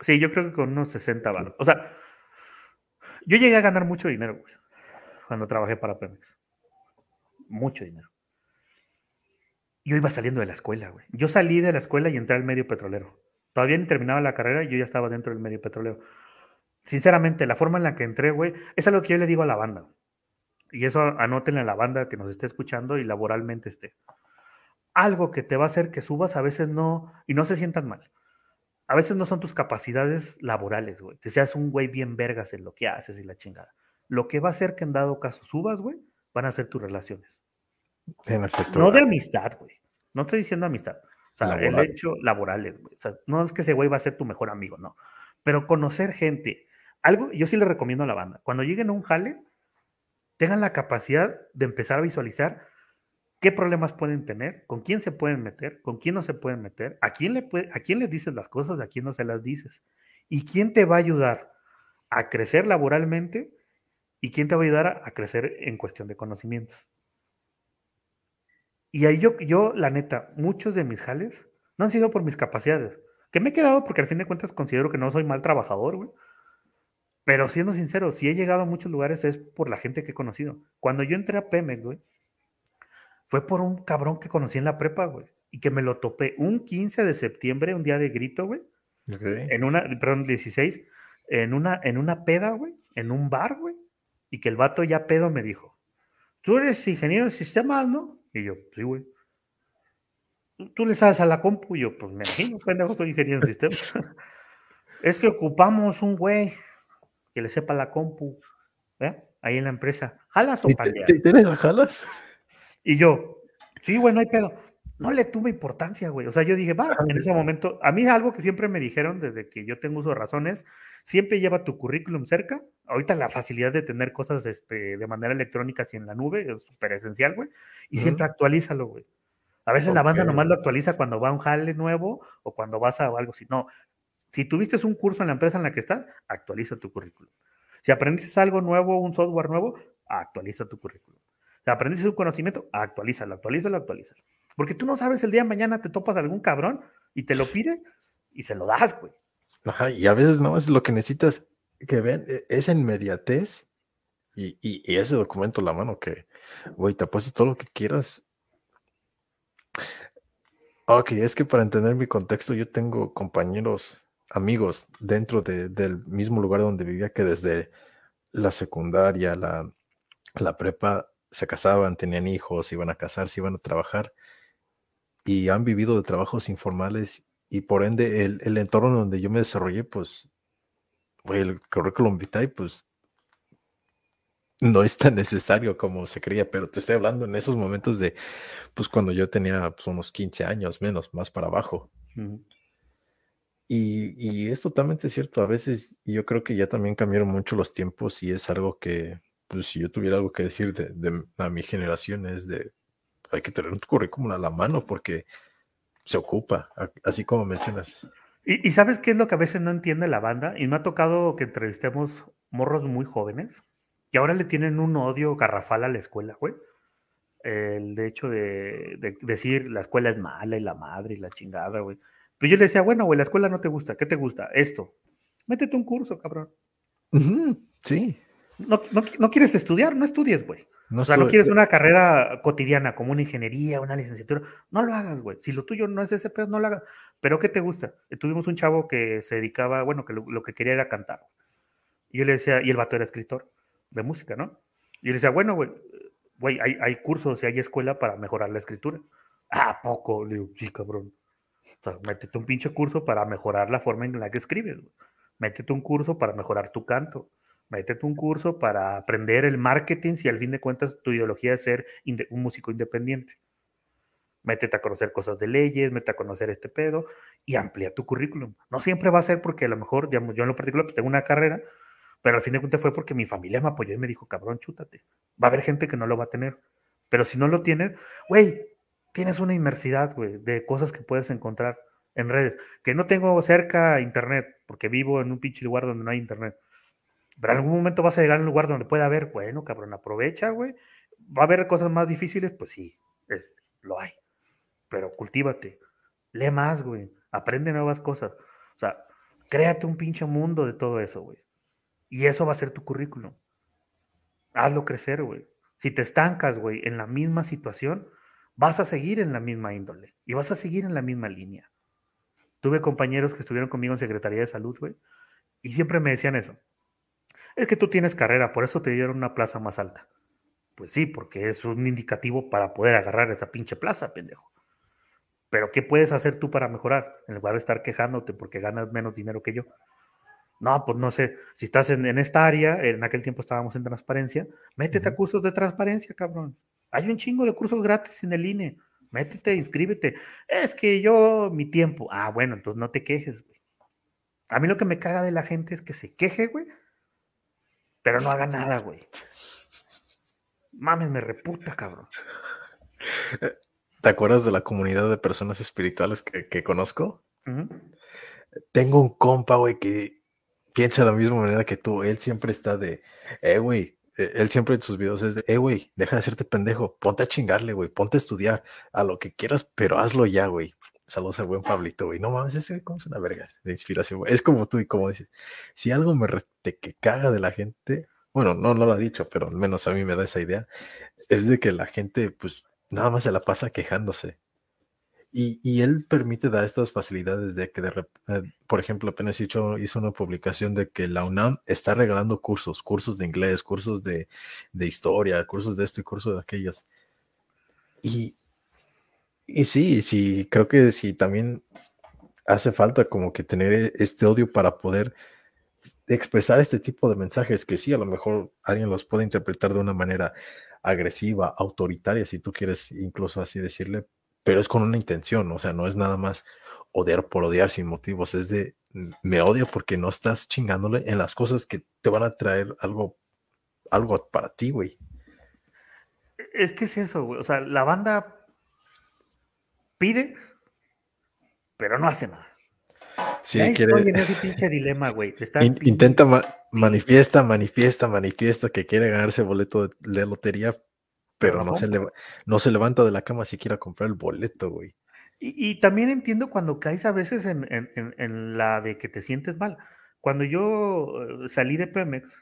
Sí, yo creo que con unos 60 baros. O sea, yo llegué a ganar mucho dinero, güey cuando trabajé para Pemex. Mucho dinero. Yo iba saliendo de la escuela, güey. Yo salí de la escuela y entré al medio petrolero. Todavía ni terminaba la carrera y yo ya estaba dentro del medio petrolero. Sinceramente, la forma en la que entré, güey, es algo que yo le digo a la banda. y eso anótenle a la banda que nos esté escuchando y laboralmente esté. Algo que te va a hacer que subas a veces no, y no se sientan mal. A veces no son tus capacidades laborales, güey. Que seas un güey bien vergas en lo que haces y la chingada. Lo que va a hacer que en dado caso subas, güey, van a ser tus relaciones. En efecto. No de amistad, güey. No estoy diciendo amistad. O sea, el hecho laborales, güey. O sea, no es que ese güey va a ser tu mejor amigo, no. Pero conocer gente. Algo, yo sí le recomiendo a la banda. Cuando lleguen a un jale, tengan la capacidad de empezar a visualizar qué problemas pueden tener, con quién se pueden meter, con quién no se pueden meter, a quién le, puede, a quién le dices las cosas, a quién no se las dices. Y quién te va a ayudar a crecer laboralmente y quién te va a ayudar a, a crecer en cuestión de conocimientos. Y ahí yo, yo, la neta, muchos de mis jales no han sido por mis capacidades. Que me he quedado porque al fin de cuentas considero que no soy mal trabajador, güey. Pero siendo sincero, si he llegado a muchos lugares es por la gente que he conocido. Cuando yo entré a Pemex, güey, fue por un cabrón que conocí en la prepa, güey. Y que me lo topé un 15 de septiembre, un día de grito, güey. En una, perdón, 16, en una, en una peda, güey, en un bar, güey. Y que el vato ya pedo me dijo, tú eres ingeniero de sistemas, ¿no? Y yo, sí, güey. ¿Tú le sabes a la compu? Y yo, pues me imagino, pendejo, soy ingeniero de sistemas. [LAUGHS] es que ocupamos un güey que le sepa la compu, ¿eh? Ahí en la empresa. ¿Jalas o pandeas? ¿Tienes a jalas? Y yo, sí, güey, no hay pedo. No le tuve importancia, güey. O sea, yo dije, va, en ese momento, a mí algo que siempre me dijeron desde que yo tengo uso de razones, siempre lleva tu currículum cerca. Ahorita la facilidad de tener cosas este, de manera electrónica y en la nube es súper esencial, güey. Y siempre actualízalo, güey. A veces la banda nomás lo actualiza cuando va a un jale nuevo o cuando vas a algo así. No, si tuviste un curso en la empresa en la que estás, actualiza tu currículum. Si aprendiste algo nuevo, un software nuevo, actualiza tu currículum. Si aprendiste un conocimiento, actualízalo, actualízalo, actualízalo. Porque tú no sabes el día de mañana te topas algún cabrón y te lo pide y se lo das, güey. Ajá, y a veces no es lo que necesitas que vean, e, esa inmediatez y, y, ese documento en la mano que, güey, te apuestas todo lo que quieras. Ok, es que para entender mi contexto, yo tengo compañeros, amigos dentro del mismo lugar donde vivía que desde la secundaria, la, la prepa, se casaban, tenían hijos, iban a casarse, iban a trabajar y han vivido de trabajos informales y por ende el, el entorno donde yo me desarrollé, pues, el currículum vitae, pues, no es tan necesario como se creía, pero te estoy hablando en esos momentos de, pues, cuando yo tenía pues, unos 15 años menos, más para abajo. y, y, es totalmente cierto, a veces yo creo que ya también cambiaron mucho los tiempos y es algo que, pues, si yo tuviera algo que decir de, de a mi generación es de, hay que tener un currículum a la mano porque se ocupa, así como mencionas. ¿Y, sabes qué es lo que a veces no entiende la banda? Y me ha tocado que entrevistemos morros muy jóvenes que ahora le tienen un odio garrafal a la escuela, güey. El de hecho de, decir la escuela es mala y la madre y la chingada, güey. Pero yo le decía, bueno, güey, la escuela no te gusta, ¿qué te gusta? Esto. Métete un curso, cabrón. sí. No, no, quieres estudiar, no estudies, güey. No o sea, no quieres una carrera cotidiana como una ingeniería, una licenciatura. No lo hagas, güey. Si lo tuyo no es ese pedo, no lo hagas. Pero ¿qué te gusta? Tuvimos un chavo que se dedicaba, bueno, que lo, que quería era cantar. Y yo le decía, y el vato era escritor de música, ¿no? Y yo le decía, bueno, güey, güey, hay, hay cursos y hay escuela para mejorar la escritura. ¿A poco? Le digo, sí, cabrón. O sea, métete un pinche curso para mejorar la forma en la que escribes. Métete un curso para mejorar tu canto métete un curso para aprender el marketing si al fin de cuentas tu ideología es ser un músico independiente. Métete a conocer cosas de leyes, métete a conocer este pedo y amplía tu currículum. No siempre va a ser porque a lo mejor, digamos, yo en lo particular pues tengo una carrera, pero al fin de cuentas fue porque mi familia me apoyó y me dijo, cabrón, chútate. Va a haber gente que no lo va a tener. Pero si no lo tienes, güey, tienes una inmersidad, güey, de cosas que puedes encontrar en redes. Que no tengo cerca internet, porque vivo en un pinche lugar donde no hay internet. Pero en algún momento vas a llegar a un lugar donde pueda haber, bueno, cabrón, aprovecha, güey. Va a haber cosas más difíciles, pues sí, lo hay. Pero cultívate, lee más, güey. Aprende nuevas cosas. O sea, créate un pinche mundo de todo eso, güey. Y eso va a ser tu currículum. Hazlo crecer, güey. Si te estancas, güey, en la misma situación, vas a seguir en la misma índole y vas a seguir en la misma línea. Tuve compañeros que estuvieron conmigo en Secretaría de Salud, güey, y siempre me decían eso es que tú tienes carrera, por eso te dieron una plaza más alta. Pues sí, porque es un indicativo para poder agarrar esa pinche plaza, pendejo. Pero ¿qué puedes hacer tú para mejorar? En lugar de estar quejándote porque ganas menos dinero que yo. No, pues no sé, si estás en, esta área, en aquel tiempo estábamos en transparencia, métete a cursos de transparencia, cabrón. Hay un chingo de cursos gratis en el INE. Métete, inscríbete. Es que yo, mi tiempo. Ah, bueno, entonces no te quejes, güey. A mí lo que me caga de la gente es que se queje, güey, pero no haga nada, güey. Mames, me reputa, cabrón. ¿Te acuerdas de la comunidad de personas espirituales que, conozco? Tengo un compa, güey, que piensa de la misma manera que tú. Él siempre está de, eh, güey. Eh, él siempre en sus videos es de, eh, güey, deja de hacerte pendejo, ponte a chingarle, güey, ponte a estudiar a lo que quieras, pero hazlo ya, güey. Saludos al buen Pablito, güey. No mames, ese como es una verga de inspiración. Es como tú y como dices, si algo me te que caga de la gente, bueno, no, no lo ha dicho, pero al menos a mí me da esa idea, es de que la gente, pues, nada más se la pasa quejándose. Y, él permite dar estas facilidades de que, de, eh, por ejemplo, apenas hizo, hizo una publicación de que la UNAM está regalando cursos, cursos de inglés, cursos de, historia, cursos de esto y cursos de aquellos. Y, y sí, sí, creo que sí, también hace falta como que tener e, este odio para poder expresar este tipo de mensajes que sí, a lo mejor alguien los puede interpretar de una manera agresiva, autoritaria, si tú quieres incluso así decirle, pero es con una intención, o sea, no es nada más odiar por odiar sin motivos, es de me odio porque no estás chingándole en las cosas que te van a traer algo, algo para ti, güey. Es que es eso, güey. O sea, la banda pide, pero no hace nada. Sí, quiere... en ese pinche dilema, güey. intenta, manifiesta, manifiesta, manifiesta que quiere ganarse boleto de, lotería, pero no se, no se levanta de la cama si quiere comprar el boleto, güey. Y, también entiendo cuando caes a veces en, la de que te sientes mal. Cuando yo eh, salí de Pemex,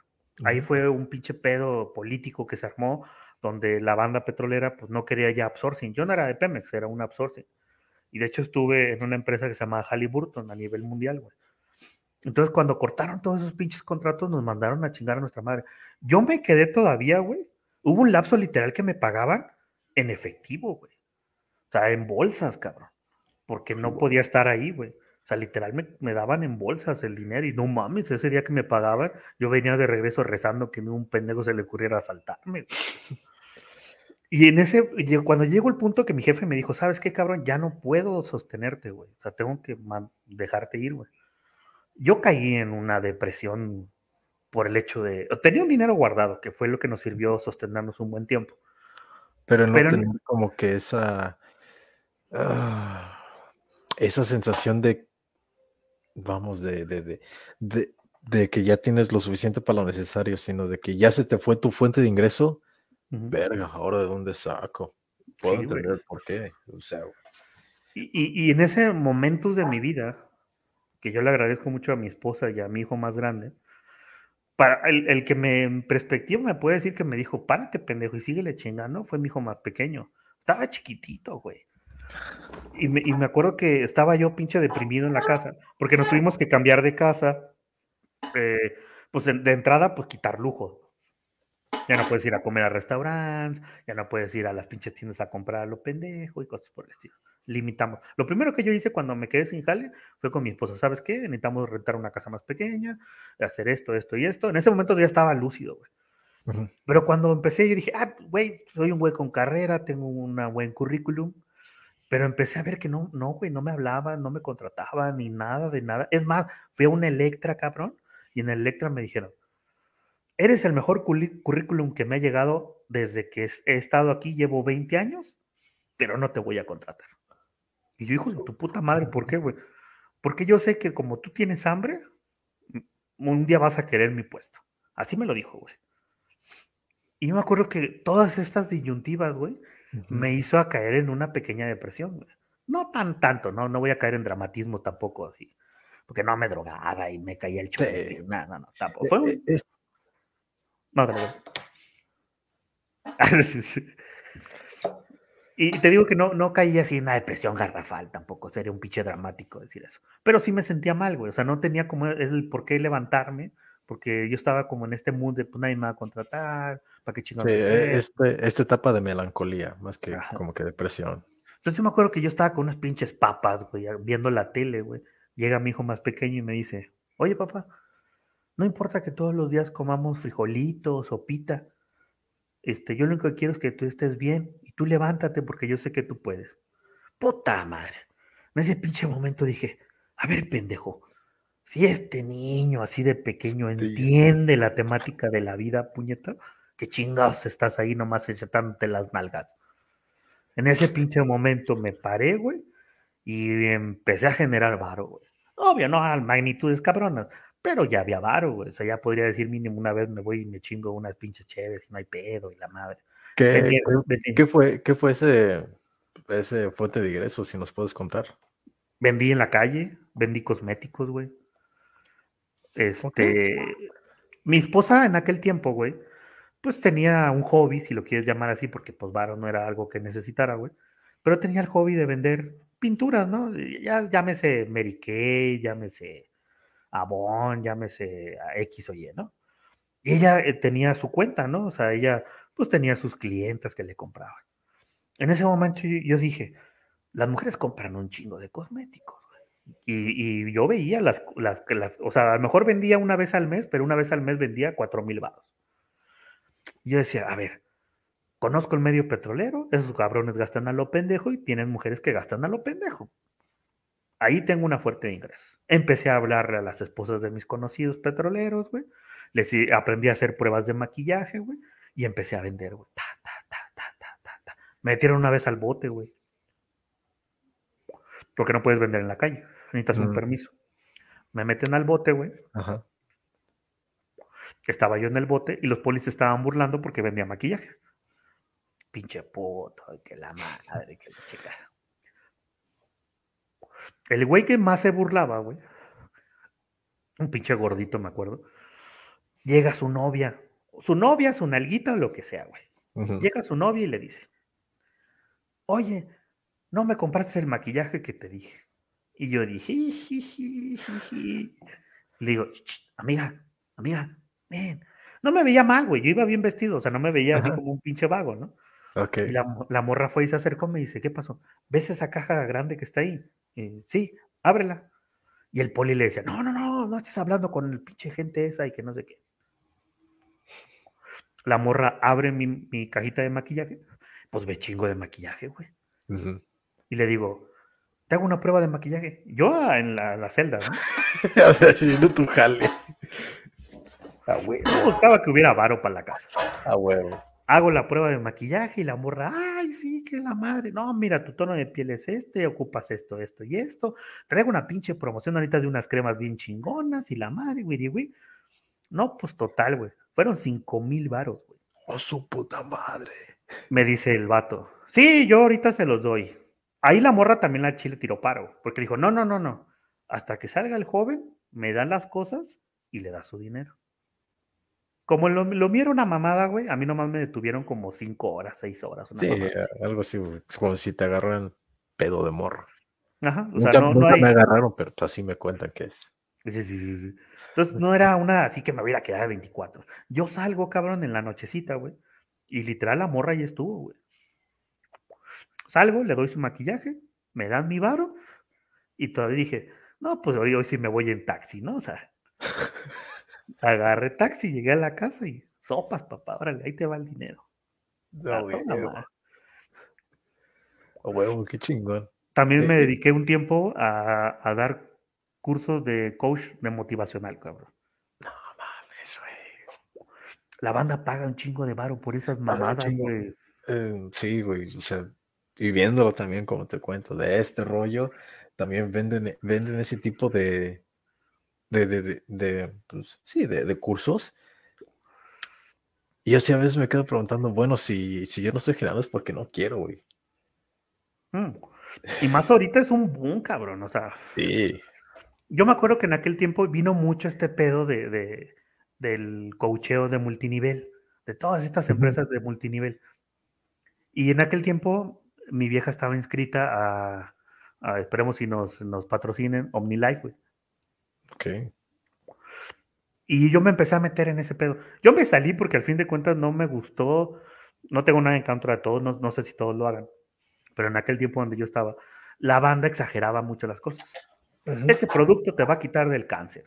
ahí fue un pinche pedo político que se armó, donde la banda petrolera pues no quería ya absorbing. Yo no era de Pemex, era un absorbing. Y de hecho estuve en una empresa que se llama Halliburton a nivel mundial, güey. Entonces, cuando cortaron todos esos pinches contratos, nos mandaron a chingar a nuestra madre. Yo me quedé todavía, güey, Hubo un lapso literal que me pagaban en efectivo, güey. O sea, en bolsas, cabrón. Porque no podía estar ahí, güey. O sea, literal me, daban en bolsas el dinero y no mames, ese día que me pagaban, yo venía de regreso rezando que un pendejo se le ocurriera asaltarme. Y en ese, cuando llegó el punto que mi jefe me dijo, ¿sabes qué, cabrón? Ya no puedo sostenerte, güey. O sea, tengo que dejarte ir, güey. Yo caí en una depresión por el hecho de... Tenía un dinero guardado, que fue lo que nos sirvió sostenernos un buen tiempo. Pero no tenía como que esa... Ah, esa sensación de... Vamos, de, de, de, de, que ya tienes lo suficiente para lo necesario, sino de que ya se te fue tu fuente de ingreso. Verga, ahora de dónde saco. Puedo entender por qué. O sea, y, y, y en ese momento de mi vida, que yo le agradezco mucho a mi esposa y a mi hijo más grande, el, que me en perspectiva me puede decir que me dijo, párate, pendejo, y síguele chingando, fue mi hijo más pequeño. Estaba chiquitito, güey. Y me, acuerdo que estaba yo pinche deprimido en la casa, porque nos tuvimos que cambiar de casa. Eh, pues de, entrada, pues quitar lujo. Ya no puedes ir a comer a restaurantes, ya no puedes ir a las pinches tiendas a comprar a lo pendejo y cosas por el estilo limitamos. Lo primero que yo hice cuando me quedé sin jale fue con mi esposa, ¿sabes qué? Necesitamos rentar una casa más pequeña, hacer esto, esto y esto. En ese momento ya estaba lúcido, güey. Pero cuando empecé yo dije, ah, güey, soy un güey con carrera, tengo un buen currículum, pero empecé a ver que no, no, güey, no me hablaban, no me contrataban, ni nada de nada. Es más, fui a una Electra, cabrón, y en Electra me dijeron, eres el mejor currículum que me ha llegado desde que he estado aquí, llevo 20 años, pero no te voy a contratar. Y yo, hijo de tu puta madre, ¿por qué, güey? Porque yo sé que como tú tienes hambre, un día vas a querer mi puesto. Así me lo dijo, güey. Y yo me acuerdo que todas estas disyuntivas, güey, me hizo a caer en una pequeña depresión, güey. No tan tanto, no, no voy a caer en dramatismo tampoco así. Porque no me drogaba y me caía el chupe. No, no, no, tampoco. Fue un... No, no, sí. [LAUGHS] Y te digo que no, no caí así en una depresión garrafal tampoco, sería un pinche dramático decir eso. Pero sí me sentía mal, güey. O sea, no tenía como el por qué levantarme, porque yo estaba como en este mood de pues nadie me va a contratar, para qué chingados. Sí, este, esta etapa de melancolía, más que Ajá. como que depresión. Entonces yo me acuerdo que yo estaba con unas pinches papas, güey, viendo la tele, güey. Llega mi hijo más pequeño y me dice, oye papá, no importa que todos los días comamos frijolitos, sopita. Este, yo lo único que quiero es que tú estés bien y tú levántate porque yo sé que tú puedes. Puta madre. En ese pinche momento dije, a ver, pendejo, si este niño así de pequeño entiende la temática de la vida, puñeta, que chingados estás ahí nomás echándote las nalgas. En ese pinche momento me paré, güey, y empecé a generar varo, güey. Obvio, no a magnitudes cabronas, pero ya había varo, güey. O sea, ya podría decir mínimo una vez me voy y me chingo unas pinches chéves y no hay pedo y la madre. ¿Qué, fue, qué fue ese, ese fuente de ingresos, si nos puedes contar? Vendí en la calle, vendí cosméticos, güey. Este, mi esposa en aquel tiempo, güey, pues tenía un hobby, si lo quieres llamar así, porque pues varo no era algo que necesitara, güey, pero tenía el hobby de vender pinturas, ¿no? Ya llámese Mary Kay, llámese Avon, llámese a X o Y, ¿no? Y ella eh, tenía su cuenta, ¿no? O sea, ella pues tenía sus clientes que le compraban. En ese momento yo, dije, las mujeres compran un chingo de cosméticos. Y, yo veía las, las, las, o sea, a lo mejor vendía una vez al mes, pero una vez al mes vendía cuatro mil baros. Yo decía, a ver, conozco el medio petrolero, esos cabrones gastan a lo pendejo y tienen mujeres que gastan a lo pendejo. Ahí tengo una fuerte de ingresos. Empecé a hablarle a las esposas de mis conocidos petroleros, güey. Les aprendí a hacer pruebas de maquillaje, güey. Y empecé a vender, güey. Ta, ta, ta, ta, ta, ta, ta. Me metieron una vez al bote, güey. Porque no puedes vender en la calle. Necesitas un Mm. permiso. Me meten al bote, güey. Ajá. Estaba yo en el bote y los polis estaban burlando porque vendía maquillaje. Pinche puto, que la madre, que la chica. El güey que más se burlaba, güey. Un pinche gordito, me acuerdo. Llega su novia. Su novia, su nalguita o lo que sea, güey. Ujú. Llega su novia y le dice: Oye, no me compraste el maquillaje que te dije. Y yo dije: "Jijijiji". Le digo: "Ch, ch, Amiga, amiga, ven. No me veía mal, güey. Yo iba bien vestido, o sea, no me veía así como un pinche vago, ¿no? Ok. Y la morra fue y se acercó y me dice: ¿Qué pasó? ¿Ves esa caja grande que está ahí? Y, sí, ábrela. Y el poli le decía: No, no, no, no estés hablando con el pinche gente esa y que no sé qué. La morra abre mi, mi cajita de maquillaje, pues ve chingo de maquillaje, güey. Y le digo, te hago una prueba de maquillaje. Yo ah, en la, la celda, ¿no? [LAUGHS] o sea, haciendo tu jale. A huevo. Yo buscaba que hubiera varo para la casa. A huevo. Hago la prueba de maquillaje y la morra, ay, sí, que la madre. No, mira, tu tono de piel es este, ocupas esto, esto y esto. Traigo una pinche promoción ahorita de unas cremas bien chingonas y la madre, güey, güey. No, pues total, güey. Fueron cinco mil varos, güey. Oh, su puta madre. Me dice el vato. Sí, yo ahorita se los doy. Ahí la morra también la chile tiró paro, porque dijo, no, no, no, no. Hasta que salga el joven, me dan las cosas y le da su dinero. Como lo, lo mío era una mamada, güey, a mí nomás me detuvieron como cinco horas, seis horas. Una Sí, así. algo así, güey. Es como si te agarran pedo de morro. Ajá, o nunca sea, no, hay... me agarraron, pero así me cuentan que es. Sí, sí, sí, sí. Entonces no era una así que me hubiera quedado 24. Yo salgo, cabrón, en la nochecita, güey. Y literal la morra ya estuvo, güey. Salgo, le doy su maquillaje, me dan mi varo y todavía dije, no, pues hoy, hoy sí me voy en taxi, ¿no? O sea, agarré taxi, llegué a la casa y sopas, papá, órale, ahí te va el dinero. No, A güey. toda madre. A huevo, qué chingón. También me Eh, eh. dediqué un tiempo a, a dar cursos de coach de motivacional, cabrón. No mames, güey. La banda paga un chingo de varo por esas mamadas, güey. Eh, sí, güey. O sea, y viéndolo también, como te cuento, de este rollo, también venden, venden ese tipo de, de, de, de, de, pues, sí, de, de cursos. Y yo sí a veces me quedo preguntando, bueno, si, si yo no estoy generando es porque no quiero, güey. Mm. Y más ahorita es un boom, cabrón. O sea, Sí, yo me acuerdo que en aquel tiempo vino mucho este pedo de, de- del coacheo de multinivel, de todas estas empresas de multinivel. Y en aquel tiempo mi vieja estaba inscrita a, a- esperemos si nos, nos patrocinen, OmniLife, güey. Ok. Y yo me empecé a meter en ese pedo. Yo me salí porque al fin de cuentas no me gustó, no tengo nada en contra de todos, no, sé si todos lo hagan, pero en aquel tiempo donde yo estaba, la banda exageraba mucho las cosas. Este producto te va a quitar del cáncer.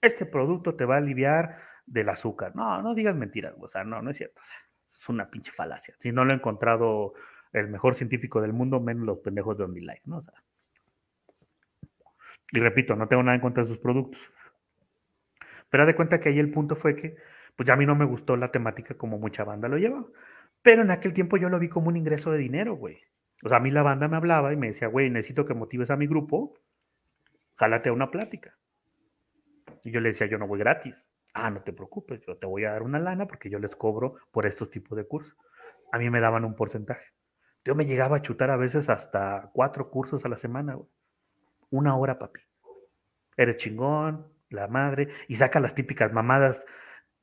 Este producto te va a aliviar del azúcar. No, no digas mentiras, o sea, no, no es cierto. es una pinche falacia. Si no lo he encontrado el mejor científico del mundo, menos los pendejos de OmniLife, ¿no? O sea, y repito, no tengo nada en contra de sus productos. Pero de cuenta que ahí el punto fue que, pues ya a mí no me gustó la temática como mucha banda lo lleva. Pero en aquel tiempo yo lo vi como un ingreso de dinero, güey. O sea, a mí la banda me hablaba y me decía, güey, necesito que motives a mi grupo, jálate a una plática. Y yo le decía, yo no voy gratis. Ah, no te preocupes, yo te voy a dar una lana porque yo les cobro por estos tipos de cursos. A mí me daban un porcentaje. Yo me llegaba a chutar a veces hasta cuatro cursos a la semana, güey. Una hora, papi. Eres chingón, la madre, y saca las típicas mamadas.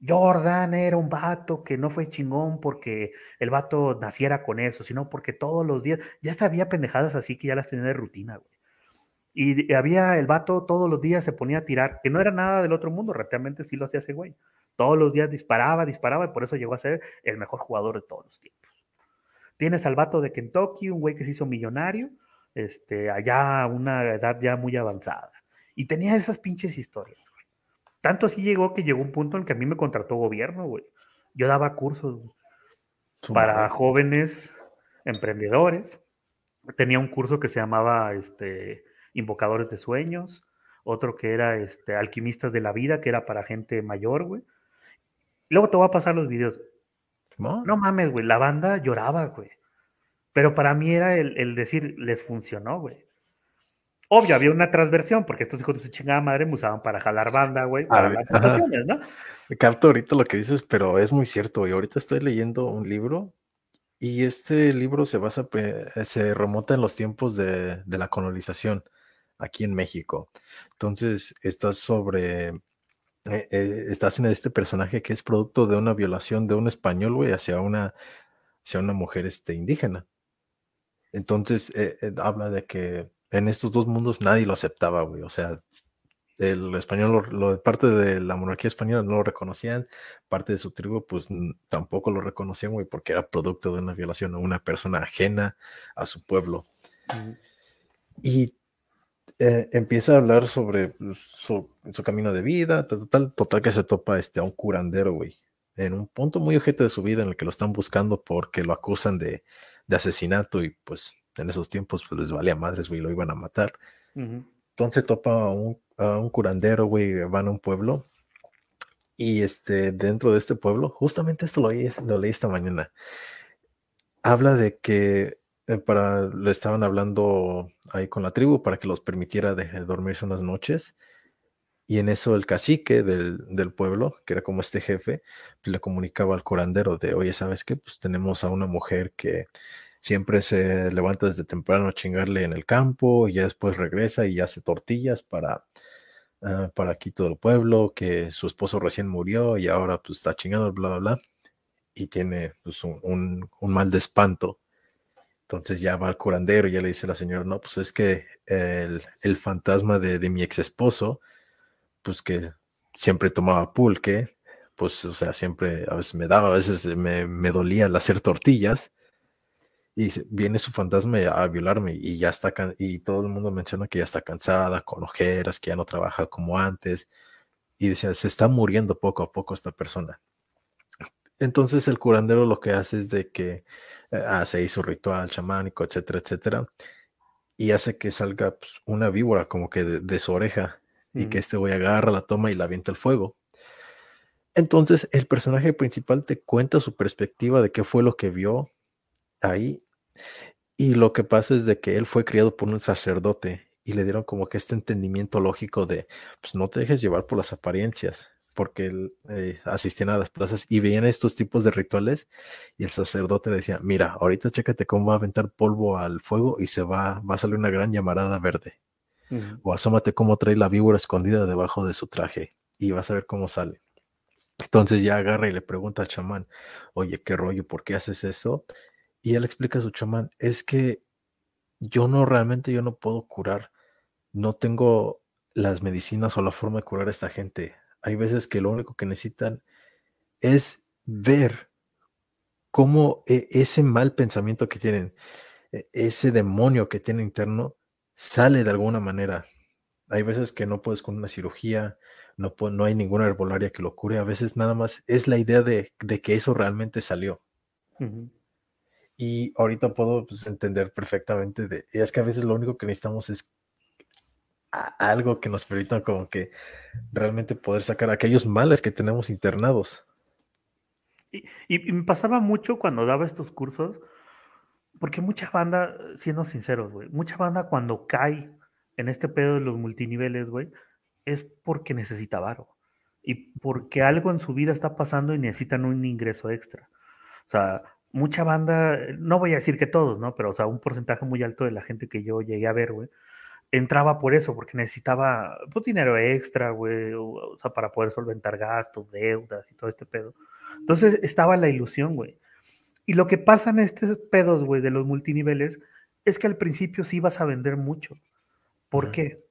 Jordan era un vato que no fue chingón porque el vato naciera con eso, sino porque todos los días, ya sabía pendejadas así que ya las tenía de rutina, güey. Y había el vato todos los días se ponía a tirar, que no era nada del otro mundo, realmente sí lo hacía ese güey. Todos los días disparaba, disparaba, y por eso llegó a ser el mejor jugador de todos los tiempos. Tienes al vato de Kentucky, un güey que se hizo millonario, este, allá a una edad ya muy avanzada. Y tenía esas pinches historias, güey. Tanto así llegó que llegó un punto en que a mí me contrató gobierno, güey. Yo daba cursos para jóvenes emprendedores. Tenía un curso que se llamaba este, Invocadores de Sueños, otro que era este, Alquimistas de la Vida, que era para gente mayor, güey. Luego te voy a pasar los videos. No, no mames, güey, la banda lloraba, güey. Pero para mí era el, decir, les funcionó, güey. Obvio, había una transversión, porque estos hijos de su chingada madre me usaban para jalar banda, güey, para las situaciones, ¿no? Me capto ahorita lo que dices, pero es muy cierto, y ahorita estoy leyendo un libro, y este libro se basa, se remonta en los tiempos de, de la colonización aquí en México. Entonces, estás sobre, eh, eh, estás en este personaje que es producto de una violación de un español, güey, hacia una, hacia una mujer este, indígena. Entonces, eh, habla de que en estos dos mundos nadie lo aceptaba, güey. O sea, el español, lo, de parte de la monarquía española no lo reconocían, parte de su tribu, pues tampoco lo reconocían, güey, porque era producto de una violación a una persona ajena a su pueblo. Y eh, empieza a hablar sobre su, camino de vida, total, total que se topa este, a un curandero, güey, en un punto muy ojete de su vida en el que lo están buscando porque lo acusan de, asesinato y pues en esos tiempos pues les valía madres, güey, lo iban a matar. Entonces topa a un, a un curandero, güey, van a un pueblo y este, dentro de este pueblo, justamente esto lo, lo leí esta mañana, habla de que eh, para, le estaban hablando ahí con la tribu para que los permitiera de, dormirse unas noches. Y en eso el cacique del, pueblo, que era como este jefe, pues, le comunicaba al curandero de, oye, ¿sabes qué? Pues tenemos a una mujer que siempre se levanta desde temprano a chingarle en el campo y ya después regresa y hace tortillas para, ah, para aquí todo el pueblo, que su esposo recién murió y ahora pues está chingando, bla, bla, bla. Y tiene pues, un, un mal de espanto entonces ya va al curandero y ya le dice la señora, no, pues es que el, fantasma de, mi ex esposo, pues que siempre tomaba pulque, pues, o sea, siempre a veces me daba, a veces me, me dolía al hacer tortillas, y viene su fantasma a violarme y ya está, y todo el mundo menciona que ya está cansada, con ojeras, que ya no trabaja como antes, y decía, se está muriendo poco a poco esta persona. Entonces el curandero lo que hace es de que hace su ritual chamánico, etcétera, etcétera, y hace que salga pues, una víbora como que de, su oreja y que este güey agarra, la toma y la avienta al fuego. Entonces el personaje principal te cuenta su perspectiva de qué fue lo que vio ahí y lo que pasa es de que él fue criado por un sacerdote y le dieron como que este entendimiento lógico de, pues no te dejes llevar por las apariencias, porque eh, asistían a las plazas y veían estos tipos de rituales y el sacerdote le decía, mira, ahorita chécate cómo va a aventar polvo al fuego y se va, va a salir una gran llamarada verde. O asómate cómo trae la víbora escondida debajo de su traje y vas a ver cómo sale. Entonces ya agarra y le pregunta al chamán, oye, ¿qué rollo? ¿Por qué haces eso? Y él explica a su chamán, es que yo no realmente, yo no puedo curar, no tengo las medicinas o la forma de curar a esta gente hay veces que lo único que necesitan es ver cómo e, ese mal pensamiento que tienen, e, ese demonio que tiene interno, sale de alguna manera. Hay veces que no puedes con una cirugía, no, no hay ninguna herbolaria que lo cure, a veces nada más es la idea de, que eso realmente salió. Y ahorita puedo pues, entender perfectamente de, y es que a veces lo único que necesitamos es algo que nos permita como que realmente poder sacar aquellos males que tenemos internados. Y, me pasaba mucho cuando daba estos cursos, porque mucha banda, siendo sinceros, güey, mucha banda cuando cae en este pedo de los multiniveles, güey, es porque necesita varo. Y porque algo en su vida está pasando y necesitan un ingreso extra. O sea, mucha banda, no voy a decir que todos, ¿no? Pero, o sea, un porcentaje muy alto de la gente que yo llegué a ver, güey, entraba por eso, porque necesitaba pues, dinero extra, güey, o, sea, para poder solventar gastos, deudas y todo este pedo. Entonces estaba la ilusión, güey. Y lo que pasa en estos pedos, güey, de los multiniveles, es que al principio sí vas a vender mucho. ¿Por qué?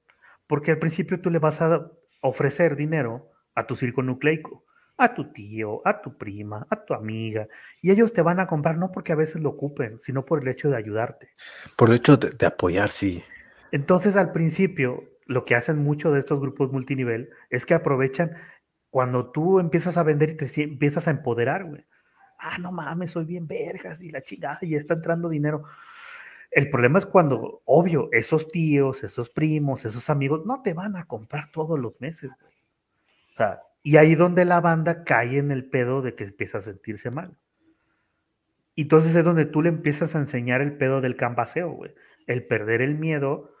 Porque al principio tú le vas a ofrecer dinero a tu circo nucleico, a tu tío, a tu prima, a tu amiga, y ellos te van a comprar no porque a veces lo ocupen, sino por el hecho de ayudarte. Por el hecho de, de apoyar, sí. Entonces al principio, lo que hacen mucho de estos grupos multinivel es que aprovechan cuando tú empiezas a vender y te empiezas a empoderar, güey. Ah, no mames, soy bien vergas y la chingada y está entrando dinero. El problema es cuando, obvio, esos tíos, esos primos, esos amigos no te van a comprar todos los meses, güey. O sea, y ahí donde la banda cae en el pedo de que empieza a sentirse mal. Y entonces es donde tú le empiezas a enseñar el pedo del cambaseo, güey. El perder el miedo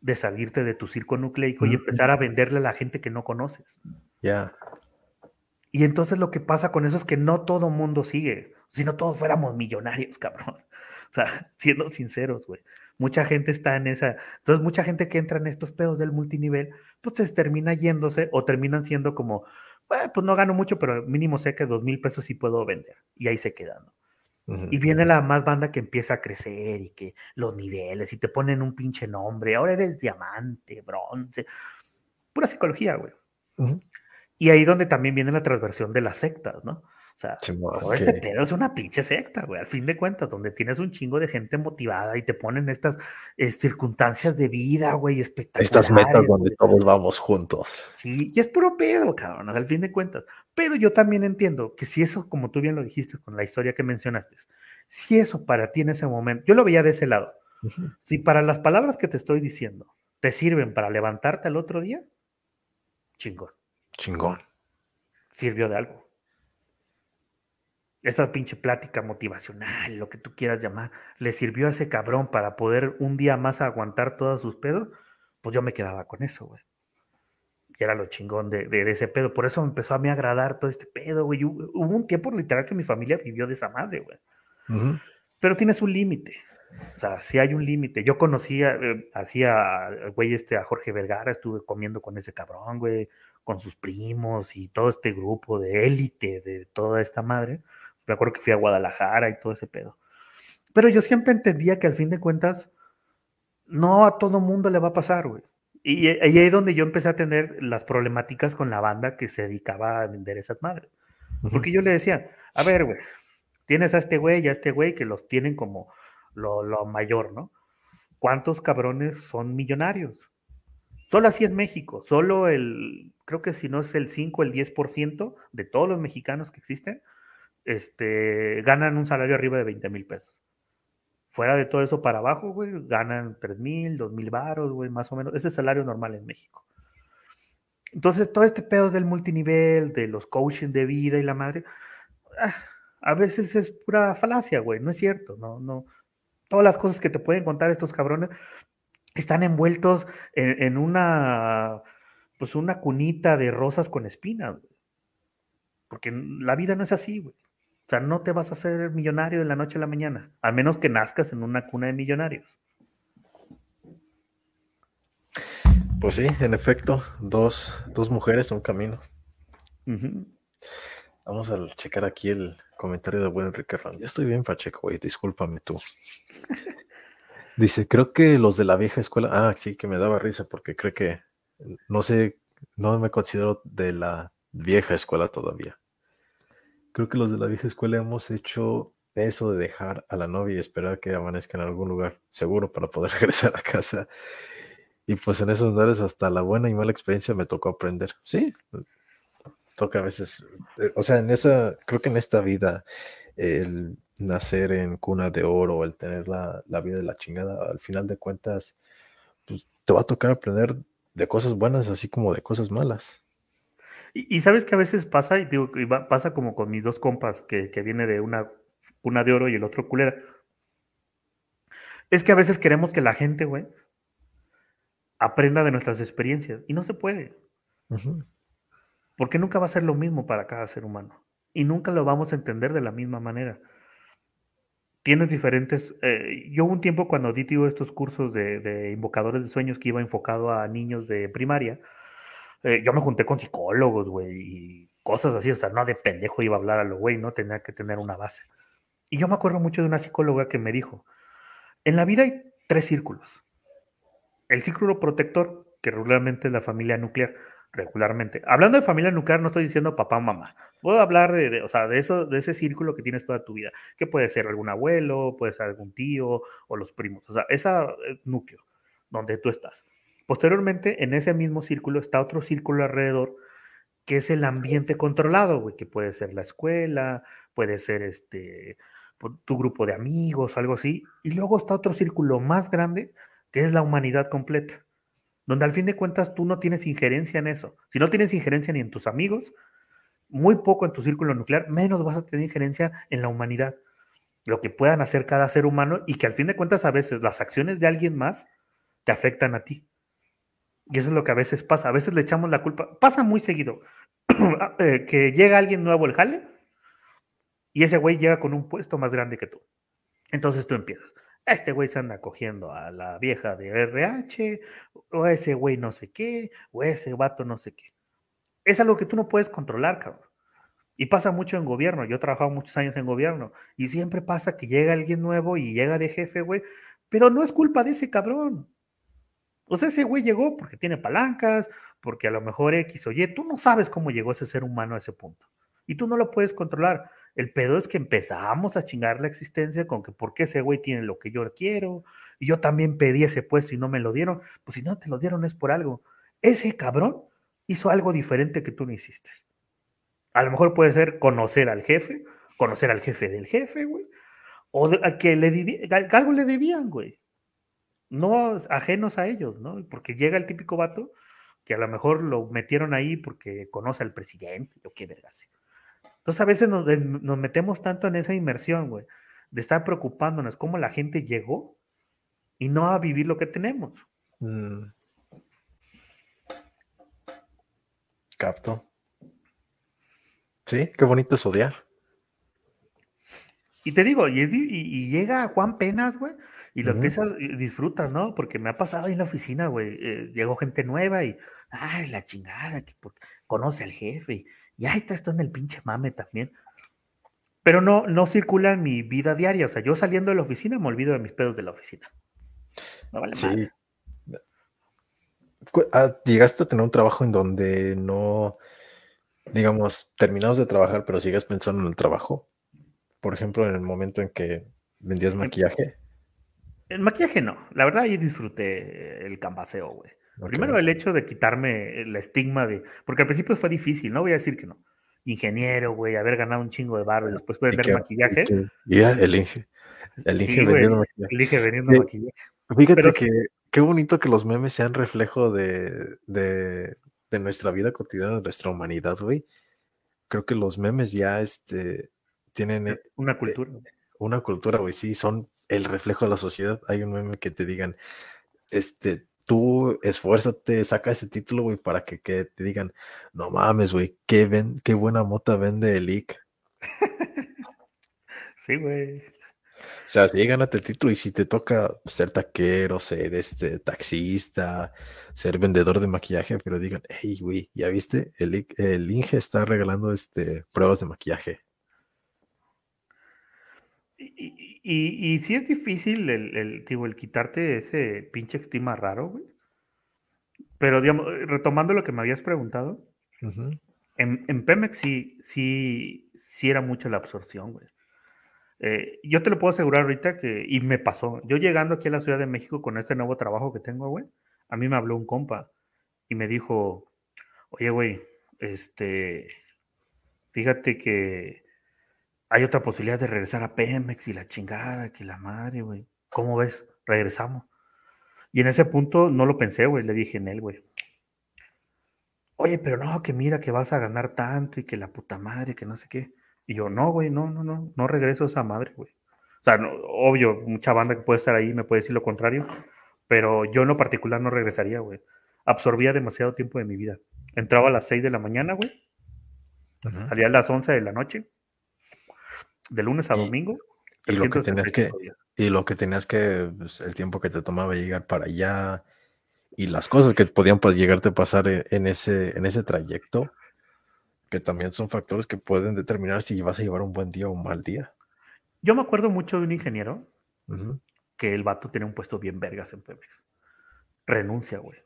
de salirte de tu circo nucleico y empezar a venderle a la gente que no conoces. Ya. Y entonces lo que pasa con eso es que no todo mundo sigue, si no todos fuéramos millonarios, cabrón. O sea, siendo sinceros, güey. Mucha gente está en esa. Entonces, mucha gente que entra en estos pedos del multinivel, pues termina yéndose o terminan siendo como, pues no gano mucho, pero mínimo sé que dos mil pesos sí puedo vender. Y ahí se quedan, ¿no? Y viene la más banda que empieza a crecer y que los niveles y te ponen un pinche nombre. Ahora eres diamante, bronce. Pura psicología, güey. Y ahí donde también viene la transversión de las sectas, ¿no? O sea, todo este pedo es una pinche secta, güey, al fin de cuentas, donde tienes un chingo de gente motivada y te ponen estas eh, circunstancias de vida, güey, espectaculares. Estas metas donde todos vamos juntos. Sí, y es puro pedo, cabrón, al fin de cuentas. Pero yo también entiendo que si eso, como tú bien lo dijiste con la historia que mencionaste, si eso para ti en ese momento, yo lo veía de ese lado, si para las palabras que te estoy diciendo te sirven para levantarte al otro día, chingón. Chingón. Sirvió de algo. Esa pinche plática motivacional, lo que tú quieras llamar, le sirvió a ese cabrón para poder un día más aguantar todos sus pedos, pues yo me quedaba con eso, güey. Y era lo chingón de, ese pedo. Por eso me empezó a mí agradar todo este pedo, güey. Hubo un tiempo literal que mi familia vivió de esa madre, güey. Pero tienes un límite. O sea, si hay un límite. Yo conocía, eh, hacía, güey, este, a Jorge Vergara, estuve comiendo con ese cabrón, güey con sus primos y todo este grupo de élite de toda esta madre. Me acuerdo que fui a Guadalajara y todo ese pedo. Pero yo siempre entendía que al fin de cuentas, no a todo mundo le va a pasar, güey. Y, ahí es donde yo empecé a tener las problemáticas con la banda que se dedicaba a vender esas madres. Porque yo le decía, a ver, güey, tienes a este güey y a este güey que los tienen como lo, lo mayor, ¿no? ¿Cuántos cabrones son millonarios? Solo así en México, solo el, creo que si no es el 5, el 10% de todos los mexicanos que existen, este, ganan un salario arriba de 20 mil pesos. Fuera de todo eso para abajo, güey, ganan 3 mil, 2 mil baros, güey, más o menos. Ese es el salario normal en México. Entonces, todo este pedo del multinivel, de los coaching de vida y la madre, ah, a veces es pura falacia, güey, no es cierto, no, no. Todas las cosas que te pueden contar estos cabrones están envueltos en, una, pues una cunita de rosas con espinas, Porque la vida no es así, güey. O sea, no te vas a hacer millonario de la noche a la mañana, a menos que nazcas en una cuna de millonarios. Pues sí, en efecto, dos, dos mujeres, un camino. Vamos a checar aquí el comentario de buen Enrique Ron. Ya estoy bien, Pacheco, güey, discúlpame tú. [LAUGHS] Dice, creo que los de la vieja escuela, ah, sí, que me daba risa porque creo que, no sé, no me considero de la vieja escuela todavía. Creo que los de la vieja escuela hemos hecho eso de dejar a la novia y esperar que amanezca en algún lugar seguro para poder [LAUGHS] regresar a casa. Y pues en esos lugares hasta la buena y mala experiencia me tocó aprender. Sí, toca a veces, eh, o sea, en esa, creo que en esta vida, el nacer en cuna de oro, el tener la, la vida de la chingada, al final de cuentas, pues te va a tocar aprender de cosas buenas así como de cosas malas. Y, sabes que a veces pasa, y digo, pasa como con mis dos compas, que, que viene de una cuna de oro y el otro culera. Es que a veces queremos que la gente, güey, aprenda de nuestras experiencias. Y no se puede. Porque nunca va a ser lo mismo para cada ser humano. Y nunca lo vamos a entender de la misma manera. Tienes diferentes. Eh, yo un tiempo cuando di estos cursos de, invocadores de sueños que iba enfocado a niños de primaria. Eh, yo me junté con psicólogos, güey, y cosas así. O sea, no de pendejo iba a hablar a lo güey, ¿no? Tenía que tener una base. Y yo me acuerdo mucho de una psicóloga que me dijo: En la vida hay tres círculos el círculo protector, que regularmente es la familia nuclear, regularmente. Hablando de familia nuclear, no estoy diciendo papá o mamá. Puedo hablar de, o sea, de, eso, de ese círculo que tienes toda tu vida, que puede ser algún abuelo, puede ser algún tío o los primos. O sea, ese núcleo donde tú estás. Posteriormente, en ese mismo círculo está otro círculo alrededor, que es el ambiente controlado, güey, que puede ser la escuela, puede ser este, tu grupo de amigos, algo así. Y luego está otro círculo más grande, que es la humanidad completa, donde al fin de cuentas tú no tienes injerencia en eso. Si no tienes injerencia ni en tus amigos, muy poco en tu círculo nuclear, menos vas a tener injerencia en la humanidad. Lo que puedan hacer cada ser humano y que al fin de cuentas a veces las acciones de alguien más te afectan a ti. Y eso es lo que a veces pasa. A veces le echamos la culpa. Pasa muy seguido [CLEARS THROAT] eh, que llega alguien nuevo al jale y ese güey llega con un puesto más grande que tú. Entonces tú empiezas este güey se anda cogiendo a la vieja de RH, o ese güey no sé qué, o ese vato no sé qué. Es algo que tú no puedes controlar, cabrón. Y pasa mucho en gobierno. Yo he trabajado muchos años en gobierno y siempre pasa que llega alguien nuevo y llega de jefe, güey, pero no es culpa de ese cabrón. O sea, ese güey llegó porque tiene palancas, porque a lo mejor X o Y, tú no sabes cómo llegó ese ser humano a ese punto. Y tú no lo puedes controlar. El pedo es que empezamos a chingar la existencia con que por qué ese güey tiene lo que yo quiero, y yo también pedí ese puesto y no me lo dieron. Pues si no te lo dieron es por algo. Ese cabrón hizo algo diferente que tú no hiciste. A lo mejor puede ser conocer al jefe, conocer al jefe del jefe, güey, o que le algo le debían, güey. No ajenos a ellos, ¿no? Porque llega el típico vato que a lo mejor lo metieron ahí porque conoce al presidente, o qué vergas. Entonces a veces nos, metemos tanto en esa inmersión, güey, de estar preocupándonos cómo la gente llegó y no a vivir lo que tenemos. Mm. Capto. Sí, qué bonito es odiar. Y te digo, y, llega Juan Penas, güey, y lo empiezas, disfrutas, ¿no? Porque me ha pasado ahí en la oficina, güey. Eh, llegó gente nueva y, ay, la chingada, que conoce al jefe. Y ahí está esto en el pinche mame también. Pero no, no circula en mi vida diaria. O sea, yo saliendo de la oficina me olvido de mis pedos de la oficina. No vale sí. Ah, ¿Llegaste a tener un trabajo en donde no, digamos, terminamos de trabajar, pero sigues pensando en el trabajo? Por ejemplo, en el momento en que vendías maquillaje. El maquillaje no. La verdad, ahí disfruté el cambaseo, güey. Primero el hecho de quitarme el estigma de, porque al principio fue difícil, no voy a decir que no. Ingeniero, güey, haber ganado un chingo de barro y después vender maquillaje. Ya, el Inge. El Inge vendiendo maquillaje. El Inge vendiendo maquillaje. Fíjate que qué bonito que los memes sean reflejo de, de, de nuestra vida cotidiana, de nuestra humanidad, güey. Creo que los memes ya este, tienen... Eh, una eh, cultura. una cultura, güey, sí, son el reflejo de la sociedad. Hay un meme que te digan, este, tú esfuérzate, saca ese título, güey, para que, te digan, no mames, güey, qué, ven, qué buena mota vende el IC. [LAUGHS] sí, güey. O sea, si gánate el título y si te toca ser taquero, ser este taxista, ser vendedor de maquillaje, pero digan, hey, güey, ¿ya viste? El, el Inge está regalando este, pruebas de maquillaje. Y, y, sí es difícil el, el, el quitarte ese pinche estima raro, güey. Pero, digamos, retomando lo que me habías preguntado, En, en, Pemex sí, sí, sí era mucho la absorción, güey. Eh, yo te lo puedo asegurar ahorita que, y me pasó, yo llegando aquí a la Ciudad de México con este nuevo trabajo que tengo, güey, a mí me habló un compa y me dijo, oye, güey, este, fíjate que hay otra posibilidad de regresar a Pemex y la chingada, que la madre, güey. ¿Cómo ves? Regresamos. Y en ese punto no lo pensé, güey, le dije en él, güey. Oye, pero no, que mira que vas a ganar tanto y que la puta madre, que no sé qué. Y yo, no, güey, no, no, no, no regreso a esa madre, güey. O sea, obvio, mucha banda que puede estar ahí me puede decir lo contrario, pero yo en lo particular no regresaría, güey. Absorbía demasiado tiempo de mi vida. Entraba a las 6 de la mañana, güey. Salía a las 11 de la noche. De lunes a domingo. Y, lo que tenías que, y lo que tenías que, pues, el tiempo que te tomaba llegar para allá y las cosas que podían pues, llegarte a pasar e, en ese, en ese trayecto, que también son factores que pueden determinar si vas a llevar un buen día o un mal día. Yo me acuerdo mucho de un ingeniero que el vato tiene un puesto bien vergas en Pemex. Renuncia, güey.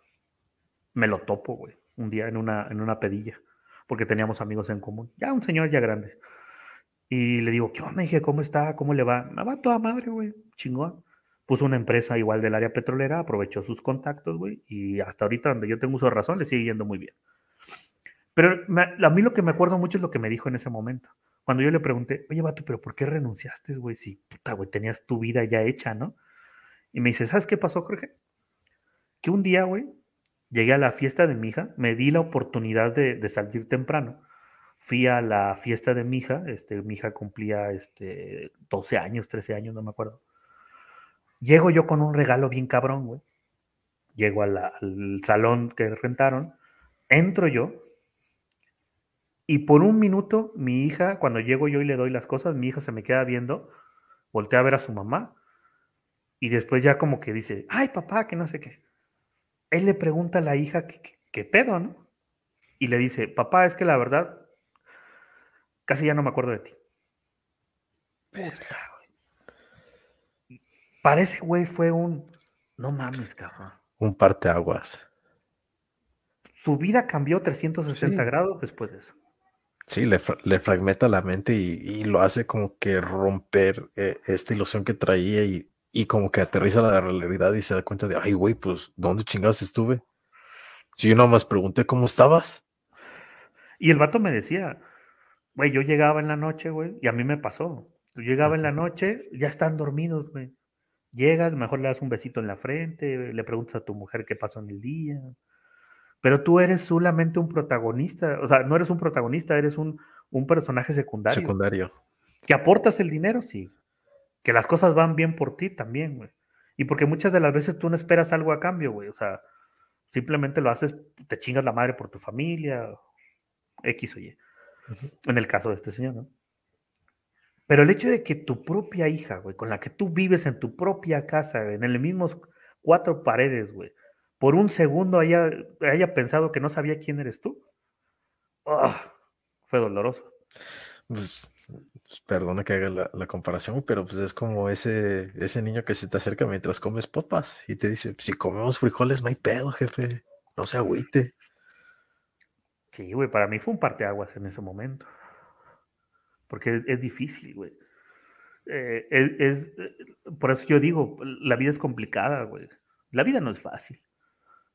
Me lo topo, güey, un día en una, en una pedilla, porque teníamos amigos en común. Ya un señor ya grande. Y le digo, ¿qué onda? Dije, ¿cómo está? ¿Cómo le va? Me va toda madre, güey. Chingón. Puso una empresa igual del área petrolera, aprovechó sus contactos, güey. Y hasta ahorita, donde yo tengo uso de razón, le sigue yendo muy bien. Pero a mí lo que me acuerdo mucho es lo que me dijo en ese momento. Cuando yo le pregunté, oye, vato, pero ¿por qué renunciaste, güey? Si, puta, güey, tenías tu vida ya hecha, ¿no? Y me dice, ¿sabes qué pasó, Jorge? Que un día, güey, llegué a la fiesta de mi hija, me di la oportunidad de, salir temprano. Fui a la fiesta de mi hija, este, mi hija cumplía este, 12 años, 13 años, no me acuerdo. Llego yo con un regalo bien cabrón, güey. Llego al salón que rentaron, entro yo, y por un minuto, mi hija, cuando llego yo y le doy las cosas, mi hija se me queda viendo, voltea a ver a su mamá y después ya como que dice, ay papá, que no sé qué. Él le pregunta a la hija qué, pedo, ¿no? Y le dice, papá, es que la verdad, casi ya no me acuerdo de ti. Verga, güey. Para ese güey fue un, no mames, cabrón. Un parteaguas. Su vida cambió 360 grados después de eso. Sí, le, fragmenta la mente y, lo hace como que romper eh, esta ilusión que traía y, como que aterriza la realidad y se da cuenta de, ay, güey, pues, ¿dónde chingados estuve? Si yo nomás pregunté cómo estabas. Y el vato me decía, güey, yo llegaba en la noche, güey, y a mí me pasó. Yo llegaba en la noche, ya están dormidos, güey. Llegas, mejor le das un besito en la frente, le preguntas a tu mujer qué pasó en el día pero tú eres solamente un protagonista, o sea, no eres un protagonista, eres un, personaje secundario. Secundario. Que aportas el dinero, sí. Que las cosas van bien por ti también, güey. Y porque muchas de las veces tú no esperas algo a cambio, güey. O sea, simplemente lo haces, te chingas la madre por tu familia, X o Y. En el caso de este señor, ¿no? Pero el hecho de que tu propia hija, güey, con la que tú vives en tu propia casa, en el mismo cuatro paredes, güey, por un segundo haya, haya pensado que no sabía quién eres tú. Ah, fue doloroso. Pues, pues, perdona que haga la, comparación, pero pues es como ese, ese niño que se te acerca mientras comes papas y te dice, si comemos frijoles no hay pedo, jefe, no se agüite. Sí, güey, para mí fue un parteaguas en ese momento. Porque es, difícil, güey. Eh, es, por eso yo digo, la vida es complicada, güey. La vida no es fácil.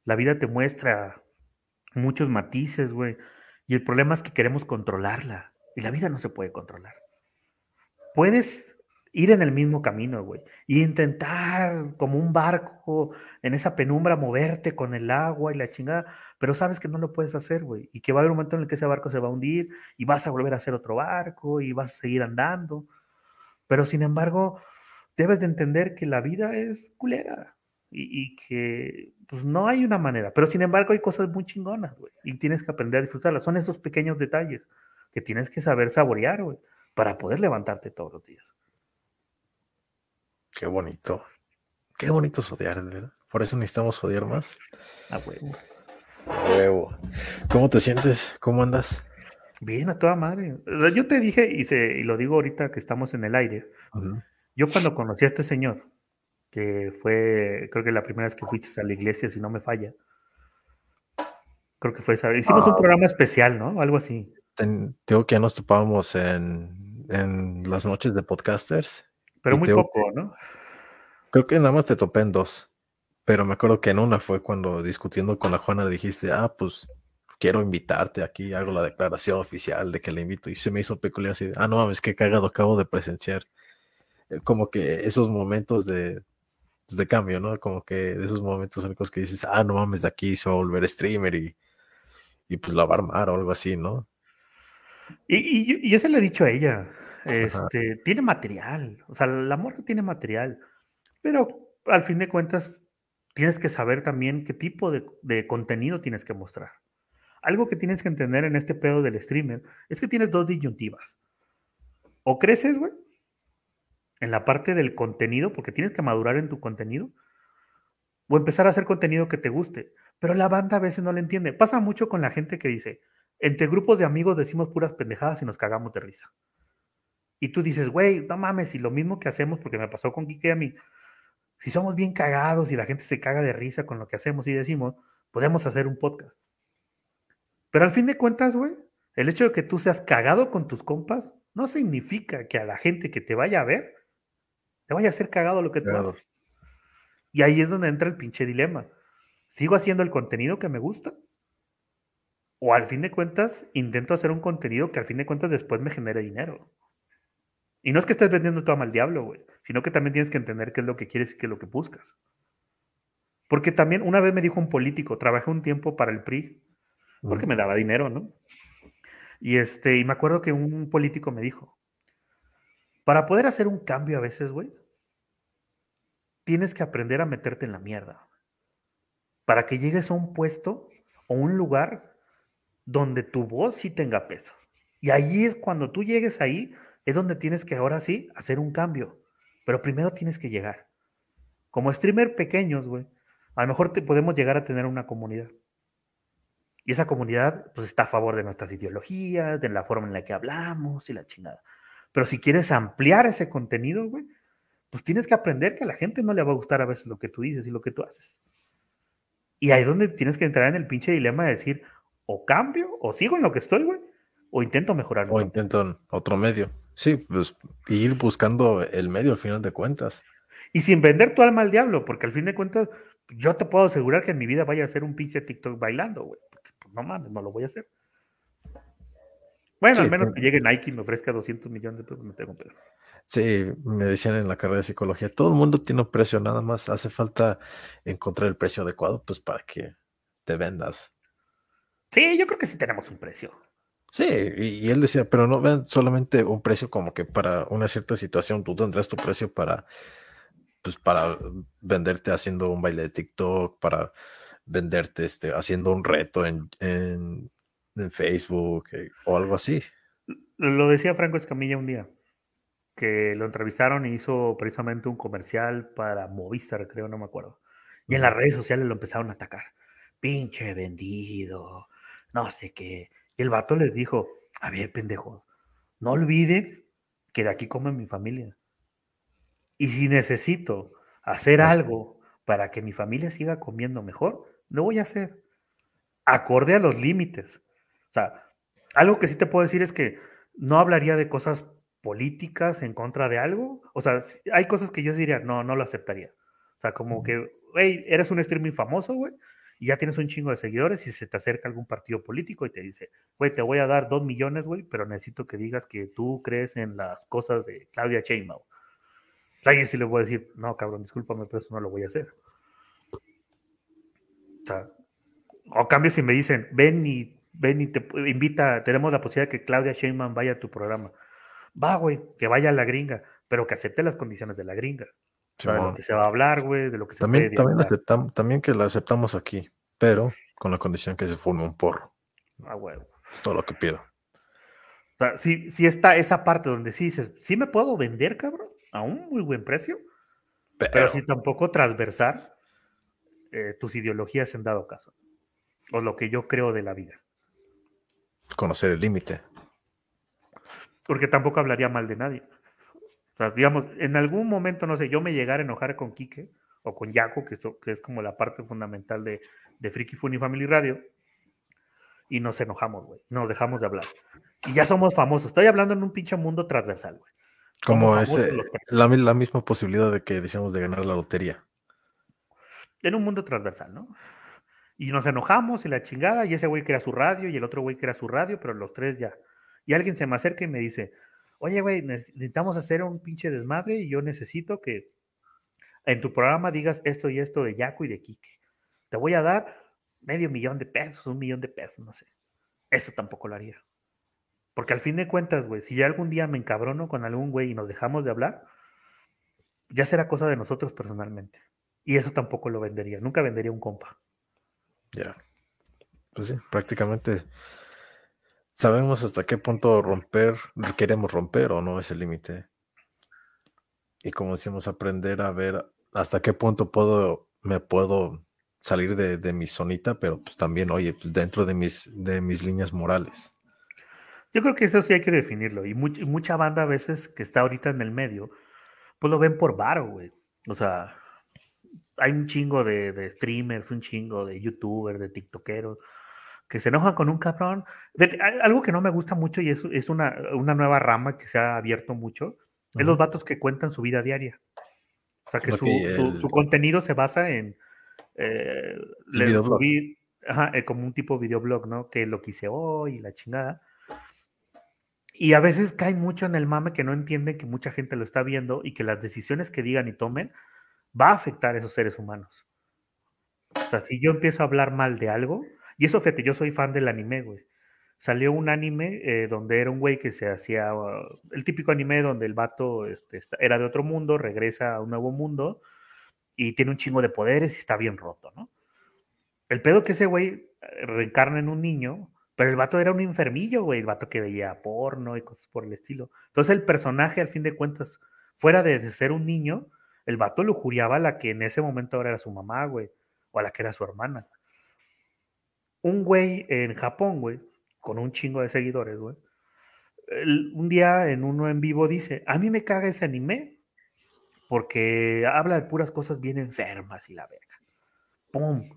La vida te muestra muchos matices, güey. Y el problema es que queremos controlarla. Y la vida no se puede controlar. Puedes ir en el mismo camino, güey. Y intentar, como un barco, en esa penumbra, moverte con el agua y la chingada. Pero sabes que no lo puedes hacer, güey. Y que va a haber un momento en el que ese barco se va a hundir y vas a volver a hacer otro barco y vas a seguir andando. Pero sin embargo, debes de entender que la vida es culera y, que pues no hay una manera, pero sin embargo hay cosas muy chingonas, y tienes que aprender a disfrutarlas. Son esos pequeños detalles que tienes que saber saborear, güey, para poder levantarte todos los días. Qué bonito. Qué bonito odiar, ¿verdad? Por eso necesitamos odiar más. A huevo. A huevo. ¿Cómo te sientes? ¿Cómo andas? Bien, a toda madre. Yo te dije, y, y lo digo ahorita que estamos en el aire, yo cuando conocí a este señor, que fue, creo que la primera vez que fuiste a la iglesia, si no me falla. Creo que fue esa. Hicimos un programa especial, ¿no? Algo así. Tengo que ya nos topábamos en, en las noches de podcasters. Pero muy poco, ¿no? Creo que nada más te topé en dos. Pero me acuerdo que en una fue cuando discutiendo con la Juana le dijiste, ah, pues quiero invitarte aquí, hago la declaración oficial de que le invito. Y se me hizo peculiar así, ah, no mames, qué cagado acabo de presenciar. Eh, como que esos momentos de, pues, de cambio, ¿no? Como que de esos momentos únicos que dices, ah, no mames, de aquí se va a volver streamer y, y pues la va a armar o algo así, ¿no? Y, y, eso le he dicho a ella. Este, tiene material, o sea, la morra tiene material, pero al fin de cuentas tienes que saber también qué tipo de, contenido tienes que mostrar. Algo que tienes que entender en este pedo del streamer es que tienes dos disyuntivas. O creces, güey, en la parte del contenido, porque tienes que madurar en tu contenido, o empezar a hacer contenido que te guste. Pero la banda a veces no le entiende. Pasa mucho con la gente que dice, entre grupos de amigos decimos puras pendejadas y nos cagamos de risa. Y tú dices, güey, no mames, y lo mismo que hacemos, porque me pasó con Kike a mí, si somos bien cagados y la gente se caga de risa con lo que hacemos y decimos, podemos hacer un podcast. Pero al fin de cuentas, güey, el hecho de que tú seas cagado con tus compas no significa que a la gente que te vaya a ver te vaya a hacer cagado lo que tú haces. Y ahí es donde entra el pinche dilema. ¿Sigo haciendo el contenido que me gusta? O al fin de cuentas, intento hacer un contenido que al fin de cuentas después me genere dinero. Y no es que estés vendiendo todo al diablo, güey, sino que también tienes que entender qué es lo que quieres y qué es lo que buscas. Porque también una vez me dijo un político, trabajé un tiempo para el PRI, porque me daba dinero, ¿no? Y este, y me acuerdo que un político me dijo, para poder hacer un cambio a veces, güey, tienes que aprender a meterte en la mierda. Para que llegues a un puesto o un lugar donde tu voz sí tenga peso. Y ahí es cuando tú llegues ahí, es donde tienes que ahora sí hacer un cambio. Pero primero tienes que llegar. Como streamer pequeños, güey, a lo mejor te podemos llegar a tener una comunidad. Y esa comunidad, pues, está a favor de nuestras ideologías, de la forma en la que hablamos y la chingada. Pero si quieres ampliar ese contenido, güey, pues tienes que aprender que a la gente no le va a gustar a veces lo que tú dices y lo que tú haces. Y ahí es donde tienes que entrar en el pinche dilema de decir, o cambio, o sigo en lo que estoy, güey, o intento mejorar. O intento otro medio. Sí, pues ir buscando el medio al final de cuentas. Y sin vender tu alma al diablo, porque al fin de cuentas, yo te puedo asegurar que en mi vida vaya a ser un pinche TikTok bailando, güey. Porque pues, no mames, no lo voy a hacer. Bueno, al menos que llegue Nike y me ofrezca 200 millones de pesos, me tengo pedo. Sí, me decían en la carrera de psicología, todo el mundo tiene un precio, nada más hace falta encontrar el precio adecuado, pues para que te vendas. Sí, yo creo que sí tenemos un precio. Sí, y, él decía, pero no vean solamente un precio como que para una cierta situación, tú tendrás tu precio para, pues para venderte haciendo un baile de TikTok, para venderte este, haciendo un reto en, en, Facebook eh, o algo así. Lo decía Franco Escamilla un día, que lo entrevistaron y hizo precisamente un comercial para Movistar, creo, no me acuerdo. Y en las redes sociales lo empezaron a atacar. Pinche vendido, no sé qué. Y el vato les dijo, a ver, pendejo, no olviden que de aquí come mi familia. Y si necesito hacer algo para que mi familia siga comiendo mejor, lo voy a hacer. Acorde a los límites. O sea, algo que sí te puedo decir es que no hablaría de cosas políticas en contra de algo. O sea, hay cosas que yo diría, no, no lo aceptaría. O sea, como que, hey, eres un streaming famoso, güey, y ya tienes un chingo de seguidores y se te acerca algún partido político y te dice, güey, te voy a dar dos millones, güey, pero necesito que digas que tú crees en las cosas de Claudia Sheinbaum. O sea, sí le voy a decir, no, cabrón, discúlpame, pero eso no lo voy a hacer. O cambio si me dicen, ven y, ven y te invita, tenemos la posibilidad de que Claudia Sheinbaum vaya a tu programa. Va, güey, que vaya a la gringa, pero que acepte las condiciones de la gringa de lo que se va a hablar, güey, de lo que se también, también, aceptamos, también que la aceptamos aquí, pero con la condición que se forme un porro. Ah, güey. Es todo lo que pido. O sea, si, si está esa parte donde sí dices, sí me puedo vender, cabrón, a un muy buen precio, pero, si tampoco transversar eh, tus ideologías en dado caso, o lo que yo creo de la vida. Conocer el límite. Porque tampoco hablaría mal de nadie. O sea, digamos, en algún momento, no sé, yo me llegara a enojar con Quique o con Yaco, que, que es como la parte fundamental de, de Freaky Funny Family Radio, y nos enojamos, güey. Nos dejamos de hablar. Y ya somos famosos. Estoy hablando en un pinche mundo transversal, güey. Como ese, la, la, misma posibilidad de que decíamos de ganar la lotería. En un mundo transversal, ¿no? Y nos enojamos y la chingada, y ese güey crea su radio, y el otro güey crea su radio, pero los tres ya. Y alguien se me acerca y me dice, oye, güey, necesitamos hacer un pinche desmadre y yo necesito que en tu programa digas esto y esto de Yaco y de Kike. Te voy a dar medio millón de pesos, un millón de pesos, no sé. Eso tampoco lo haría. Porque al fin de cuentas, güey, si ya algún día me encabrono con algún güey y nos dejamos de hablar, ya será cosa de nosotros personalmente. Y eso tampoco lo vendería. Nunca vendería un compa. Ya. Pues sí, prácticamente sabemos hasta qué punto romper, queremos romper o no ese límite. Y como decimos, aprender a ver hasta qué punto puedo, me puedo salir de, mi zonita, pero pues también, oye, pues dentro de mis, de mis líneas morales. Yo creo que eso sí hay que definirlo. Y mucha banda a veces que está ahorita en el medio, pues lo ven por varo, güey. O sea, hay un chingo de, streamers, un chingo de youtubers, de tiktokeros, que se enojan con un cabrón. Algo que no me gusta mucho y es, es una, una, nueva rama que se ha abierto mucho, es los vatos que cuentan su vida diaria. O sea, que su, su, contenido se basa en eh, subir, eh, como un tipo de videoblog, ¿no? Que lo que hice hoy y la chingada. Y a veces cae mucho en el mame que no entienden que mucha gente lo está viendo y que las decisiones que digan y tomen va a afectar a esos seres humanos. O sea, si yo empiezo a hablar mal de algo, y eso, fíjate, yo soy fan del anime, güey. Salió un anime eh, donde era un güey que se hacía, el típico anime donde el vato este, era de otro mundo, regresa a un nuevo mundo y tiene un chingo de poderes y está bien roto, ¿no? El pedo que ese güey eh, reencarna en un niño pero el vato era un enfermillo, güey, el vato que veía porno y cosas por el estilo. Entonces el personaje, al fin de cuentas, fuera de, ser un niño, el vato lujuriaba a la que en ese momento ahora era su mamá, güey, o a la que era su hermana. Un güey en Japón, güey, con un chingo de seguidores, güey, un día en uno en vivo dice, a mí me caga ese anime porque habla de puras cosas bien enfermas y la verga. ¡Pum!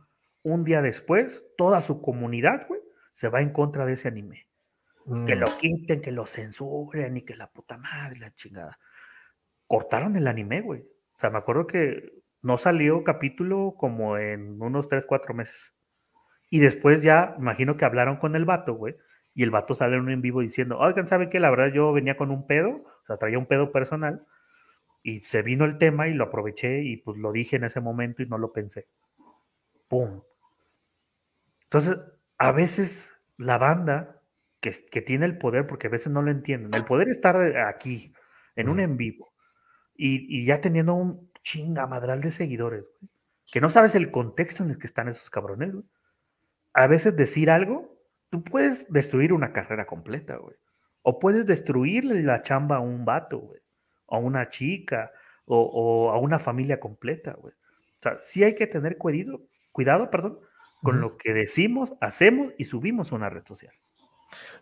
Un día después, toda su comunidad, güey, se va en contra de ese anime. Que lo mm. quiten, que lo censuren y que la puta madre, la chingada. Cortaron el anime, güey. O sea, me acuerdo que no salió capítulo como en unos 3, 4 meses. Y después ya, imagino que hablaron con el vato, güey. Y el vato sale en un en vivo diciendo, oigan, ¿saben qué? La verdad yo venía con un pedo, o sea, traía un pedo personal. Y se vino el tema y lo aproveché y pues lo dije en ese momento y no lo pensé. ¡Pum! Entonces, a veces la banda que, tiene el poder, porque a veces no lo entienden, el poder estar aquí, en un en vivo, y, ya teniendo un chingamadral de seguidores, que no sabes el contexto en el que están esos cabrones, A veces decir algo, tú puedes destruir una carrera completa, güey. O puedes destruirle la chamba a un vato, güey. O a una chica, o, a una familia completa, güey. O sea, sí hay que tener cuidado, cuidado, perdón, con lo que decimos, hacemos y subimos a una red social.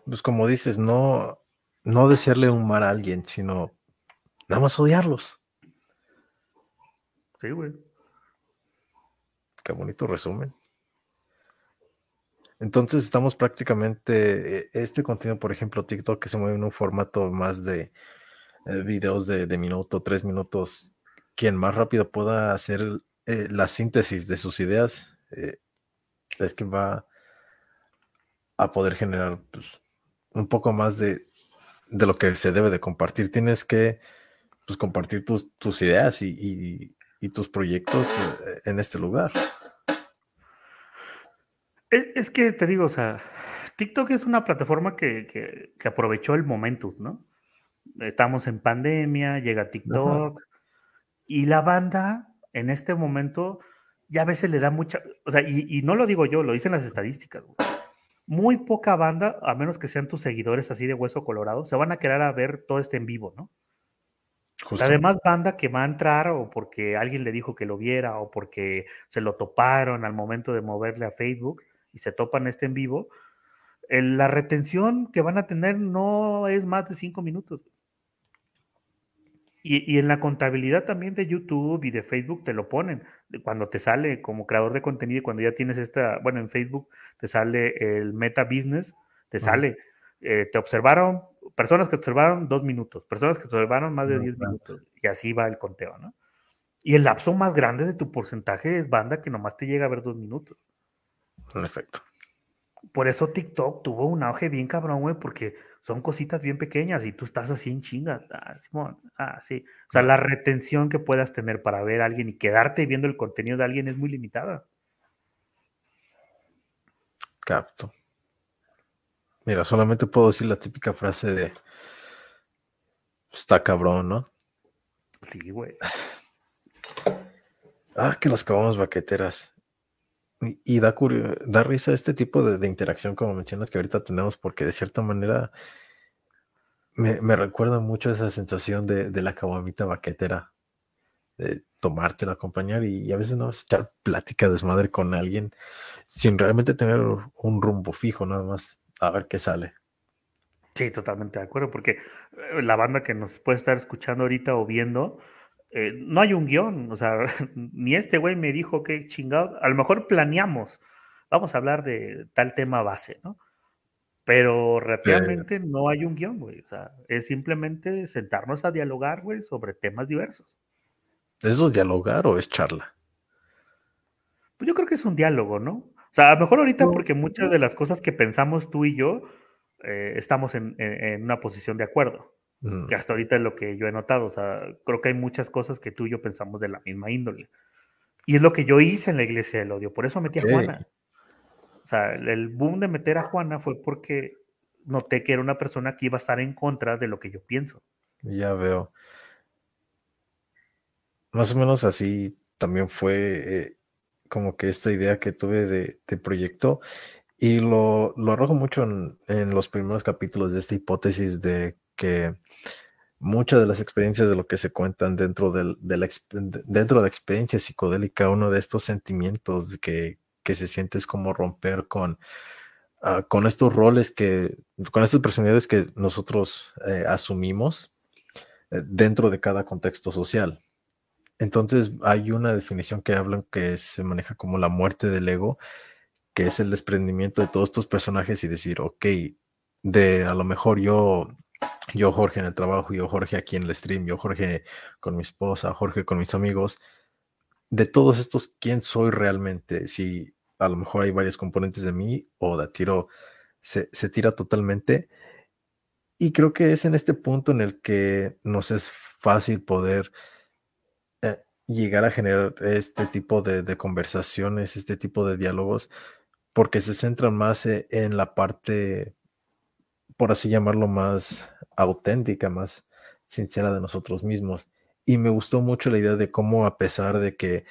Pues como dices, no, no desearle un mal a alguien, sino nada más odiarlos. Sí, güey. Qué bonito resumen. Entonces estamos prácticamente, eh, este contenido, por ejemplo, TikTok, que se mueve en un formato más de eh, videos de, minuto, tres minutos, quien más rápido pueda hacer eh, la síntesis de sus ideas, es que va a poder generar pues, un poco más de, lo que se debe de compartir. Tienes que pues, compartir tus, ideas y, tus proyectos en este lugar. Es que te digo, o sea, TikTok es una plataforma que, aprovechó el momentum, ¿no? Estamos en pandemia, llega TikTok y la banda en este momento ya a veces le da mucha, o sea, y, no lo digo yo, lo dicen las estadísticas, Muy poca banda, a menos que sean tus seguidores así de hueso colorado, se van a quedar a ver todo este en vivo, ¿no? Además, banda que va a entrar o porque alguien le dijo que lo viera o porque se lo toparon al momento de moverle a Facebook y se topan este en vivo, la retención que van a tener no es más de cinco minutos. Y, y, en la contabilidad también de YouTube y de Facebook te lo ponen. Cuando te sale como creador de contenido y cuando ya tienes esta, bueno, en Facebook te sale el Meta Business, te sale, eh, te observaron, personas que observaron dos minutos, personas que observaron más de diez minutos, y así va el conteo, ¿no? Y el lapso más grande de tu porcentaje es banda que nomás te llega a ver dos minutos. En efecto. Por eso TikTok tuvo un auge bien cabrón, güey, porque son cositas bien pequeñas y tú estás así en chinga. Ah, Simón, ah, sí. O sea, la retención que puedas tener para ver a alguien y quedarte viendo el contenido de alguien es muy limitada. Capto. Mira, solamente puedo decir la típica frase de está cabrón, ¿no? Sí, güey. Ah, que las acabamos baqueteras. Y, da, da risa este tipo de, interacción, como mencionas, que ahorita tenemos, porque de cierta manera me, recuerda mucho esa sensación de, la caguamita baquetera, de tomártela, acompañar y, a veces no echar plática desmadre con alguien sin realmente tener un rumbo fijo, nada más a ver qué sale. Sí, totalmente de acuerdo, porque eh, la banda que nos puede estar escuchando ahorita o viendo, eh, no hay un guion, o sea, [LAUGHS] ni este güey me dijo que chingado, a lo mejor planeamos, vamos a hablar de tal tema base, ¿no? Pero realmente no hay un guion, güey, o sea, es simplemente sentarnos a dialogar, güey, sobre temas diversos. ¿Eso es dialogar o es charla? Pues yo creo que es un diálogo, ¿no? O sea, a lo mejor ahorita porque muchas de las cosas que pensamos tú y yo eh, estamos en una posición de acuerdo. Mm. Que hasta ahorita es lo que yo he notado. O sea, creo que hay muchas cosas que tú y yo pensamos de la misma índole. Y es lo que yo hice en la iglesia del odio. Por eso metí a Juana. O sea, el boom de meter a Juana fue porque noté que era una persona que iba a estar en contra de lo que yo pienso. Ya veo. Más o menos así también fue eh, como que esta idea que tuve de, proyecto. Y lo, lo arrojo mucho en, en, los primeros capítulos de esta hipótesis de que muchas de las experiencias de lo que se cuentan dentro, del, de, la, dentro de la experiencia psicodélica, uno de estos sentimientos que, que se siente es como romper con, uh, con estos roles que, con estas personalidades que nosotros eh, asumimos eh, dentro de cada contexto social. Entonces hay una definición que hablan que se maneja como la muerte del ego, que es el desprendimiento de todos estos personajes y decir, ok, de a lo mejor yo yo Jorge en el trabajo, yo Jorge aquí en el stream, yo Jorge con mi esposa, Jorge con mis amigos, de todos estos, ¿quién soy realmente? Si a lo mejor hay varios componentes de mí o de tiro se, se tira totalmente. Y creo que es en este punto en el que nos es fácil poder eh, llegar a generar este tipo de, de, conversaciones, este tipo de diálogos, porque se centran más eh, en la parte por así llamarlo, más auténtica, más sincera de nosotros mismos. Y me gustó mucho la idea de cómo, a pesar de que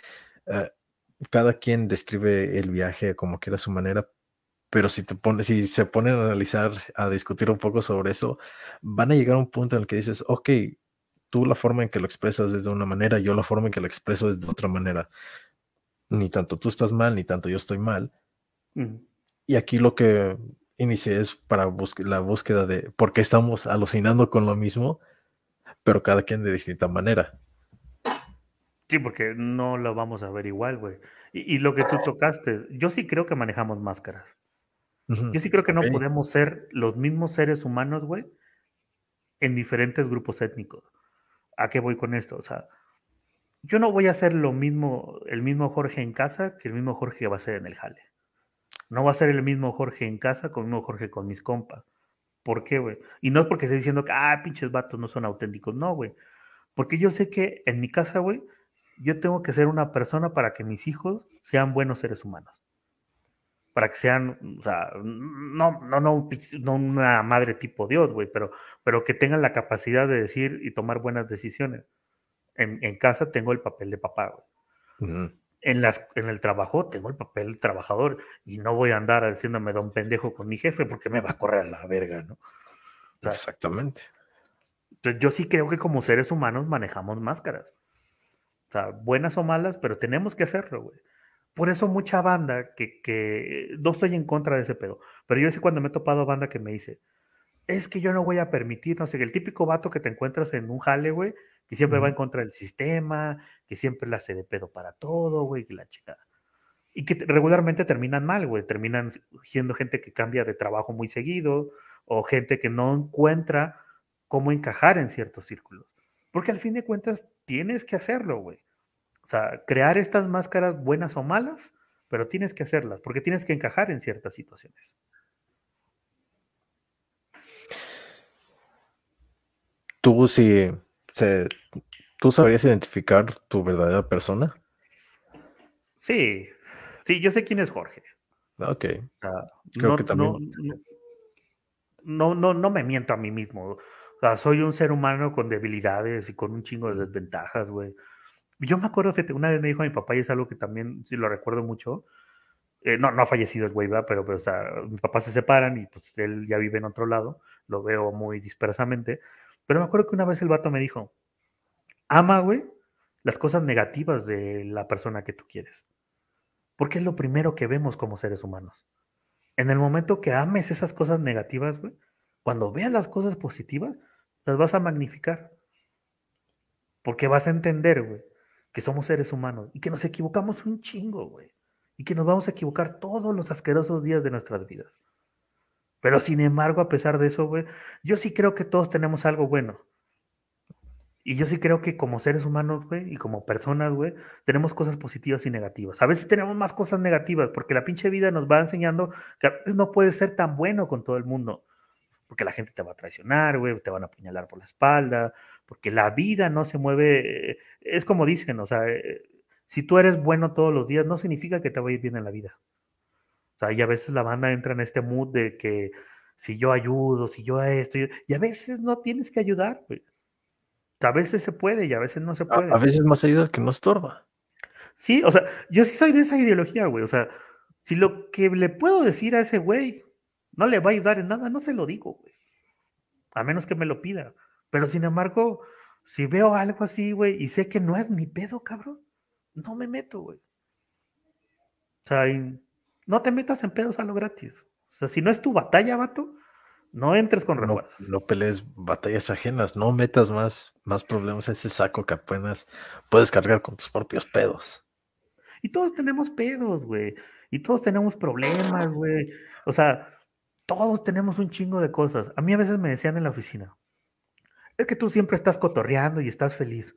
eh, cada quien describe el viaje como quiera su manera, pero si, te pone, si se ponen a analizar, a discutir un poco sobre eso, van a llegar a un punto en el que dices, ok, tú la forma en que lo expresas es de una manera, yo la forma en que lo expreso es de otra manera. Ni tanto tú estás mal, ni tanto yo estoy mal. Y aquí lo que inicié es para la búsqueda de por qué estamos alucinando con lo mismo, pero cada quien de distinta manera. Sí, porque no lo vamos a ver igual, güey. Y, lo que tú tocaste, yo sí creo que manejamos máscaras. Yo sí creo que no podemos ser los mismos seres humanos, güey, en diferentes grupos étnicos. ¿A qué voy con esto? O sea, yo no voy a ser lo mismo, el mismo Jorge en casa que el mismo Jorge va a ser en el jale. No va a ser el mismo Jorge en casa con el Jorge con mis compas. ¿Por qué, güey? Y no es porque esté diciendo que, ah, pinches vatos no son auténticos. No, güey. Porque yo sé que en mi casa, güey, yo tengo que ser una persona para que mis hijos sean buenos seres humanos. Para que sean, o sea, no, no, no, no una madre tipo Dios, güey, pero, pero que tengan la capacidad de decir y tomar buenas decisiones. En, casa tengo el papel de papá, güey en, las, en el trabajo tengo el papel de trabajador y no voy a andar diciéndome don pendejo con mi jefe porque me va a correr a la verga, ¿no? Exactamente. yo sí creo que como seres humanos manejamos máscaras. O sea, buenas o malas, pero tenemos que hacerlo, güey. Por eso mucha banda que, que, no estoy en contra de ese pedo, pero yo sí cuando me he topado banda que me dice, es que yo no voy a permitir, no sé, el típico vato que te encuentras en un jale, güey, que siempre va en contra del sistema, que siempre la hace de pedo para todo, güey, que la chica. Y que regularmente terminan mal, güey, terminan siendo gente que cambia de trabajo muy seguido o gente que no encuentra cómo encajar en ciertos círculos. Porque al fin de cuentas tienes que hacerlo, güey. O sea, crear estas máscaras buenas o malas, pero tienes que hacerlas, porque tienes que encajar en ciertas situaciones. Tú si tú sabrías identificar tu verdadera persona. Sí, sí, yo sé quién es Jorge. Ok. Creo que también. No, no, no, me miento a mí mismo. O sea, soy un ser humano con debilidades y con un chingo de desventajas, güey. Yo me acuerdo, que una vez me dijo mi papá, y es algo que también sí lo recuerdo mucho. Eh, no, no ha fallecido el güey, pero, pero o sea, mis papás se separan y pues él ya vive en otro lado. Lo veo muy dispersamente. Pero me acuerdo que una vez el vato me dijo, ama, güey, las cosas negativas de la persona que tú quieres. Porque es lo primero que vemos como seres humanos. En el momento que ames esas cosas negativas, güey, cuando veas las cosas positivas, las vas a magnificar. Porque vas a entender, güey, que somos seres humanos y que nos equivocamos un chingo, güey. Y que nos vamos a equivocar todos los asquerosos días de nuestras vidas. Pero sin embargo, a pesar de eso, güey, yo sí creo que todos tenemos algo bueno. Y yo sí creo que como seres humanos, güey, y como personas, güey, tenemos cosas positivas y negativas. A veces tenemos más cosas negativas, porque la pinche vida nos va enseñando que a veces no puede ser tan bueno con todo el mundo. Porque la gente te va a traicionar, güey, te van a apuñalar por la espalda, porque la vida no se mueve, eh, es como dicen, o sea, eh, si tú eres bueno todos los días, no significa que te vaya bien en la vida. O sea, y a veces la banda entra en este mood de que si yo ayudo, si yo esto, y a veces no tienes que ayudar, A veces se puede y a veces no se puede. A, veces más ayuda que no estorba. Sí, o sea, yo sí soy de esa ideología, güey. O sea, si lo que le puedo decir a ese güey no le va a ayudar en nada, no se lo digo, güey. A menos que me lo pida. Pero sin embargo, si veo algo así, güey, y sé que no es mi pedo, cabrón, no me meto, güey. O sea, no te metas en pedos a lo gratis. O sea, si no es tu batalla, vato, no entres con refuerzos. No, pelees batallas ajenas, no metas más, más problemas a ese saco que apenas puedes cargar con tus propios pedos. Y todos tenemos pedos, güey. Y todos tenemos problemas, güey. O sea, todos tenemos un chingo de cosas. A mí a veces me decían en la oficina, es que tú siempre estás cotorreando y estás feliz.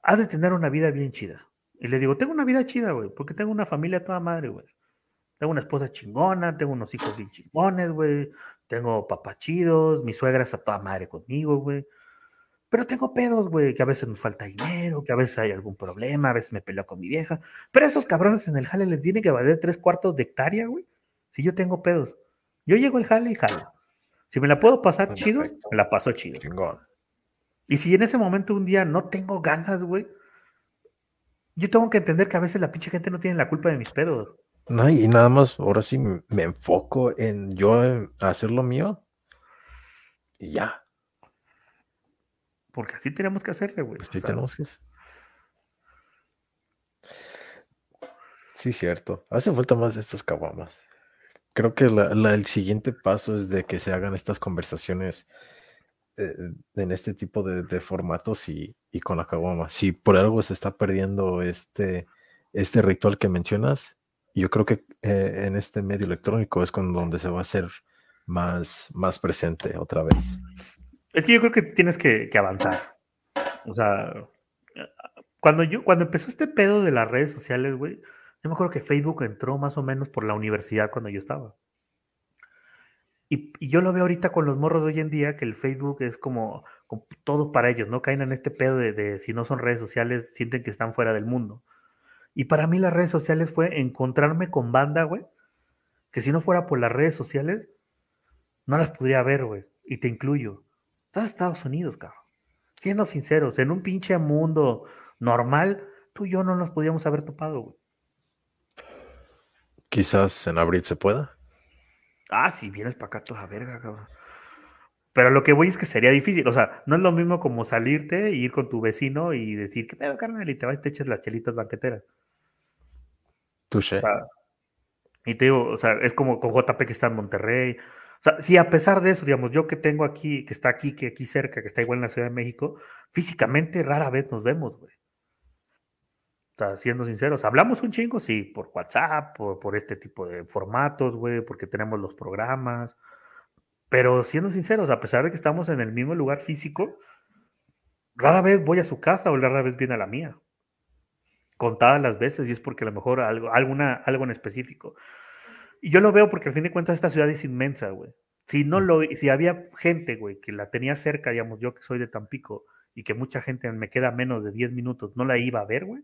Has de tener una vida bien chida. Y le digo, tengo una vida chida, güey, porque tengo una familia toda madre, güey. Tengo una esposa chingona, tengo unos hijos bien chingones, güey. Tengo papachidos, mi suegra está toda madre conmigo, güey. Pero tengo pedos, güey, que a veces nos falta dinero, que a veces hay algún problema, a veces me peleo con mi vieja. Pero a esos cabrones en el jale les tiene que valer tres cuartos de hectárea, güey. Si yo tengo pedos. Yo llego al jale y jalo. Si me la puedo pasar chido, me la paso chido. Chingón. Y si en ese momento un día no tengo ganas, güey, yo tengo que entender que a veces la pinche gente no tiene la culpa de mis pedos. No, y nada más, ahora sí me enfoco en yo hacer lo mío y ya. Porque así tenemos que hacerle, güey. Así tenemos que Sí, cierto. Hace falta más de estas caguamas. Creo que el siguiente paso es de que se hagan estas conversaciones eh, en este tipo de, formatos y, con la caguama. Si por algo se está perdiendo este, este ritual que mencionas, yo creo que eh, en este medio electrónico es con donde se va a hacer más, más presente otra vez. Es que yo creo que tienes que, avanzar. O sea, cuando yo, cuando empezó este pedo de las redes sociales, güey, yo me acuerdo que Facebook entró más o menos por la universidad cuando yo estaba. Y, yo lo veo ahorita con los morros de hoy en día, que el Facebook es como, todo para ellos, ¿no? Caen en este pedo de, si no son redes sociales, sienten que están fuera del mundo. Y para mí las redes sociales fue encontrarme con banda, güey, que si no fuera por las redes sociales, no las podría ver, güey. Y te incluyo. Estás Estados Unidos, cabrón. Siendo sinceros, en un pinche mundo normal, tú y yo no nos podíamos haber topado, güey. Quizás en abril se pueda. Ah, si vienes para acá toda verga, cabrón. Pero lo que voy es que sería difícil. O sea, no es lo mismo como salirte e ir con tu vecino y decir, ¿qué pedo, carnal? Y te vas y te echas las chelitas banqueteras y te digo, o sea, es como con JP que está en Monterrey. O sea, si a pesar de eso, digamos, yo que tengo aquí, que está aquí, que aquí cerca, que está igual en la Ciudad de México, físicamente rara vez nos vemos, güey. O sea, siendo sinceros, hablamos un chingo, sí, por WhatsApp, por, por este tipo de formatos, güey, porque tenemos los programas. Pero siendo sinceros, a pesar de que estamos en el mismo lugar físico, rara vez voy a su casa o rara vez viene a la mía. Contadas las veces, y es porque a lo mejor algo, alguna, algo en específico. Y yo lo veo porque al fin de cuentas esta ciudad es inmensa, güey. Si no lo, si había gente, güey, que la tenía cerca, digamos, yo que soy de Tampico, y que mucha gente me queda menos de 10 minutos, no la iba a ver, güey.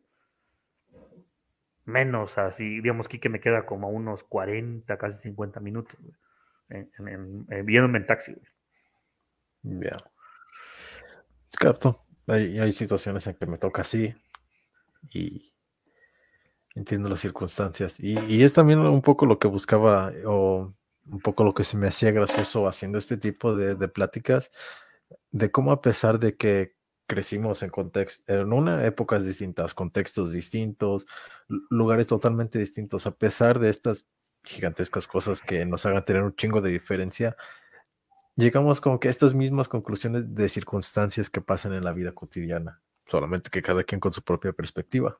Menos así, digamos que me queda como unos 40, casi 50 minutos, güey. En, en, en, viéndome en taxi, güey. Ya. Es cierto. Hay, hay situaciones en que me toca así. Y entiendo las circunstancias. Y, es también un poco lo que buscaba o un poco lo que se me hacía gracioso haciendo este tipo de, de pláticas, de cómo a pesar de que crecimos en contexto, en una épocas distintas, contextos distintos, lugares totalmente distintos, a pesar de estas gigantescas cosas que nos hagan tener un chingo de diferencia, llegamos como que a estas mismas conclusiones de circunstancias que pasan en la vida cotidiana, solamente que cada quien con su propia perspectiva.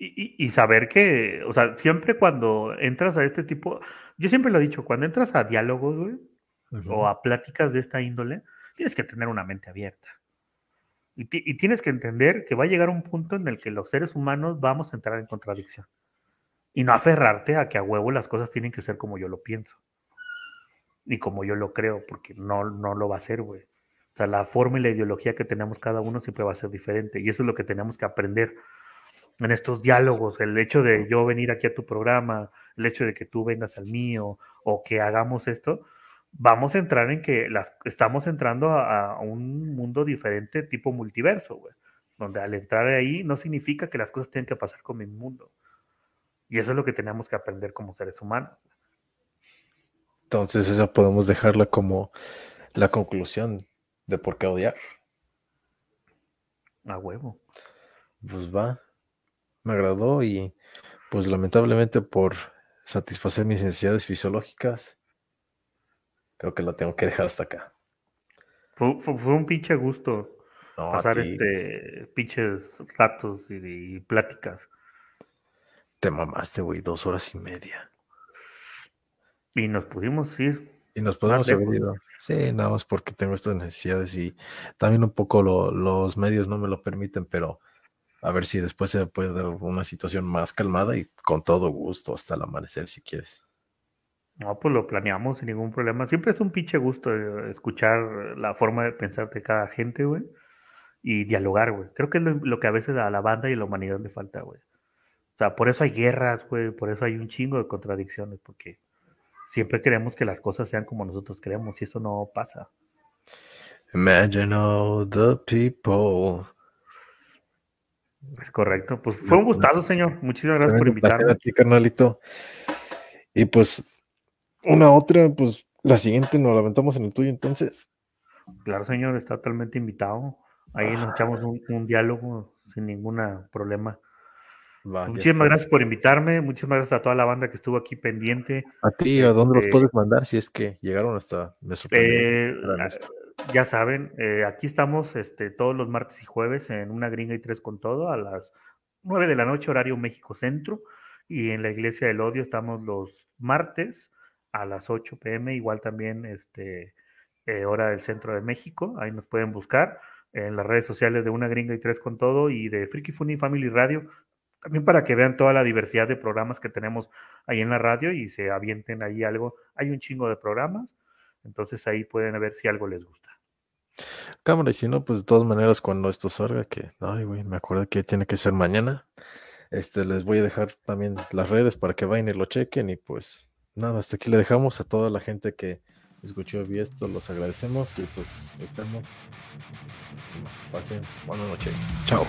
Y, y, saber que, o sea, siempre cuando entras a este tipo, yo siempre lo he dicho, cuando entras a diálogos, güey, uh -huh. o a pláticas de esta índole, tienes que tener una mente abierta. Y, y, tienes que entender que va a llegar un punto en el que los seres humanos vamos a entrar en contradicción. Y no aferrarte a que a huevo las cosas tienen que ser como yo lo pienso. Y como yo lo creo, porque no, no lo va a ser, güey. Sea, la forma y la ideología que tenemos cada uno siempre va a ser diferente. Y eso es lo que tenemos que aprender en estos diálogos, el hecho de yo venir aquí a tu programa, el hecho de que tú vengas al mío o que hagamos esto, vamos a entrar en que las, estamos entrando a, un mundo diferente tipo multiverso, donde al entrar ahí no significa que las cosas tengan que pasar con mi mundo. Y eso es lo que tenemos que aprender como seres humanos. Entonces eso podemos dejarla como la conclusión de por qué odiar. A huevo. Pues va me agradó y pues lamentablemente por satisfacer mis necesidades fisiológicas, creo que la tengo que dejar hasta acá. Fue, fue, fue un pinche gusto no, pasar este pinches ratos y, y, pláticas. Te mamaste, güey, dos horas y media. Y nos pudimos ir. Y nos podemos haber ido. Sí, nada más porque tengo estas necesidades y también un poco lo, los medios no me lo permiten, pero a ver si después se puede dar una situación más calmada y con todo gusto hasta el amanecer si quieres. No, pues lo planeamos sin ningún problema. Siempre es un pinche gusto eh, escuchar la forma de pensar de cada gente, güey. Y dialogar, güey. Creo que es lo, lo, que a veces a la banda y a la humanidad le falta, güey. O sea, por eso hay guerras, güey. Por eso hay un chingo de contradicciones. Porque siempre queremos que las cosas sean como nosotros queremos y eso no pasa. Imagine all the people es correcto. Pues fue un gustazo, señor. Muchísimas gracias por invitarme. A ti, carnalito. Y pues, una otra, pues la siguiente nos la aventamos en el tuyo, entonces. Claro, señor, está totalmente invitado. Ahí nos echamos un, un diálogo sin ningún problema. Va, muchísimas gracias por invitarme, muchísimas gracias a toda la banda que estuvo aquí pendiente. A ti, ¿a dónde este, los puedes mandar si es que llegaron hasta me eh, ya saben, eh, aquí estamos este, todos los martes y jueves en una gringa y tres con todo a las nueve de la noche, horario México Centro. Y en la Iglesia del Odio estamos los martes a las 8 pm, igual también este, eh, hora del centro de México. Ahí nos pueden buscar en las redes sociales de Una Gringa y Tres con Todo y de Freaky Funny Family Radio, también para que vean toda la diversidad de programas que tenemos ahí en la radio y se avienten ahí algo. Hay un chingo de programas, entonces ahí pueden ver si algo les gusta. Cámara, y si no, pues de todas maneras, cuando esto salga, que, ay, güey, me acuerdo que tiene que ser mañana, este, les voy a dejar también las redes para que vayan y lo chequen y pues nada, hasta aquí le dejamos a toda la gente que escuchó y esto, los agradecemos y pues estamos. Pasen, buenas noches. Chao.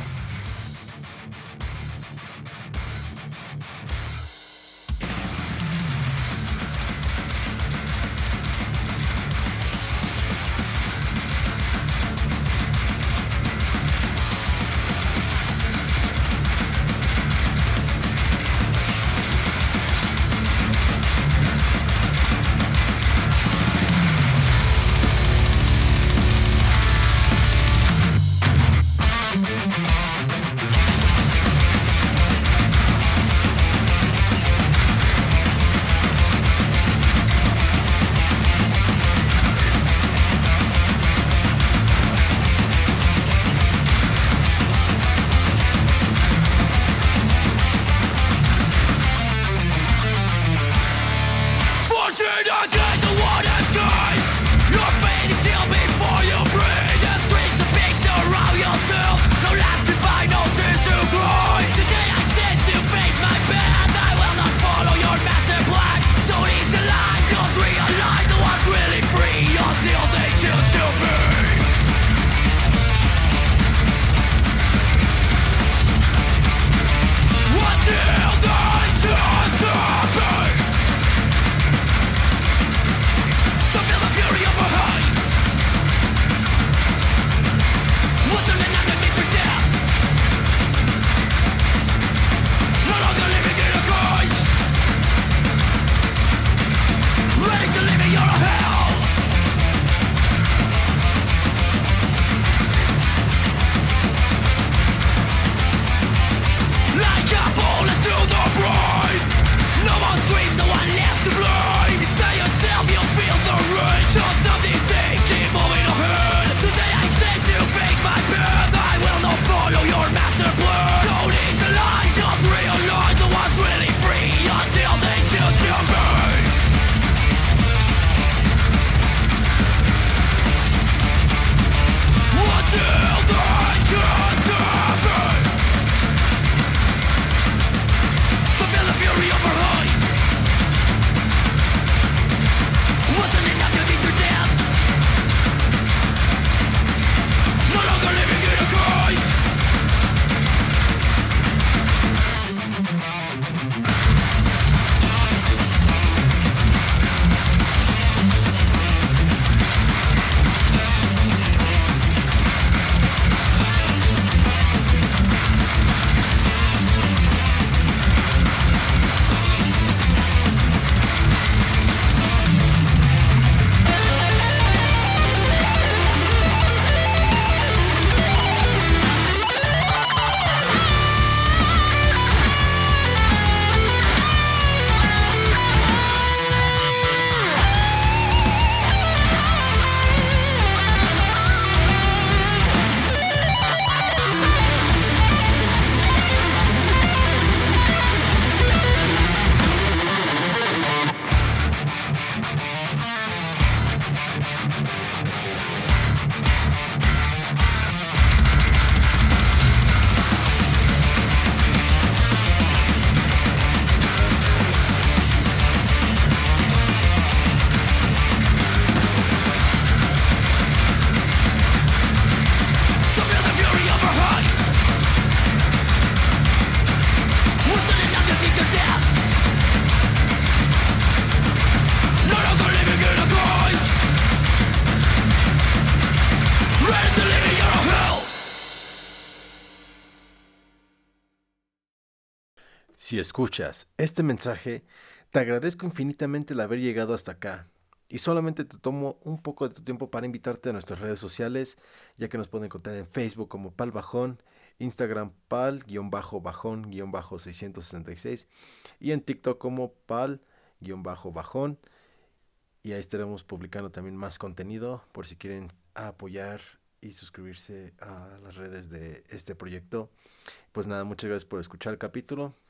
Escuchas este mensaje, te agradezco infinitamente el haber llegado hasta acá. Y solamente te tomo un poco de tu tiempo para invitarte a nuestras redes sociales, ya que nos pueden encontrar en Facebook como Pal Bajón, Instagram Pal-Bajón-666 y en TikTok como Pal-Bajón. Y ahí estaremos publicando también más contenido por si quieren apoyar y suscribirse a las redes de este proyecto. Pues nada, muchas gracias por escuchar el capítulo.